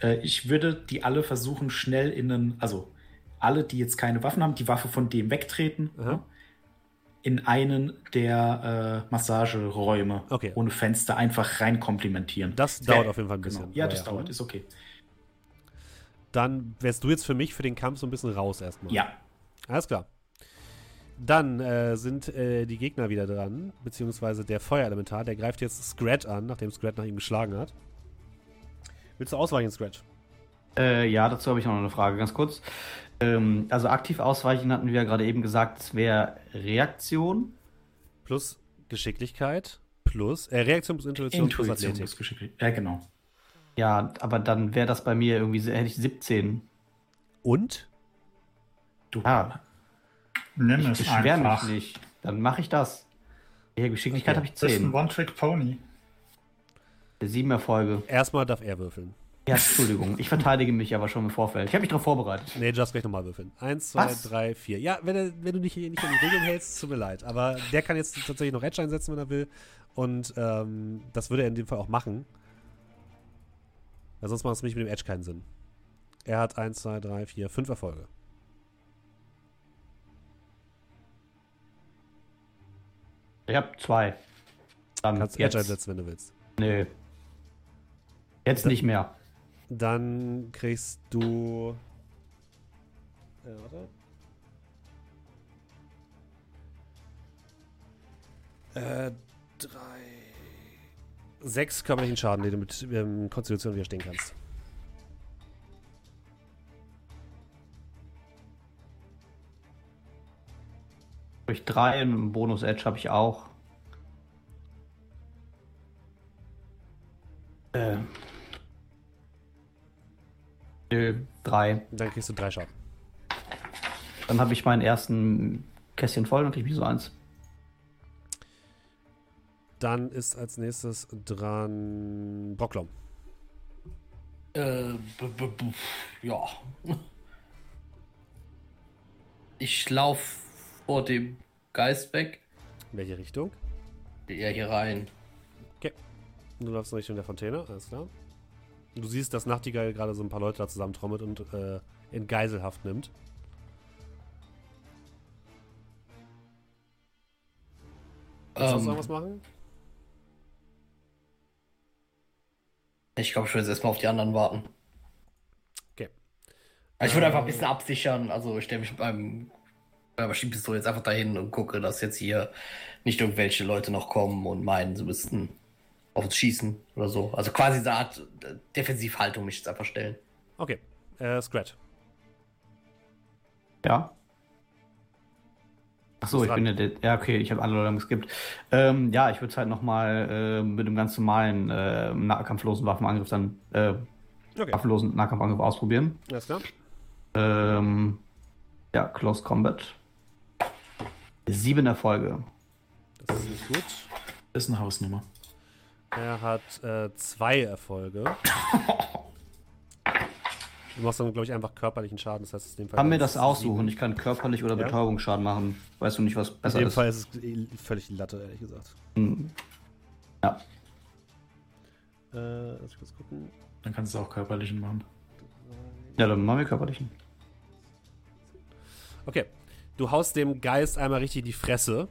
Ja? Äh, ich würde die alle versuchen, schnell in einen, also alle, die jetzt keine Waffen haben, die Waffe von dem wegtreten, Aha. In einen der äh, Massageräume Okay. ohne Fenster einfach rein komplimentieren. Das dauert auf jeden Fall ein bisschen. Genau. Ja, das dauert, ist okay. Dann wärst du jetzt für mich für den Kampf so ein bisschen raus erstmal. Ja, Alles klar. Dann äh, sind äh, die Gegner wieder dran, beziehungsweise der Feuerelementar, der greift jetzt Scrat an, nachdem Scrat nach ihm geschlagen hat. Willst du ausweichen, Scrat? Äh, ja, dazu habe ich noch eine Frage, ganz kurz. Ähm, also aktiv ausweichen hatten wir ja gerade eben gesagt, es wäre Reaktion. Plus Geschicklichkeit, plus äh, Reaktion plus Intuition, plus Intuition Athletik. ist geschicklich. Ja, genau. Ja, aber dann wäre das bei mir irgendwie, hätte ich 17. Und? Du, Ja, Nimm ich es beschwer mich einfach. nicht. Dann mache ich das. Ja, Geschicklichkeit Okay. habe ich Du bist ein 10. One-Trick-Pony. Sieben Erfolge. Erstmal darf er würfeln. Ja, Entschuldigung. Ich verteidige mich aber schon im Vorfeld. Ich habe mich darauf vorbereitet. Nee, Just gleich nochmal würfeln. Eins, zwei, Was? drei, vier. Ja, wenn, er, wenn du nicht, nicht an die Regeln hältst, tut mir leid. Aber der kann jetzt tatsächlich noch Edge einsetzen, wenn er will. Und ähm, das würde er in dem Fall auch machen. Weil sonst macht es mich mit dem Edge keinen Sinn. Er hat eins, zwei, drei, vier, fünf Erfolge. Ich habe zwei. Dann Kannst jetzt. Edge einsetzen, wenn du willst. Nö. Jetzt nicht mehr. Dann kriegst du. Äh, warte. Äh, drei. Sechs körperlichen Schaden, den du mit ähm, Konstitution widerstehen kannst. Durch drei einen Bonus-Edge habe ich auch. Äh. Nö, drei. Dann kriegst du drei Schaden. Dann habe ich meinen ersten Kästchen voll und kriege ich so eins. Dann ist als nächstes dran Brocklom. Äh, ja. Ich lauf vor dem Geist weg. In welche Richtung? Ja, hier rein. Du läufst in Richtung der Fontäne, alles klar. Du siehst, dass Nachtigall gerade so ein paar Leute da zusammentrommelt und äh, in Geiselhaft nimmt. Kannst du um, sonst noch was machen? Ich glaube, ich würde jetzt erstmal auf die anderen warten. Okay. Also ich würde einfach ein ähm. bisschen absichern. Also ich stelle mich beim bei Maschinenpistole jetzt einfach dahin und gucke, dass jetzt hier nicht irgendwelche Leute noch kommen und meinen, sie müssten auf uns schießen oder so. Also quasi so eine Art äh, Defensivhaltung mich jetzt einfach stellen. Okay. Äh, Scrat. Ja. Achso, ich dran. bin ja der. Ja, okay, ich habe alle Leute geskippt. Ähm, ja, ich würde es halt nochmal äh, mit einem ganz normalen äh, nahkampflosen Waffenangriff dann, äh, Okay. waffenlosen Nahkampfangriff ausprobieren. Alles klar. Ähm, ja, Close Combat. Sieben Erfolge. Das ist nicht gut. Das ist eine Hausnummer. Er hat äh, zwei Erfolge. Du machst dann, glaube ich, einfach körperlichen Schaden. Das heißt, in dem Fall. Kann mir ist das aussuchen. sieben. Ich kann körperlich oder Ja. Betäubungsschaden machen. Weißt du nicht, was In besser dem ist? Fall ist es eh völlig Latte, ehrlich gesagt. Hm. Ja. Äh, lass mich kurz gucken. Dann kannst du auch körperlichen machen. ja, dann machen wir körperlichen. Okay. Du haust dem Geist einmal richtig die Fresse.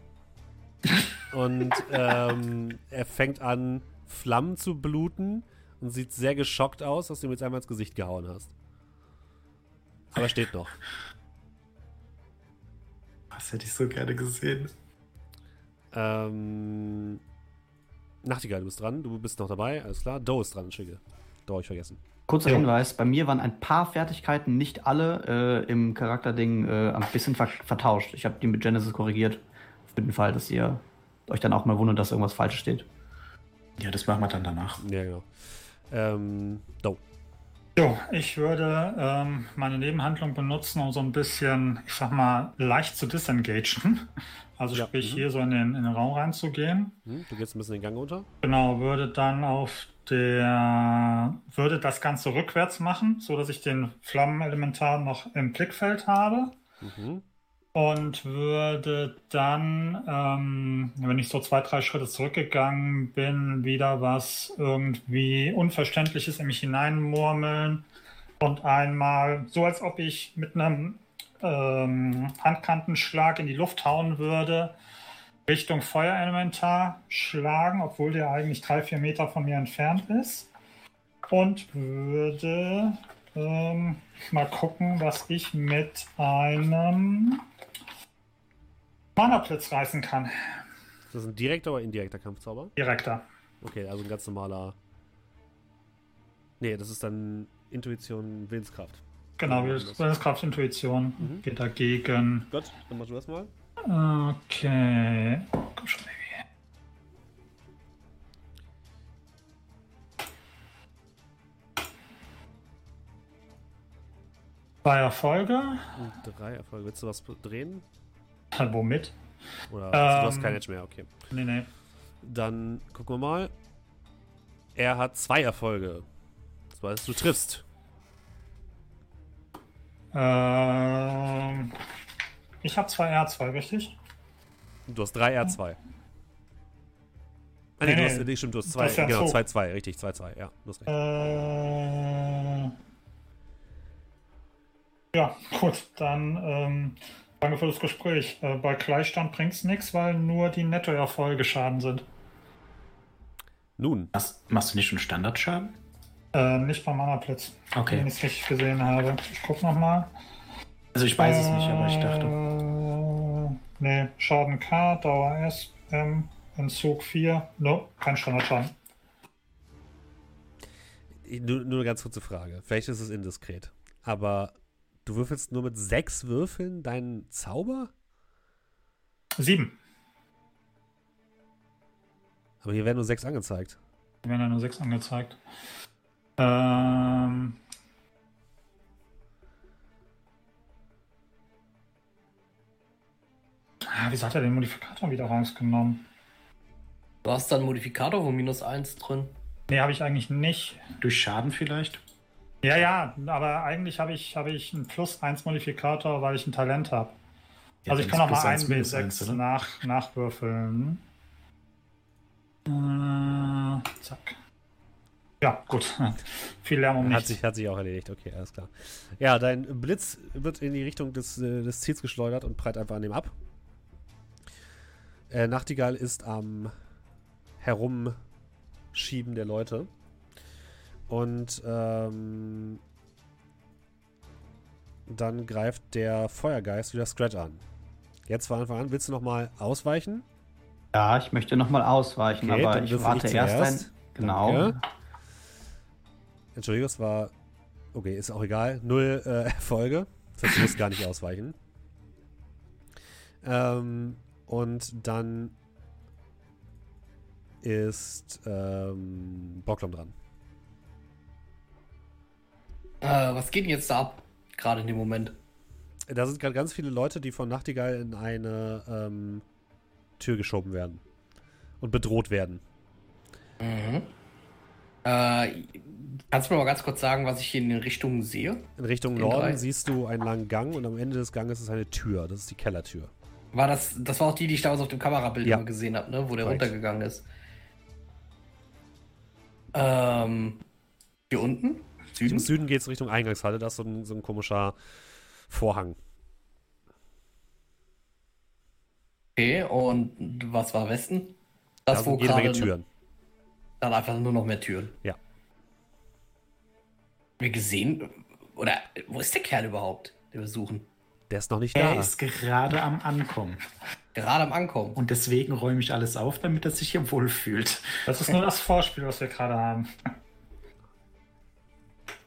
Und ähm, er fängt an, Flammen zu bluten und sieht sehr geschockt aus, dass du ihm jetzt einmal ins Gesicht gehauen hast. Aber er steht noch. Das hätte ich so gerne gesehen. Ähm, Nachtigall, du bist dran. Du bist noch dabei, alles klar. Doe ist dran, Entschuldige. Doe ich vergessen. Kurzer. Hinweis: Bei mir waren ein paar Fertigkeiten, nicht alle, äh, im Charakterding äh, ein bisschen ver vertauscht. Ich habe die mit Genesis korrigiert. Für den Fall, dass ihr euch dann auch mal wundert, dass irgendwas falsch steht. Ja, das machen wir dann danach. Ja, genau. Ähm, Doe. Jo, ich würde ähm, meine Nebenhandlung benutzen, um so ein bisschen, ich sag mal, leicht zu disengagen. Also Ja, sprich mhm. hier so in den, in den Raum reinzugehen. Hm, du gehst ein bisschen den Gang runter. Genau, würde dann auf der, würde das Ganze rückwärts machen, so dass ich den Flammenelementar noch im Blickfeld habe. Mhm. Und würde dann, ähm, wenn ich so zwei, drei Schritte zurückgegangen bin, wieder was irgendwie Unverständliches in mich hineinmurmeln und einmal, so als ob ich mit einem ähm, Handkantenschlag in die Luft hauen würde, Richtung Feuerelementar schlagen, obwohl der eigentlich drei, vier Meter von mir entfernt ist. Und würde ähm, mal gucken, was ich mit einem Mana-Blitz reißen kann. Ist das ein direkter oder indirekter Kampfzauber? Direkter. Okay, also ein ganz normaler. Nee, das ist dann Intuition, Willenskraft. Genau, Willenskraft, Intuition Mhm. geht dagegen. Gut, dann machst du das mal. Okay. Komm schon, Baby. Zwei Erfolge. Drei Erfolge. Willst du was drehen? Äh, Womit? Oder also, du hast Ähm. kein Edge mehr, okay. Nee, nee. Dann gucken wir mal. Er hat zwei Erfolge. Das heißt, du triffst. Ähm, ich habe zwei R2, richtig? Du hast drei R2. Ah, nee, Nee, du nee. hast, nee, stimmt, du hast zwei, ja genau. 2, 2, richtig, 2, 2, ja, du hast recht. Äh, ja, gut, dann ähm, danke für das Gespräch. Äh, bei Gleichstand bringt es nichts, weil nur die Nettoerfolge Schaden sind. Nun, Machst, machst du nicht schon Standardschaden? Äh, nicht beim Mana-Blitz, Okay. wenn ich es richtig gesehen habe. Ich guck nochmal. Also ich weiß es nicht, aber ich dachte. Äh, nee, Schaden K, Dauer S, M, Entzug 4. No, kein Standardschaden. nur, nur eine ganz kurze Frage. Vielleicht ist es indiskret. Aber du würfelst nur mit sechs Würfeln deinen Zauber? Sieben. Aber hier werden nur sechs angezeigt. Mir werden ja nur sechs angezeigt. Ähm. Ah, wieso hat er den Modifikator wieder rausgenommen? Du hast da einen Modifikator von minus 1 drin. Nee, habe ich eigentlich nicht. Durch Schaden vielleicht? Ja, ja, aber eigentlich habe ich, habe ich einen Plus 1 Modifikator, weil ich ein Talent habe. Ja, also ich kann noch mal plus ein eins, minus eins, W6 oder? nach, nachwürfeln. Äh, zack. Ja, gut. [laughs] Viel Lärm um Hat nichts. sich, hat sich auch erledigt, okay, alles klar. Ja, dein Blitz wird in die Richtung des, äh, des Ziels geschleudert und prallt einfach an dem ab. Äh, Nachtigall ist am Herumschieben der Leute. Und ähm, dann greift der Feuergeist wieder Scratch an. Jetzt von Anfang an, willst du nochmal ausweichen? Ja, ich möchte nochmal ausweichen, Okay, aber ich warte ich erst ein. Genau. Danke. Entschuldigung, es war. Okay, ist auch egal. Null äh, [laughs] Erfolge. Das heißt, du musst gar nicht ausweichen. Ähm, und dann ist ähm, Bocklom dran. Äh, was geht denn jetzt da ab? Gerade in dem Moment. Da sind gerade ganz viele Leute, die von Nachtigall in eine ähm, Tür geschoben werden. Und bedroht werden. Mhm. Äh, kannst du mir mal ganz kurz sagen, was ich hier in den Richtungen sehe? In Richtung In Norden drei. siehst du einen langen Gang und am Ende des Ganges ist eine Tür. Das ist die Kellertür. War das, das war auch die, die ich damals auf dem Kamerabild Ja. immer gesehen habe, ne? wo der Korrekt. runtergegangen ist. Ähm, hier unten? Im Süden? Süden geht es Richtung Eingangshalle. Da ist so ein, so ein komischer Vorhang. Okay, und was war Westen? Das, da wo sind jede Menge gerade Türen. dann einfach nur noch mehr Türen. Ja. Wir gesehen, oder wo ist der Kerl überhaupt, den wir suchen? Der ist noch nicht Er da. ist gerade am Ankommen. Gerade am Ankommen. Und deswegen räume ich alles auf, damit er sich hier wohlfühlt. Das ist nur das Vorspiel, was wir gerade haben.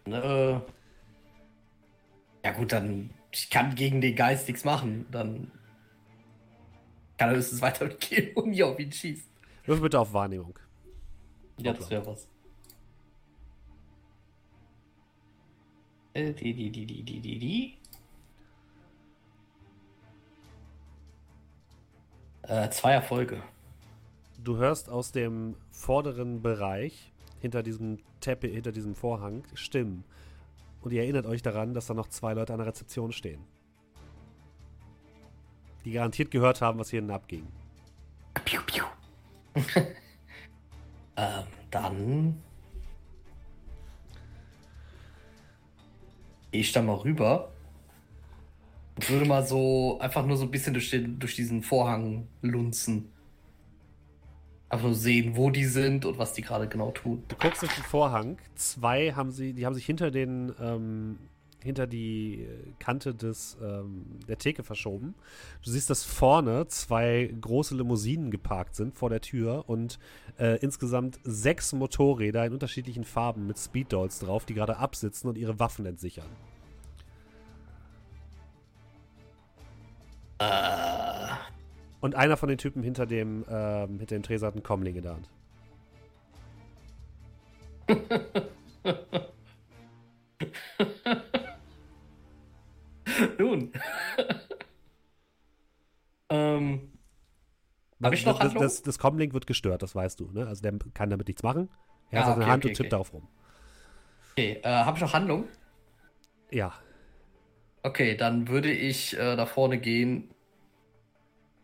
Äh, ja gut, dann ich kann gegen den Geist nichts machen. Dann kann er höchstens weiter mitgehen und nicht auf ihn schießen. Würfel bitte auf Wahrnehmung. Ja, das wäre was. Äh, die, die, die, die, die, die, die. Äh, zwei Erfolge. Du hörst aus dem vorderen Bereich, hinter diesem Teppich, hinter diesem Vorhang, Stimmen. Und ihr erinnert euch daran, dass da noch zwei Leute an der Rezeption stehen. Die garantiert gehört haben, was hier hinten abging. Piu, piu. [laughs] ähm, dann. Ich da mal rüber. Würde mal so einfach nur so ein bisschen durch, den, durch diesen Vorhang lunzen. Einfach nur sehen, wo die sind und was die gerade genau tun. Du guckst durch den Vorhang. Zwei haben sie, die haben sich hinter den, ähm, hinter die Kante des, ähm, der Theke verschoben. Du siehst, dass vorne zwei große Limousinen geparkt sind vor der Tür und äh, insgesamt sechs Motorräder in unterschiedlichen Farben mit Speeddolls drauf, die gerade absitzen und ihre Waffen entsichern. Äh, Und einer von den Typen hinter dem, ähm, hinter dem Tresa hat einen Comling in der Hand. nun. ähm, Hab ich noch das, Handlung? das, das Comlink wird gestört, das weißt du. Ne? Also der kann damit nichts machen. Er Ah, hat seine okay, Hand okay, und tippt okay. darauf rum. okay, äh, habe ich noch Handlung? Ja. Okay, dann würde ich äh, da vorne gehen.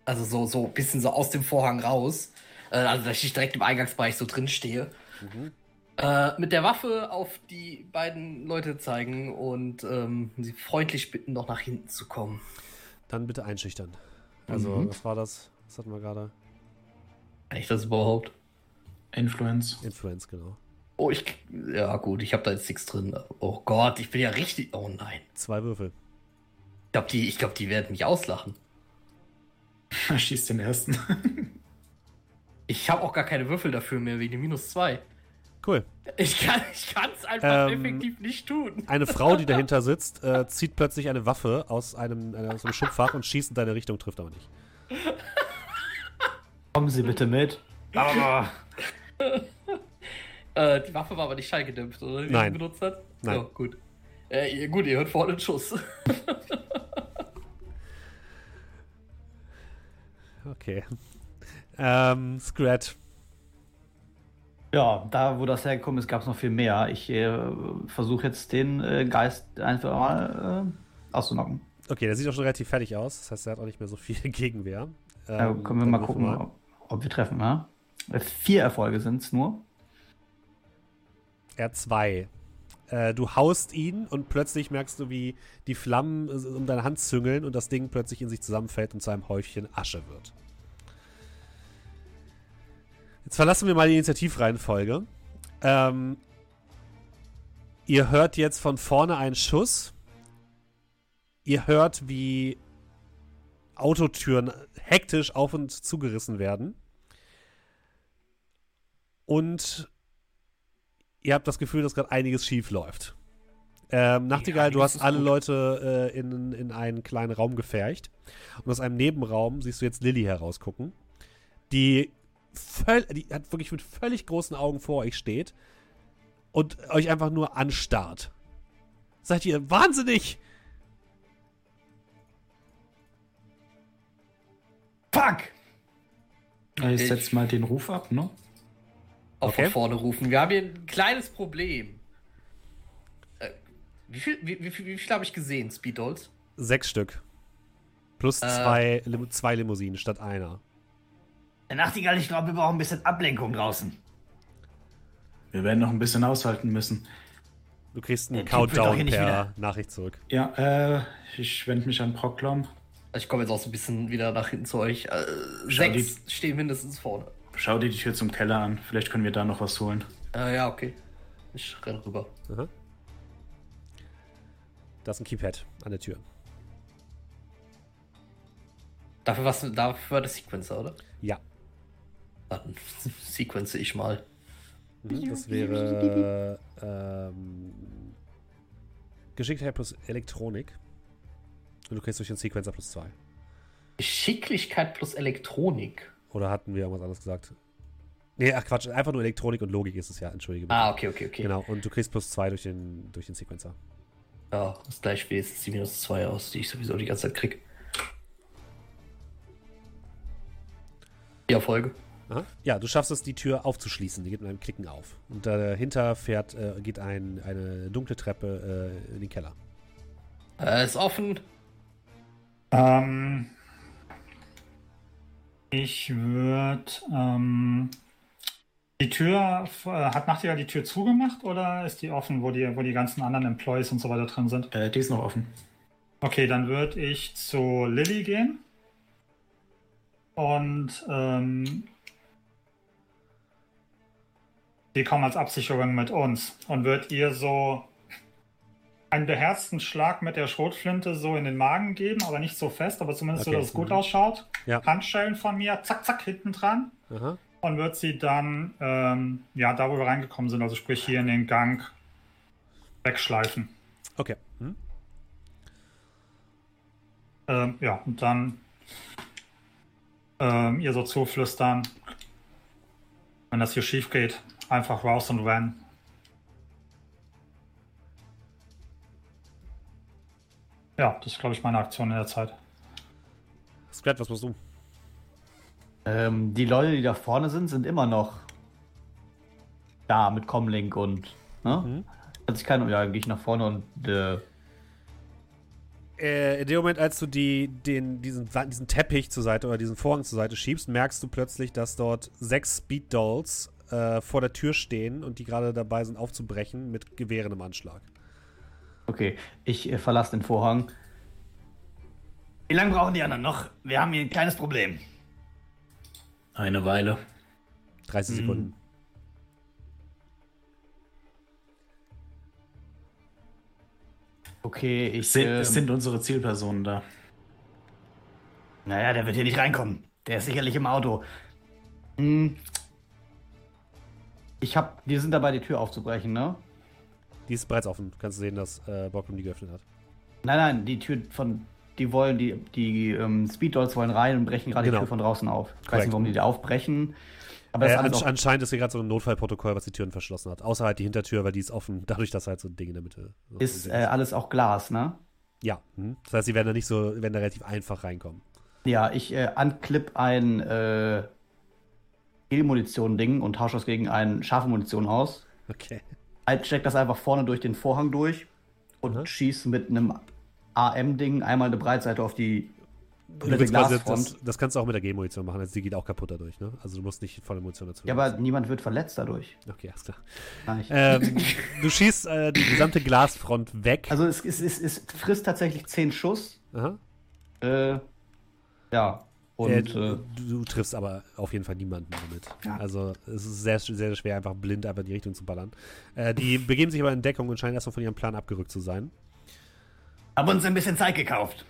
Also so, so ein bisschen so aus dem Vorhang raus. Äh, also, dass ich direkt im Eingangsbereich so drin stehe. Mhm. Äh, mit der Waffe auf die beiden Leute zeigen und ähm, sie freundlich bitten, noch nach hinten zu kommen. Dann bitte einschüchtern. Also, Mhm. was war das? Was hatten wir gerade? Kann ich das überhaupt? Influence. Influence, genau. Oh, ich. Ja, gut, ich habe da jetzt nichts drin. Oh Gott, ich bin ja richtig. Oh nein. Zwei Würfel. Ich glaube, die, ich glaub, die werden mich auslachen. [laughs] Er schießt den ersten. [laughs] Ich habe auch gar keine Würfel dafür mehr wegen dem minus zwei. Cool. Ich kann es einfach Ähm, effektiv nicht tun. Eine Frau, die [laughs] dahinter sitzt, äh, zieht plötzlich eine Waffe aus einem, äh, aus einem Schubfach und schießt in deine Richtung, trifft aber nicht. Kommen Sie bitte mit. Aber Äh, die Waffe war aber nicht schallgedämpft, oder? Die Nein. sie benutzt hat? Nein. Oh, gut. Äh, ihr- gut, ihr hört vorne einen Schuss. Okay. Ähm, Scrat. ja, da wo das hergekommen ist, gab es noch viel mehr. Ich äh, versuche jetzt den äh, Geist einfach mal äh, auszunocken. Okay, der sieht auch schon relativ fertig aus. Das heißt, er hat auch nicht mehr so viel [laughs] Gegenwehr. Äh, Ähm, können wir mal gucken, ob, ob wir treffen, ja? Äh, Vier Erfolge sind es nur. R2. Äh, du haust ihn und plötzlich merkst du, wie die Flammen äh, um deine Hand züngeln und das Ding plötzlich in sich zusammenfällt und zu einem Häufchen Asche wird. Jetzt verlassen wir mal die Initiativreihenfolge. Ähm, ihr hört jetzt von vorne einen Schuss. Ihr hört, wie Autotüren hektisch auf und zugerissen werden. Und ihr habt das Gefühl, dass gerade einiges schief läuft. Ähm, Nachtigall, du einiges hast alle gut. Leute äh, in, in einen kleinen Raum gefercht. Und aus einem Nebenraum siehst du jetzt Lilly herausgucken, die, völ die hat wirklich mit völlig großen Augen vor euch steht und euch einfach nur anstarrt. Seid ihr wahnsinnig? Fuck! Ich Ich- setz mal den Ruf ab, ne? Auch Okay. von vorne rufen. Wir haben hier ein kleines Problem. Äh, wie viel, wie, wie, viel- wie viel habe ich gesehen, Speed Dolls? Sechs Stück. Plus Äh. zwei, Lim zwei Limousinen statt einer. Der Nachtigall, ich glaube, wir brauchen ein bisschen Ablenkung draußen. Wir werden noch ein bisschen aushalten müssen. Du kriegst einen Countdown per Nachricht zurück. Ja, äh, ich wende mich an Proklom. Ich komme jetzt auch so ein bisschen wieder nach hinten zu euch. Äh, sechs stehen mindestens vorne. Schau dir die Tür zum Keller an. Vielleicht können wir da noch was holen. Äh, ja, okay. Ich renn rüber. Aha. Da ist ein Keypad an der Tür. Dafür, was, dafür war der Sequencer, oder? Ja. Dann [laughs] sequence ich mal. Mhm, Das wäre ähm, Geschicktheit plus Elektronik. Und du kriegst durch den Sequencer plus zwei. Geschicklichkeit plus Elektronik. Oder hatten wir irgendwas anderes gesagt? Nee, ach Quatsch, einfach nur Elektronik und Logik ist es ja, entschuldige bitte. Ah, okay, okay, okay. Genau, und du kriegst plus zwei durch den, durch den Sequencer. Ja, das gleich wie jetzt die minus 2 aus, die ich sowieso die ganze Zeit krieg. Die Erfolge. Aha. Ja, du schaffst es, die Tür aufzuschließen. Die geht mit einem Klicken auf. Und dahinter fährt, äh, geht ein, eine dunkle Treppe äh, in den Keller. Äh, ist offen. Ähm, ich würde. Ähm, die Tür, äh, hat Nachtigall die Tür zugemacht oder ist die offen, wo die, wo die ganzen anderen Employees und so weiter drin sind? Äh, die ist noch offen. Okay, dann würde ich zu Lilly gehen. Und ähm, die kommen als Absicherung mit uns. Und wird ihr so einen beherzten Schlag mit der Schrotflinte so in den Magen geben, aber nicht so fest, aber zumindest so, Okay. dass es gut Mhm. ausschaut. Ja. Handschellen von mir, zack, zack, hinten dran. Aha. Und wird sie dann, ähm, ja, da wo wir reingekommen sind, also sprich hier in den Gang wegschleifen. Okay. Hm? Ähm, ja, und dann ähm, ihr so zuflüstern, wenn das hier schief geht, einfach raus und rennen. Ja, das ist, glaube ich, meine Aktion in der Zeit. Scrat, was musst du? Ähm, die Leute, die da vorne sind, sind immer noch da mit Comlink und. Ne? Mhm. Hat sich keiner. Ja, gehe ich nach vorne und. Äh, Äh, in dem Moment, als du die, den, diesen, diesen Teppich zur Seite oder diesen Vorhang zur Seite schiebst, merkst du plötzlich, dass dort sechs Speed Dolls äh, vor der Tür stehen und die gerade dabei sind aufzubrechen mit Gewehren im Anschlag. Okay, ich äh, verlasse den Vorhang. Wie lange brauchen die anderen noch? Wir haben hier ein kleines Problem. Eine Weile. 30 Mhm. Sekunden. Okay, ich. Es sind, ähm, es sind unsere Zielpersonen da. Naja, der wird hier nicht reinkommen. Der ist sicherlich im Auto. Hm. Ich hab. Wir sind dabei, die Tür aufzubrechen, ne? Die ist bereits offen. Du kannst sehen, dass äh, Bockum die geöffnet hat. Nein, nein, die Tür von. Die wollen, die, die ähm, Speeddolls wollen rein und brechen gerade Genau. die Tür von draußen auf. Ich weiß nicht, warum die da aufbrechen. Aber Äh, auch, anscheinend ist hier gerade so ein Notfallprotokoll, was die Türen verschlossen hat. Außer halt die Hintertür, weil die ist offen, [laughs] dadurch, dass halt so ein Ding in der Mitte so ist äh, alles auch Glas, ne? Ja. Hm. Das heißt, sie werden da nicht so, werden da relativ einfach reinkommen. Ja, ich äh, unclip ein äh, Gel-Munition-Ding und tausche das gegen ein scharfe Munition aus. Okay. Halt, steck das einfach vorne durch den Vorhang durch und Mhm. schieß mit einem AM-Ding einmal eine Breitseite auf die Glasfront. das, das kannst du auch mit der G-Munition machen, also die geht auch kaputt dadurch, ne? Also du musst nicht volle Munition dazu Ja, aber niemand wird verletzt dadurch. Okay, alles klar. Ich- Ähm, [laughs] du schießt äh, die gesamte Glasfront weg. Also es, es, es, es frisst tatsächlich 10 Schuss. Aha. Äh, ja. Und äh, du, du triffst aber auf jeden Fall niemanden damit. Ja. Also es ist sehr, sehr schwer, einfach blind einfach in die Richtung zu ballern. Äh, die [laughs] begeben sich aber in Deckung und scheinen erstmal von ihrem Plan abgerückt zu sein. haben uns ein bisschen Zeit gekauft.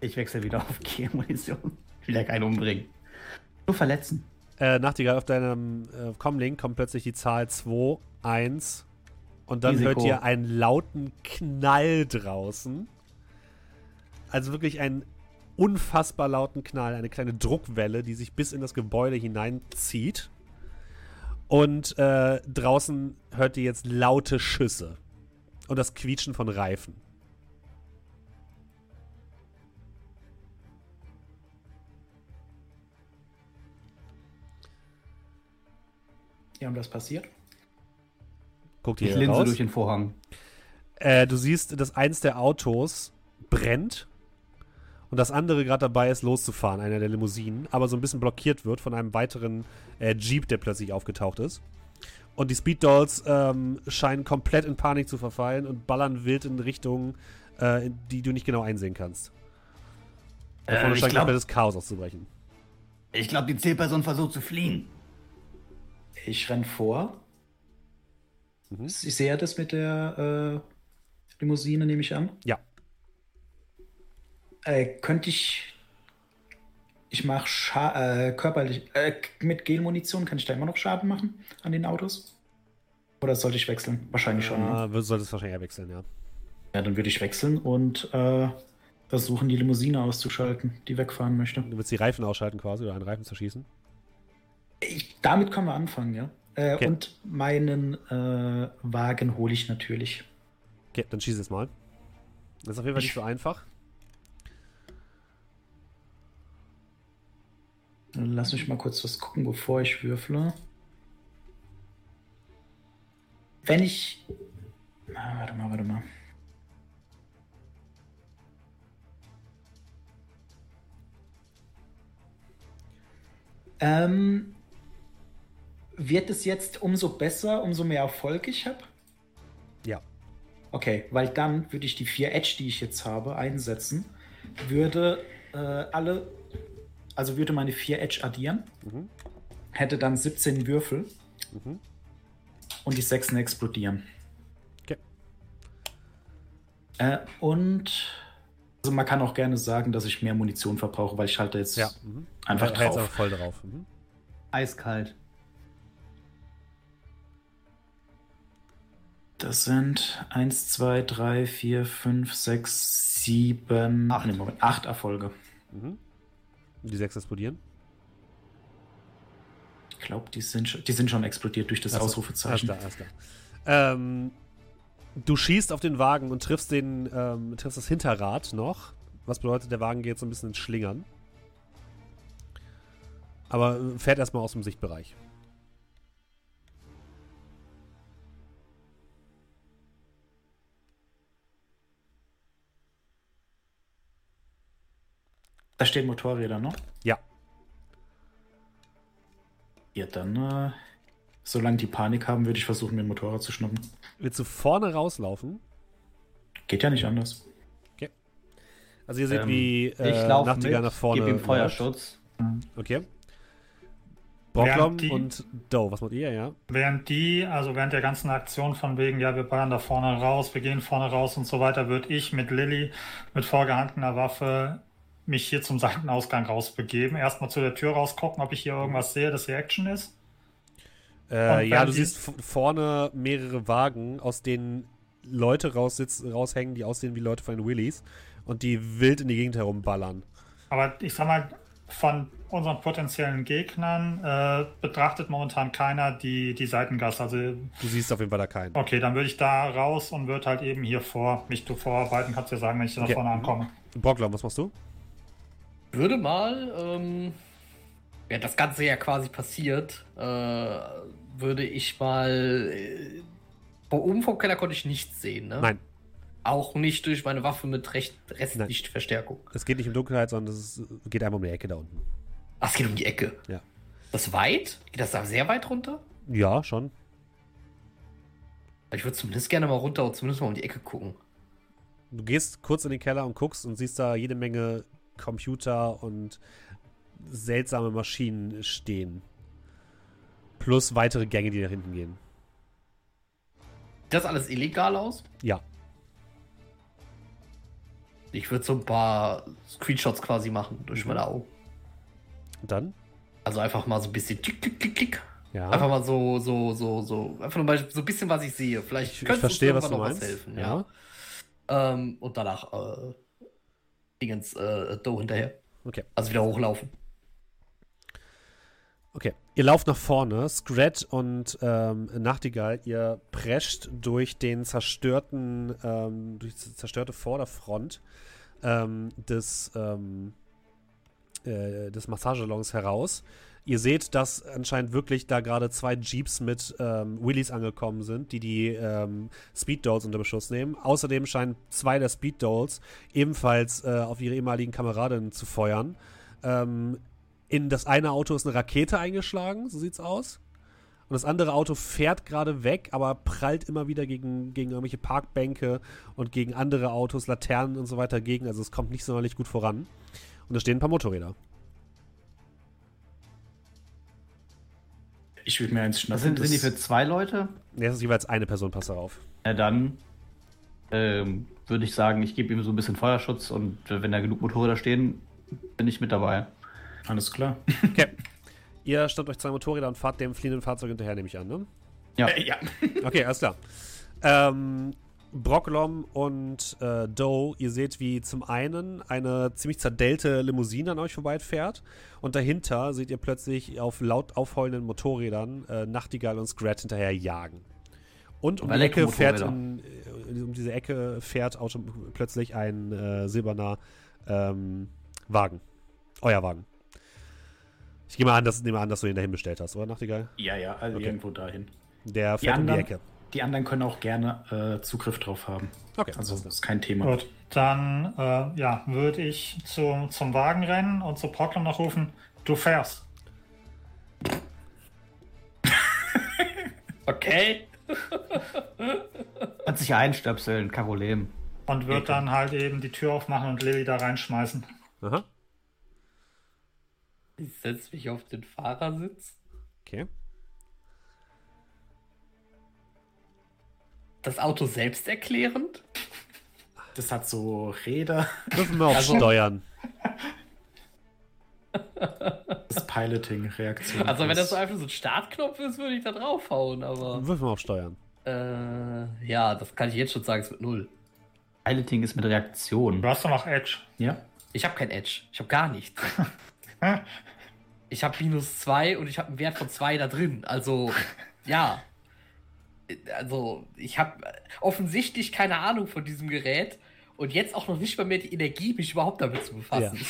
Ich wechsle wieder auf [laughs] G-Munition. Ich will ja keinen umbringen. Nur verletzen. Äh, Nachtigall, auf deinem äh, Comlink kommt plötzlich die Zahl 2, 1 und dann Risiko. hört ihr einen lauten Knall draußen. Also wirklich einen unfassbar lauten Knall, eine kleine Druckwelle, die sich bis in das Gebäude hineinzieht. Und äh, draußen hört ihr jetzt laute Schüsse und das Quietschen von Reifen. Ja, und was passiert? Guckt Ich ihr linse raus? durch den Vorhang. Äh, du siehst, dass eins der Autos brennt und das andere gerade dabei ist, loszufahren, einer der Limousinen, aber so ein bisschen blockiert wird von einem weiteren äh, Jeep, der plötzlich aufgetaucht ist. Und die Speed Dolls ähm, scheinen komplett in Panik zu verfallen und ballern wild in Richtungen, äh, die du nicht genau einsehen kannst. Da vorne Äh, ich scheint glaube, komplettes Chaos auszubrechen. glaub, die Zielperson versucht zu fliehen. Ich renn vor. Mhm. Ich sehe das mit der äh, Limousine, nehme ich an. Ja. Äh, könnte ich. Ich mache äh, körperlich. Äh, mit Gelmunition kann ich da immer noch Schaden machen an den Autos? Oder sollte ich wechseln? Wahrscheinlich schon. Ne? Äh, solltest wahrscheinlich eher wechseln, ja. Ja, dann würde ich wechseln und äh, versuchen, die Limousine auszuschalten, die wegfahren möchte. Du willst die Reifen ausschalten quasi oder einen Reifen zerschießen. Ich, damit können wir anfangen, ja. Äh, Okay. Und meinen äh, Wagen hole ich natürlich. Okay, dann schieß es mal. Das ist auf jeden Fall nicht Ich- so einfach. Lass mich mal kurz was gucken, bevor ich würfle. Wenn ich. Ah, warte mal, warte mal. Ähm, wird es jetzt umso besser, umso mehr Erfolg ich habe? Ja. Okay, weil dann würde ich die vier Edge, die ich jetzt habe, einsetzen. Würde äh, alle, also würde meine vier Edge addieren. Mhm. Hätte dann 17 Würfel Mhm. und die sechsen explodieren. Okay. Äh, und also man kann auch gerne sagen, dass ich mehr Munition verbrauche, weil ich halte jetzt Ja. Mhm. einfach ist drauf. voll drauf. Mhm. Eiskalt. Das sind 1, 2, 3, 4, 5, 6, 7, Acht. Nee, Moment, 8 Erfolge. Mhm. Die sechs explodieren. Ich glaube, die, sind schon- die sind schon explodiert durch das Ach so, Ausrufezeichen. Alles klar, alles klar. Ähm, du schießt auf den Wagen und triffst, den, ähm, triffst das Hinterrad noch. Was bedeutet, der Wagen geht so ein bisschen ins Schlingern. Aber äh, fährt erstmal aus dem Sichtbereich. Da stehen Motorräder noch. Ja. Ja, dann, äh, solange die Panik haben, würde ich versuchen, mir ein Motorrad zu schnappen. Willst du vorne rauslaufen? Geht ja nicht anders. Also ihr seht, Ähm, wie ich äh, laufe Nachtigall mit, nach vorne gebe ihm läuft. Feuerschutz. Okay. Brocklom Während die- und Doe, was macht ihr, ja? Während die, also während der ganzen Aktion von wegen, ja, wir ballern da vorne raus, wir gehen vorne raus und so weiter, würde ich mit Lilly mit vorgehandener Waffe mich hier zum Seitenausgang rausbegeben. Erstmal zu der Tür rausgucken, ob ich hier irgendwas sehe, dass hier Action ist. Äh, ja, du siehst vorne mehrere Wagen, aus denen Leute raussitz, raushängen, die aussehen wie Leute von den Willies und die wild in die Gegend herumballern. Aber ich sag mal, von unseren potenziellen Gegnern äh, betrachtet momentan keiner die, die Seitengasse. Also, Du siehst auf jeden Fall da keinen. okay, dann würde ich da raus und würde halt eben hier vor mich du vorarbeiten. Kannst ja sagen, wenn ich da Okay. vorne ankomme. Brocklom, was machst du? Würde mal, ähm, ja, das Ganze ja quasi passiert, äh, würde ich mal. Äh, oben vom Keller konnte ich nichts sehen, ne? Nein, Auch nicht durch meine Waffe mit Recht Restlichtverstärkung. es geht nicht um Dunkelheit, sondern es geht einmal um die Ecke da unten. Ach, es geht um die Ecke. Ja. Das weit? Geht das da sehr weit runter? Ja, schon. Ich würde zumindest gerne mal runter und zumindest mal um die Ecke gucken. Du gehst kurz in den Keller und guckst und siehst da jede Menge Computer und seltsame Maschinen stehen. Plus weitere Gänge, die nach hinten gehen. Sieht das alles illegal aus? Ja. Ich würde so ein paar Screenshots quasi machen durch meine Augen. Und dann? Also einfach mal so ein bisschen klick, klick, klick, klick. Ja. Einfach mal so, so, so, so. Einfach nur mal so ein bisschen, was ich sehe. Vielleicht ich, ich verstehe, was du noch meinst. helfen. Ja. Ähm, und danach äh, Dingens äh, Do hinterher. Okay. Also wieder hochlaufen. Okay, ihr lauft nach vorne, Scrat und ähm, Nachtigall, ihr prescht durch den zerstörten, ähm, durch die zerstörte Vorderfront ähm, des, ähm, äh, des Massagesalons heraus. Ihr seht, dass anscheinend wirklich da gerade zwei Jeeps mit ähm, Willys angekommen sind, die die ähm, Speed Dolls unter Beschuss nehmen. Außerdem scheinen zwei der Speed Dolls ebenfalls äh, auf ihre ehemaligen Kameradinnen zu feuern. Ähm, in das eine Auto ist eine Rakete eingeschlagen, so sieht's aus. Und das andere Auto fährt gerade weg, aber prallt immer wieder gegen, gegen irgendwelche Parkbänke und gegen andere Autos, Laternen und so weiter gegen. Also es kommt nicht sonderlich gut voran. Und da stehen ein paar Motorräder. Ich würde mir eins Das schnappen. sind, sind die das- für zwei Leute? Ne, es ist jeweils eine Person, passt darauf. Ja, dann ähm, würde ich sagen, ich gebe ihm so ein bisschen Feuerschutz und äh, wenn da genug Motorräder stehen, bin ich mit dabei. Alles klar. Okay. Ihr stoppt euch zwei Motorräder und fahrt dem fliehenden Fahrzeug hinterher, nehme ich an, ne? Ja. Äh, ja. Okay, alles klar. Ähm, Brocklom und äh, Doe, ihr seht, wie zum einen eine ziemlich zerdellte Limousine an euch vorbeifährt und dahinter seht ihr plötzlich auf laut aufheulenden Motorrädern äh, Nachtigall und Scrat hinterher jagen. Und um die Ecke fährt in, äh, um diese Ecke fährt auto plötzlich ein äh, silberner ähm, Wagen. Euer Wagen. Ich gehe mal an, dass, nehme an, dass du ihn dahin bestellt hast, oder Nachtigall? Ja, ja, also Okay. irgendwo dahin. Der Die fährt um die Ecke. Die anderen können auch gerne äh, Zugriff drauf haben. Okay, Also das ist kein Thema. Gut, dann äh, ja, würde ich zu, zum Wagen rennen und zu Portland noch rufen, du fährst. [laughs] Okay. [laughs] Kannst dich einstöpseln, kein Problem. Und würde dann halt eben die Tür aufmachen und Lilly da reinschmeißen. Aha, Ich setze mich auf den Fahrersitz. okay. Das Auto selbst erklärend? Das hat so Räder, Dürfen wir auf Also- Steuern. das Piloting-Reaktion. Also wenn das so einfach so ein Startknopf ist, würde ich da draufhauen, aber. Würfen wir auf Steuern. Äh, ja, das kann ich jetzt schon sagen, es wird null. Piloting ist mit Reaktion. Du hast doch noch Edge. Ja, Ich habe kein Edge. Ich habe gar nichts. [laughs] ich habe minus zwei und ich habe einen Wert von zwei da drin. Also, ja. Also, ich habe offensichtlich keine Ahnung von diesem Gerät und jetzt auch noch nicht mal mehr die Energie, mich überhaupt damit zu Ja. befassen.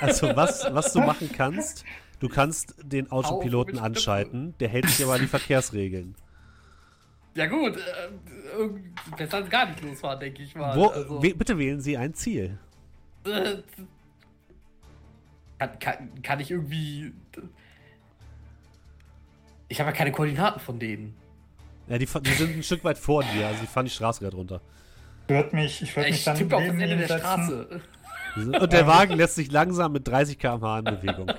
Also, was, was du machen kannst, du kannst den Autopiloten anschalten, der hält sich aber an die Verkehrsregeln. Ja, gut, äh, besser als gar nicht losfahren, denke ich mal. Wo, also, we, bitte wählen Sie ein Ziel. äh, kann, kann, kann ich irgendwie. Ich habe ja keine Koordinaten von denen. Ja, die, die sind ein Stück weit vor dir, also die fahren die Straße gerade runter. Würd mich, ich würde mich Ich dann tippe auf das neben Ende der setzen. Straße. Und der Wagen lässt sich langsam mit 30 km/h in Bewegung.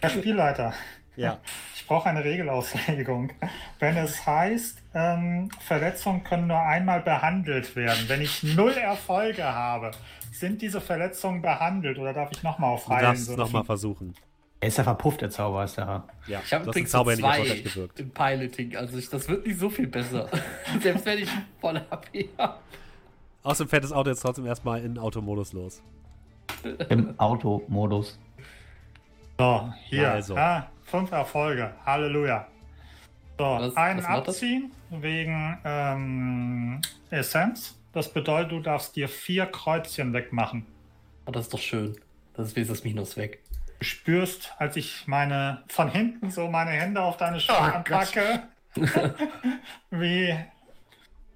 Herr Spielleiter, Ja. ich brauche eine Regelauslegung. Wenn es heißt, ähm, Verletzungen können nur einmal behandelt werden, wenn ich null Erfolge habe, sind diese Verletzungen behandelt oder darf ich nochmal auf Du Heilen darfst es nochmal versuchen. Er ist ja verpufft, der Zauber ist ja. Ja, Ich habe übrigens Zauber so ja nicht zwei erfolgreich gewirkt. im Piloting, also ich, das wird nicht so viel besser. [laughs] Selbst wenn ich voll HP habe. Außerdem fährt das Auto jetzt trotzdem erstmal in Automodus los. Im Automodus. So, hier. Also. Ah, fünf Erfolge. Halleluja. So, Was- einen was abziehen wegen ähm, Essenz. Das bedeutet, du darfst dir vier Kreuzchen wegmachen. Oh, das ist doch schön. Das ist wenigstens das Minus weg. Du spürst, als ich meine von hinten so meine Hände auf deine Schultern Gott. packe, [laughs] wie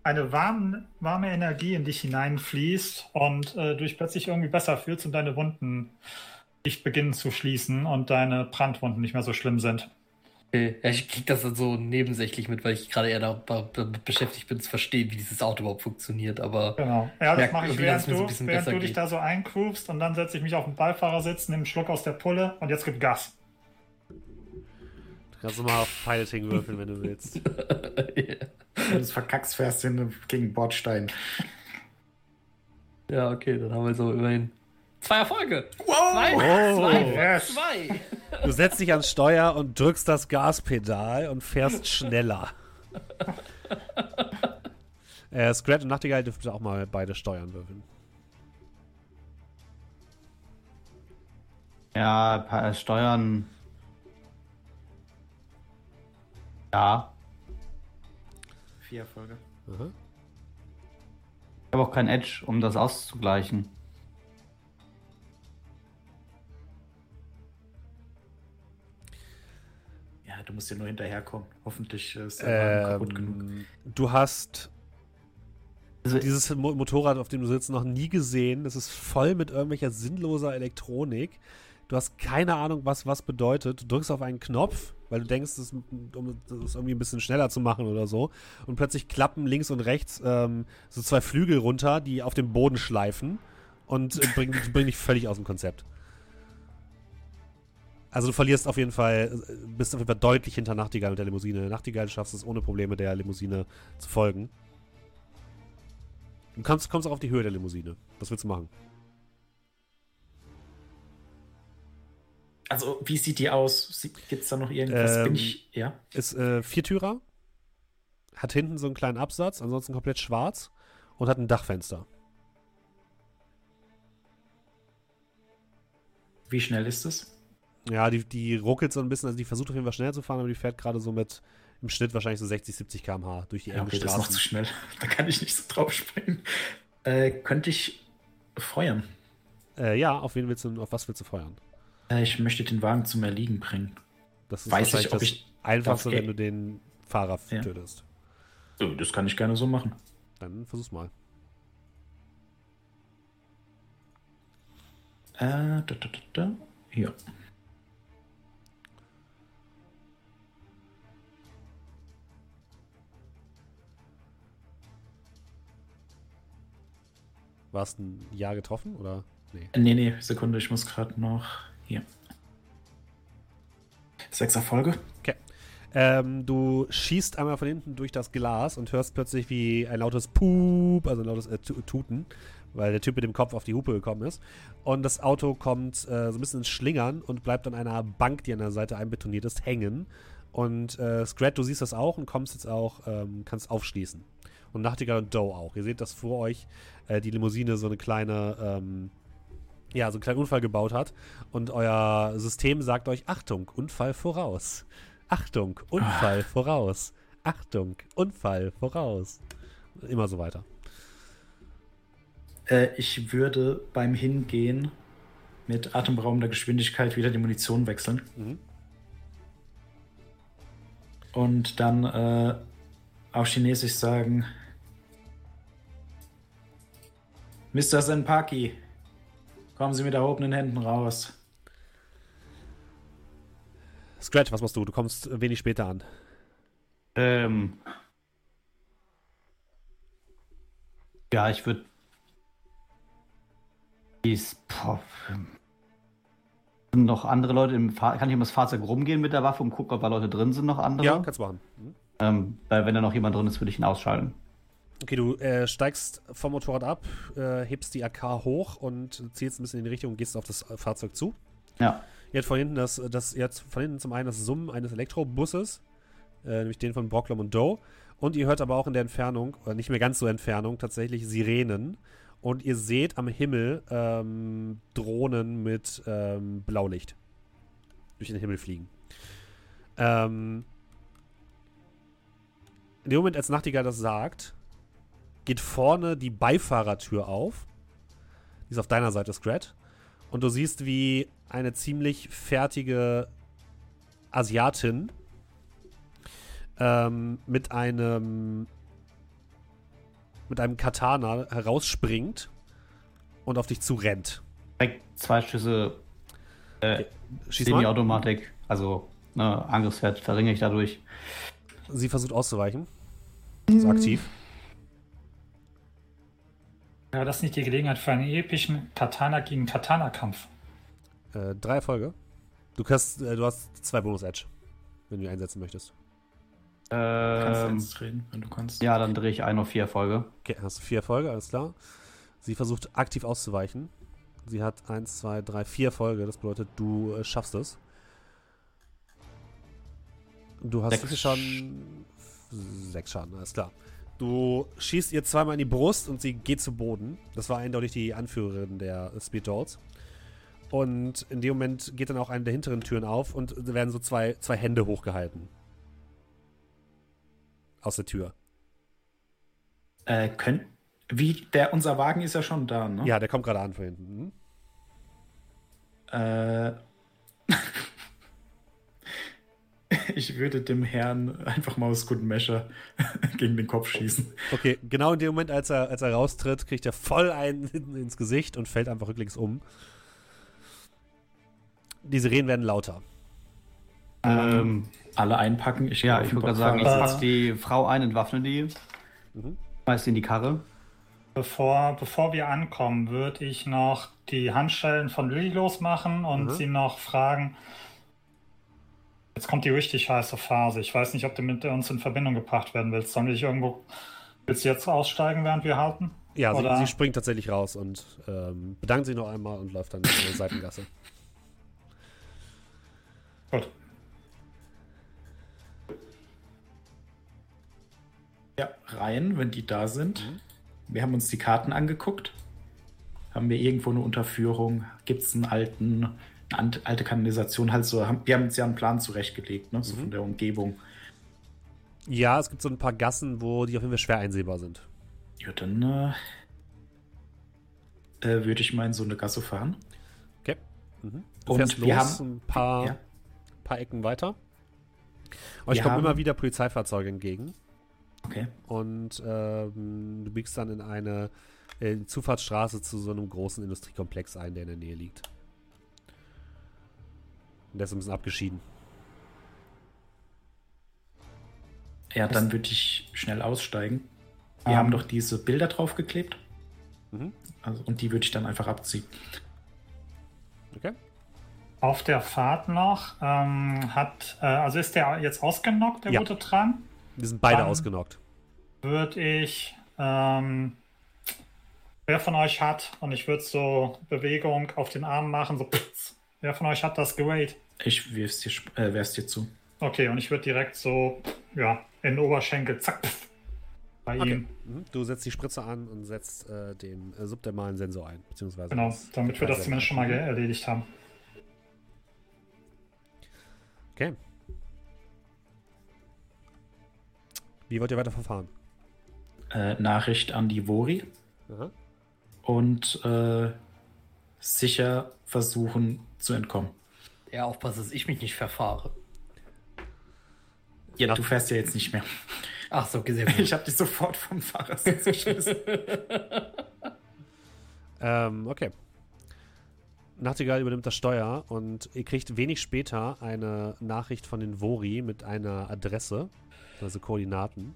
eine warme, warme Energie in dich hineinfließt und äh, du dich plötzlich irgendwie besser fühlst und deine Wunden dich beginnen zu schließen und deine Brandwunden nicht mehr so schlimm sind. Okay. Ja, ich krieg das dann so nebensächlich mit, weil ich gerade eher damit beschäftigt bin, zu verstehen, wie dieses Auto überhaupt funktioniert. Aber Genau. Ja, das mache ich, während es so du, ein bisschen während du dich geht. da so eingroovst und dann setze ich mich auf den Beifahrersitz, nehme einen Schluck aus der Pulle und jetzt gibt Gas. Kannst du mal auf Piloting würfeln, wenn du willst. [laughs] Wenn du es verkackst, fährst du hin gegen Bordstein. ja, okay, dann haben wir so immerhin zwei Erfolge. Wow! Zwei, Oh. zwei, Yes. zwei. Du setzt dich ans Steuer und drückst das Gaspedal und fährst schneller. [laughs] äh, Scratch und Nachtigall dürft ihr auch mal beide Steuern würfeln. Ja, pa- Steuern. Ja. Vier Erfolge. Aha. Ich habe auch kein Edge, um das auszugleichen. Ja, du musst ja nur hinterherkommen. Hoffentlich äh, ist der Wagen kaputt genug. Ähm, du hast Also, dieses Mo Motorrad, auf dem du sitzt, noch nie gesehen. Das ist voll mit irgendwelcher sinnloser Elektronik. Du hast keine Ahnung, was was bedeutet. Du drückst auf einen Knopf, weil du denkst, das ist, um das irgendwie ein bisschen schneller zu machen oder so. Und plötzlich klappen links und rechts ähm, so zwei Flügel runter, die auf dem Boden schleifen und äh, bringen bring dich völlig aus dem Konzept. Also du verlierst auf jeden Fall, äh, bist auf jeden Fall deutlich hinter Nachtigall und der Limousine. Nachtigall schaffst es ohne Probleme der Limousine zu folgen. Du kommst, kommst auch auf die Höhe der Limousine. Was willst du machen? Also, wie sieht die aus? Gibt es da noch irgendwas? Ähm, Bin ich, ja? Ist äh, Viertürer, hat hinten so einen kleinen Absatz, ansonsten komplett schwarz und hat ein Dachfenster. Wie schnell ist es? Ja, die, die ruckelt so ein bisschen, also die versucht auf jeden Fall schnell zu fahren, aber die fährt gerade so mit im Schnitt wahrscheinlich so 60, 70 km/h durch die Ja, okay, das ist noch Straßen. zu schnell. [laughs] Da kann ich nicht so drauf springen. Äh, könnte ich feuern? Äh, ja, auf wen willst du, auf was willst du feuern? Äh, ich möchte den Wagen zum Erliegen bringen. Das ist Weiß ich, ob das ich Einfachste, darf- wenn du den Fahrer Ja. tötest. So, das kann ich gerne so machen. Dann versuch's mal. Äh, da, da, da, da. Hier. War es ein Ja getroffen oder? Nee. Nee, nee, Sekunde, ich muss gerade noch. Hier. Sechs Erfolge. Ähm, du schießt einmal von hinten durch das Glas und hörst plötzlich wie ein lautes Pup, also ein lautes äh, Tu- Tuten, weil der Typ mit dem Kopf auf die Hupe gekommen ist. Und das Auto kommt äh, so ein bisschen ins Schlingern und bleibt an einer Bank, die an der Seite einbetoniert ist, hängen. Und äh, Scrat, du siehst das auch und kommst jetzt auch, ähm, kannst aufschließen. Und Nachtigall und Doe auch. Ihr seht, dass vor euch äh, die Limousine so eine kleine, ähm, ja, so einen kleinen Unfall gebaut hat. Und euer System sagt euch, Achtung, Unfall voraus. Achtung, Unfall voraus. Achtung, Unfall voraus. Immer so weiter. Äh, ich würde beim Hingehen mit atemberaubender Geschwindigkeit wieder die Munition wechseln. Mhm. Und dann äh, auf Chinesisch sagen: Mr. Senpaki, kommen Sie mit erhobenen Händen raus. Scratch, was machst du? Du kommst wenig später an. Ähm. Ja, ich würde. Sind noch andere Leute im Fahr Kann ich um das Fahrzeug rumgehen mit der Waffe und gucken, ob da Leute drin sind, noch andere? Ja, kannst du machen. Mhm. Ähm, weil wenn da noch jemand drin ist, würde ich ihn ausschalten. Okay, du äh, steigst vom Motorrad ab, äh, hebst die AK hoch und zielst ein bisschen in die Richtung und gehst auf das Fahrzeug zu. Ja. Ihr habt von hinten das, das ihr habt von hinten zum einen das Summen eines Elektrobusses, äh, nämlich den von Brocklom und Doe. Und ihr hört aber auch in der Entfernung, oder nicht mehr ganz so Entfernung, tatsächlich Sirenen. Und ihr seht am Himmel ähm, Drohnen mit ähm, Blaulicht durch den Himmel fliegen. Ähm, in dem Moment, als Nachtigall das sagt, geht vorne die Beifahrertür auf. Die ist auf deiner Seite, Scrat. Und du siehst, wie eine ziemlich fertige Asiatin ähm, mit einem mit einem Katana herausspringt und auf dich zurennt. Direkt zwei Schüsse äh, mal. Semi-Automatik. Also äh, Angriffswert verringere ich dadurch. Sie versucht auszuweichen. Ist aktiv. Ja, das ist nicht die Gelegenheit für einen epischen Katana gegen Katana-Kampf. Äh, drei Erfolge. Du, kannst, äh, du hast zwei Bonus-Edge, wenn du ihn einsetzen möchtest. Kannst du Ähm, jetzt reden, wenn du kannst. ja, dann drehe ich ein auf vier Erfolge. Okay, hast du vier Erfolge, alles klar. Sie versucht aktiv auszuweichen. Sie hat eins, zwei, drei, vier Erfolge. Das bedeutet, du äh, schaffst es. Du hast Sechs Schaden? Sechs Schaden, alles klar. Du schießt ihr zweimal in die Brust und sie geht zu Boden. Das war eindeutig die Anführerin der Speed Dolls. Und in dem Moment geht dann auch eine der hinteren Türen auf und werden so zwei, zwei Hände hochgehalten. Aus der Tür. Äh, können, wie, der, unser Wagen ist ja schon da, ne? Ja, der kommt gerade an von hinten. Mhm. Äh, [laughs] ich würde dem Herrn einfach mal aus guten Mescher [laughs] gegen den Kopf schießen. Okay, genau in dem Moment, als er, als er raustritt, kriegt er voll einen [laughs] hinten ins Gesicht und fällt einfach rücklings um. Die Sirenen werden lauter. Ähm, Alle einpacken. Ich ja, ich würde gerade sagen, ich Bordfahrer. pack die Frau ein, entwaffne die, Mhm. schmeiß die in die Karre. Bevor, bevor wir ankommen, würde ich noch die Handschellen von Lilly losmachen und Mhm. sie noch fragen. Jetzt kommt die richtig heiße Phase. Ich weiß nicht, ob du mit uns in Verbindung gebracht werden willst. Sollen wir dich irgendwo. Willst du jetzt aussteigen, während wir halten? Ja, sie, sie springt tatsächlich raus und ähm, bedankt sich noch einmal und läuft dann in die Seitengasse. [laughs] Gut. Ja, rein, wenn die da sind. Mhm. Wir haben uns die Karten angeguckt. Haben wir irgendwo eine Unterführung? Gibt es einen alten, eine alte Kanalisation? Halt so, wir haben uns ja einen Plan zurechtgelegt, ne? so Mhm. von der Umgebung. Ja, es gibt so ein paar Gassen, wo die auf jeden Fall schwer einsehbar sind. Ja, dann äh, äh, würde ich mal in so eine Gasse fahren. Okay. Mhm. Du Und wir los, haben- ein paar, Ja. paar Ecken weiter. Euch kommen immer wieder Polizeifahrzeuge entgegen. Okay. und ähm, du biegst dann in eine äh, Zufahrtsstraße zu so einem großen Industriekomplex ein, der in der Nähe liegt. Und der ist ein bisschen abgeschieden. Ja, dann würde ich schnell aussteigen. Wir Ähm. haben doch diese Bilder draufgeklebt. Mhm. Also, und die würde ich dann einfach abziehen. Okay? Auf der Fahrt noch ähm, hat. Äh, also ist der jetzt ausgenockt, der Ja. gute Tran? Die sind beide Dann- ausgenockt. Würde ich. Ähm, wer von euch hat, und ich würde so Bewegung auf den Arm machen, so. Pff, wer von euch hat das geweiht? Ich wirf's dir, äh, werf's dir zu. Okay, und ich würde direkt so, ja, in den Oberschenkel, zack, pff, bei Okay. ihm. Mhm. Du setzt die Spritze an und setzt äh, den äh, subdermalen Sensor ein. Beziehungsweise Genau, damit wir das zumindest schon mal ge- erledigt haben. Okay. Wie wollt ihr weiter verfahren? Äh, Nachricht an die Vori Aha. und äh, sicher versuchen zu entkommen. Ja, aufpassen, dass ich mich nicht verfahre. Ja, du fährst ja jetzt nicht mehr. Ach so, gut. [laughs] Ich habe dich sofort vom Fahrersitz geschmissen. [laughs] Ähm, okay. Nachtigall übernimmt das Steuer und ihr kriegt wenig später eine Nachricht von den Vori mit einer Adresse, also Koordinaten,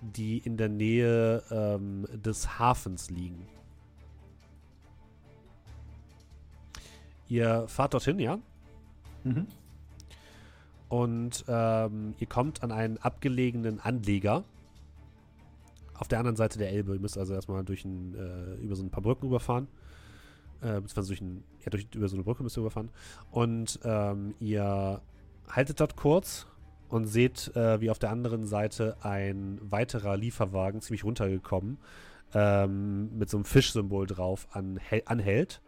die in der Nähe ähm, des Hafens liegen. Ihr fahrt dorthin, ja? mhm. Und ähm, ihr kommt an einen abgelegenen Anleger auf der anderen Seite der Elbe. Ihr müsst also erstmal durch ein, äh, über so ein paar Brücken überfahren. Äh, beziehungsweise durch, ein, ja, durch, über so eine Brücke müsst ihr überfahren. Und ähm, ihr haltet dort kurz und seht, äh, wie auf der anderen Seite ein weiterer Lieferwagen ziemlich runtergekommen ähm, mit so einem Fischsymbol drauf anhält, anhält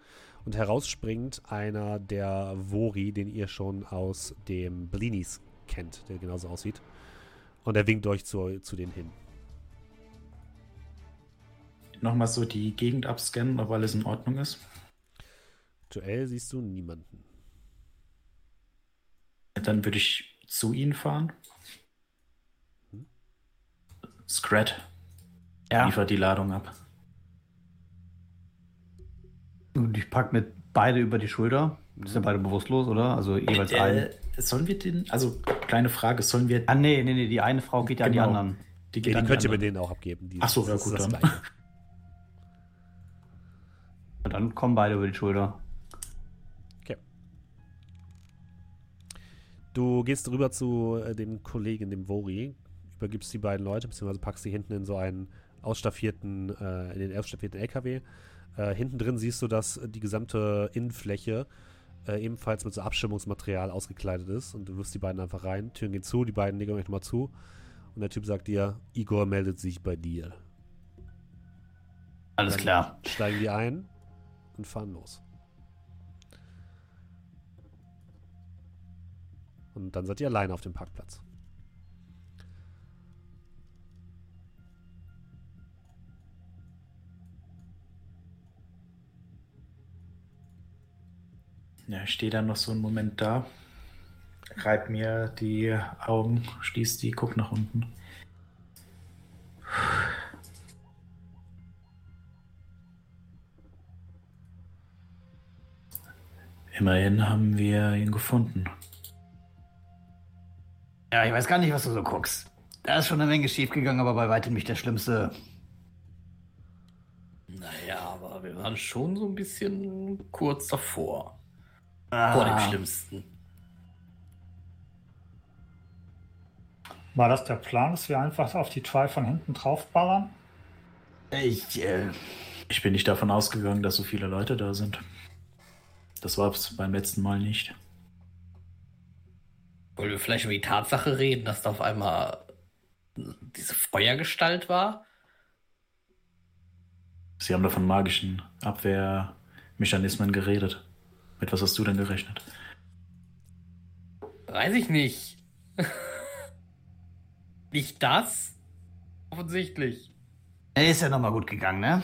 und herausspringt einer der Vori, den ihr schon aus dem Blinis kennt, der genauso aussieht. Und er winkt euch zu, zu denen hin. Nochmal so die Gegend abscannen, ob alles in Ordnung ist. Aktuell siehst du niemanden. Dann würde ich zu ihnen fahren. Scrat, Ja. liefer die Ladung ab. Und ich pack mit beide über die Schulter. Ist ja beide bewusstlos, oder? Also jeweils einen. Äh, sollen wir den, also kleine Frage, sollen wir, Ah, nee, nee, nee, die eine Frau geht ja an die Genau. anderen. die Ja, geht die an könnt ihr mit denen auch abgeben. Die, Ach so, ja, das gut, das dann. Dann kommen beide über die Schulter. Du gehst rüber zu äh, dem Kollegen, dem Vori, übergibst die beiden Leute, beziehungsweise packst sie hinten in so einen ausstaffierten, äh, in den ausstaffierten LKW. Äh, hinten drin siehst du, dass die gesamte Innenfläche äh, ebenfalls mit so Abstimmungsmaterial ausgekleidet ist und du wirfst die beiden einfach rein. Türen gehen zu, die beiden legen euch nochmal zu und der Typ sagt dir, Igor meldet sich bei dir. Alles Dann klar. Steigen die ein und fahren los. Und dann seid ihr alleine auf dem Parkplatz. Ja, ich stehe dann noch so einen Moment da, reib mir die Augen, schließ die, guck nach unten. Immerhin haben wir ihn gefunden. Ja, ich weiß gar nicht, was du so guckst. Da ist schon eine Menge schiefgegangen, aber bei weitem nicht der Schlimmste. Naja, aber wir waren schon so ein bisschen kurz davor. Ah, Vor dem Schlimmsten. War das der Plan, dass wir einfach auf die Try von hinten draufballern? Ich, äh, Ich bin nicht davon ausgegangen, dass so viele Leute da sind. Das war es beim letzten Mal nicht. Wollen wir vielleicht über die Tatsache reden, dass da auf einmal diese Feuergestalt war? Sie haben da von magischen Abwehrmechanismen geredet. Mit was hast du denn gerechnet? Weiß ich nicht. [laughs] nicht das? Offensichtlich. er ist ja nochmal gut gegangen, ne?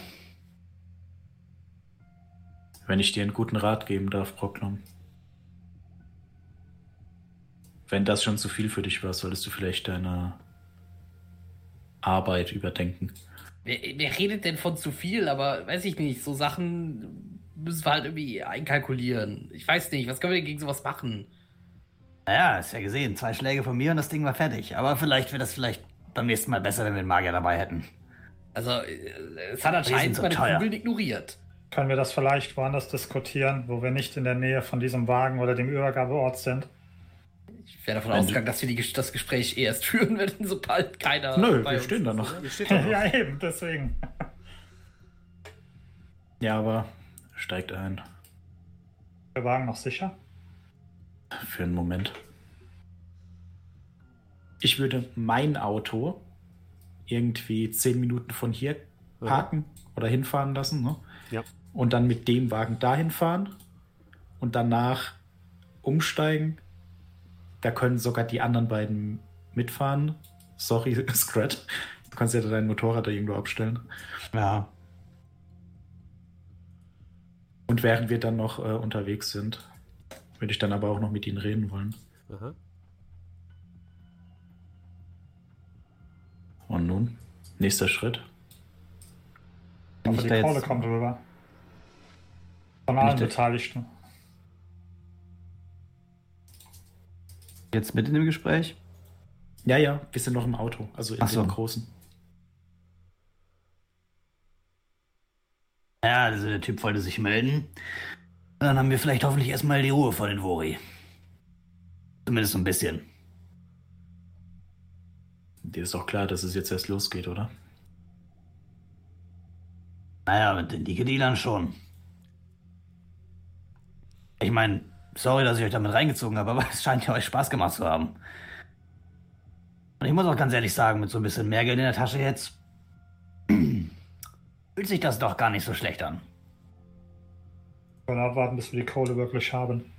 Wenn ich dir einen guten Rat geben darf, Proklom. Wenn das schon zu viel für dich war, solltest du vielleicht deine Arbeit überdenken. Wer, wer redet denn von zu viel? Aber weiß ich nicht, so Sachen müssen wir halt irgendwie einkalkulieren. Ich weiß nicht, was können wir denn gegen sowas machen? Naja, ist ja gesehen. Zwei Schläge von mir und das Ding war fertig. Aber vielleicht wäre das vielleicht beim nächsten Mal besser, wenn wir einen Magier dabei hätten. Also, äh, es hat anscheinend so meine teuer. Kugeln ignoriert. Können wir das vielleicht woanders diskutieren, wo wir nicht in der Nähe von diesem Wagen oder dem Übergabeort sind? Ich wäre davon ausgegangen, dass wir die, das Gespräch erst [laughs] führen, wenn sobald keiner. Nö, bei wir uns stehen da ist, noch. oder? Ihr steht da noch. [laughs] ja, eben, deswegen. Ja, aber steigt ein. Der Wagen noch sicher? Für einen Moment. Ich würde mein Auto irgendwie zehn Minuten von hier parken oder hinfahren lassen. Ne? Ja. Und dann mit dem Wagen dahin fahren und danach umsteigen. Da können sogar die anderen beiden mitfahren. Sorry, [laughs] Scrat. Du kannst ja dein Motorrad da irgendwo abstellen. Ja. Und während wir dann noch äh, unterwegs sind, würde ich dann aber auch noch mit ihnen reden wollen. Aha. Und nun, nächster Schritt. Bin Also ich die Kohle jetzt, kommt rüber. Von allen Beteiligten. jetzt mit in dem Gespräch? Ja, ja, wir sind noch im Auto, also in Ach so. dem großen. Ja, also der Typ wollte sich melden. Dann haben wir vielleicht hoffentlich erstmal die Ruhe vor den Vori. Zumindest ein bisschen. Dir ist auch klar, dass es jetzt erst losgeht, oder? Naja, mit den Dicke-Dealern schon. Ich meine, sorry, dass ich euch damit reingezogen habe, aber [laughs] es scheint ja euch Spaß gemacht zu haben. Und ich muss auch ganz ehrlich sagen, mit so ein bisschen mehr Geld in der Tasche jetzt, fühlt sich das doch gar nicht so schlecht an. Wir wollen abwarten, bis wir die Kohle wirklich haben.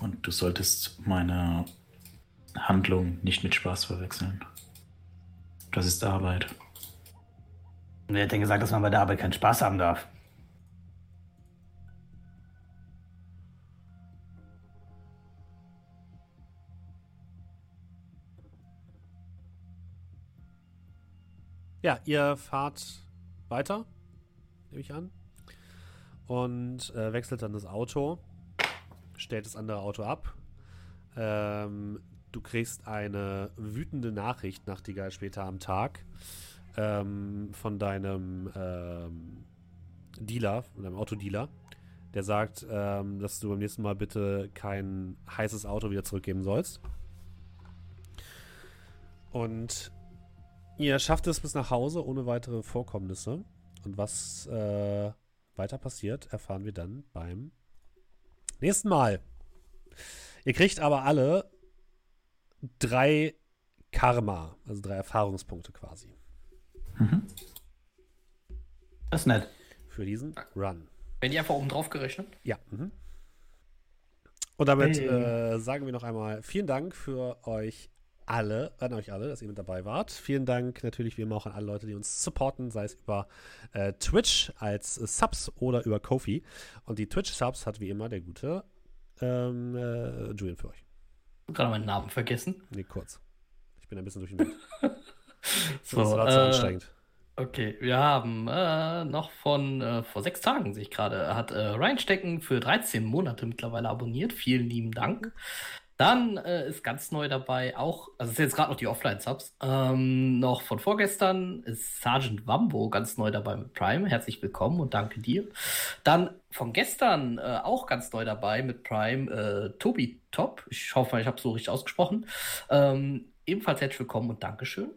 Und du solltest meine Handlung nicht mit Spaß verwechseln. Das ist Arbeit. Wer hat denn gesagt, dass man bei der Arbeit keinen Spaß haben darf? Ja, ihr fahrt weiter, nehme ich an. und äh, wechselt dann das Auto, stellt das andere Auto ab. Ähm, du kriegst eine wütende Nachricht Nachtigall später am Tag ähm, von deinem ähm, Dealer, von deinem Autodealer, der sagt, ähm, dass du beim nächsten Mal bitte kein heißes Auto wieder zurückgeben sollst. Und ihr schafft es bis nach Hause ohne weitere Vorkommnisse. Und was äh, weiter passiert, erfahren wir dann beim nächsten Mal. Ihr kriegt aber alle drei Karma, also drei Erfahrungspunkte quasi. Das ist nett. Für diesen Run. Wenn die einfach oben drauf gerechnet? Ja. Mhm. Und damit Hey. äh, sagen wir noch einmal vielen Dank für euch alle, an euch alle, dass ihr mit dabei wart. Vielen Dank natürlich wie immer auch an alle Leute, die uns supporten, sei es über äh, Twitch als äh, Subs oder über Kofi. Und die Twitch-Subs hat wie immer der gute ähm, äh, Julian für euch. Gerade meinen Namen vergessen. Nee, kurz. Ich bin ein bisschen durch den Wind. [laughs] So, das war zu äh, anstrengend. Okay, wir haben äh, noch von äh, vor sechs Tagen, sehe ich gerade, hat äh, Ryan Stecken für 13 Monate mittlerweile abonniert. Vielen lieben Dank. Dann äh, ist ganz neu dabei auch, also es sind jetzt gerade noch die Offline-Subs, ähm, noch von vorgestern ist Sergeant Wambo ganz neu dabei mit Prime. Herzlich willkommen und danke dir. Dann von gestern äh, auch ganz neu dabei mit Prime äh, Tobi Top. Ich hoffe, ich habe es so richtig ausgesprochen. Ähm, ebenfalls herzlich willkommen und Dankeschön.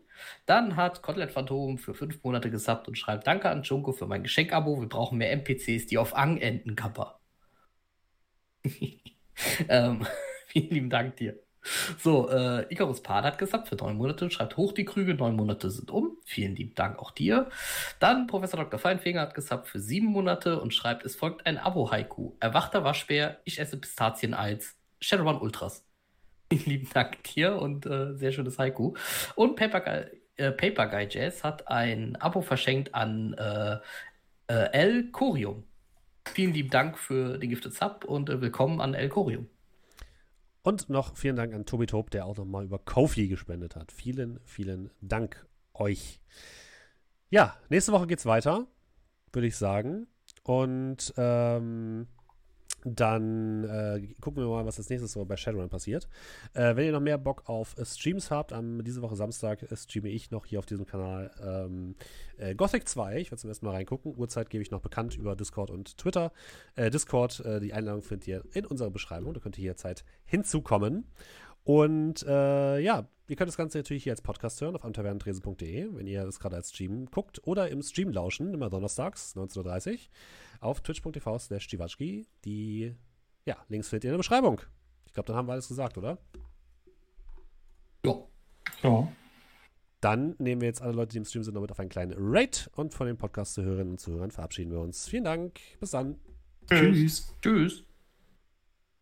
Dann hat Kotlet Phantom für fünf Monate gesubbt und schreibt Danke an Junko für mein Geschenkabo. Wir brauchen mehr NPCs, die auf Ang enden, Kappa. [laughs] ähm, vielen lieben Dank dir. So, äh, Icarus Pan hat gesubbt für neun Monate und schreibt hoch die Krüge, neun Monate sind um. Vielen lieben Dank auch dir. Dann Professor Dr. Feinfinger hat gesubbt für sieben Monate und schreibt, es folgt ein Abo-Haiku. Erwachter Waschbär, ich esse Pistazien-Eis. Shadowrun Ultras. Vielen lieben Dank dir und äh, sehr schönes Haiku. Und Paper Guy, äh, Paper Guy Jazz hat ein Abo verschenkt an äh, äh, El Corium. Vielen lieben Dank für den Gifted Sub und äh, willkommen an El Corium. Und noch vielen Dank an Tobi Tob, der auch nochmal über Kofi gespendet hat. Vielen, vielen Dank euch. Ja, nächste Woche geht's weiter, würde ich sagen. Und ähm, dann äh, gucken wir mal, was als nächstes so bei Shadowrun passiert. Äh, wenn ihr noch mehr Bock auf äh, Streams habt, am diese Woche Samstag äh, streame ich noch hier auf diesem Kanal ähm, äh, Gothic 2. Ich werde zum ersten Mal reingucken. Uhrzeit gebe ich noch bekannt über Discord und Twitter. Äh, Discord, die Einladung findet ihr in unserer Beschreibung. Da könnt ihr jederzeit hinzukommen. Und äh, ja, ihr könnt das Ganze natürlich hier als Podcast hören auf amtavernentresen.de, wenn ihr das gerade als Stream guckt. Oder im Stream lauschen, immer donnerstags, 19.30 Uhr, auf twitch.tv slash. Die ja, Links findet ihr in der Beschreibung. Ich glaube, dann haben wir alles gesagt, oder? Ja. Ja. Dann nehmen wir jetzt alle Leute, die im Stream sind, noch mit auf einen kleinen Rate. Und von den Podcast-Zuhörerinnen und Zuhörern verabschieden wir uns. Vielen Dank. Bis dann. Tschüss. Tschüss.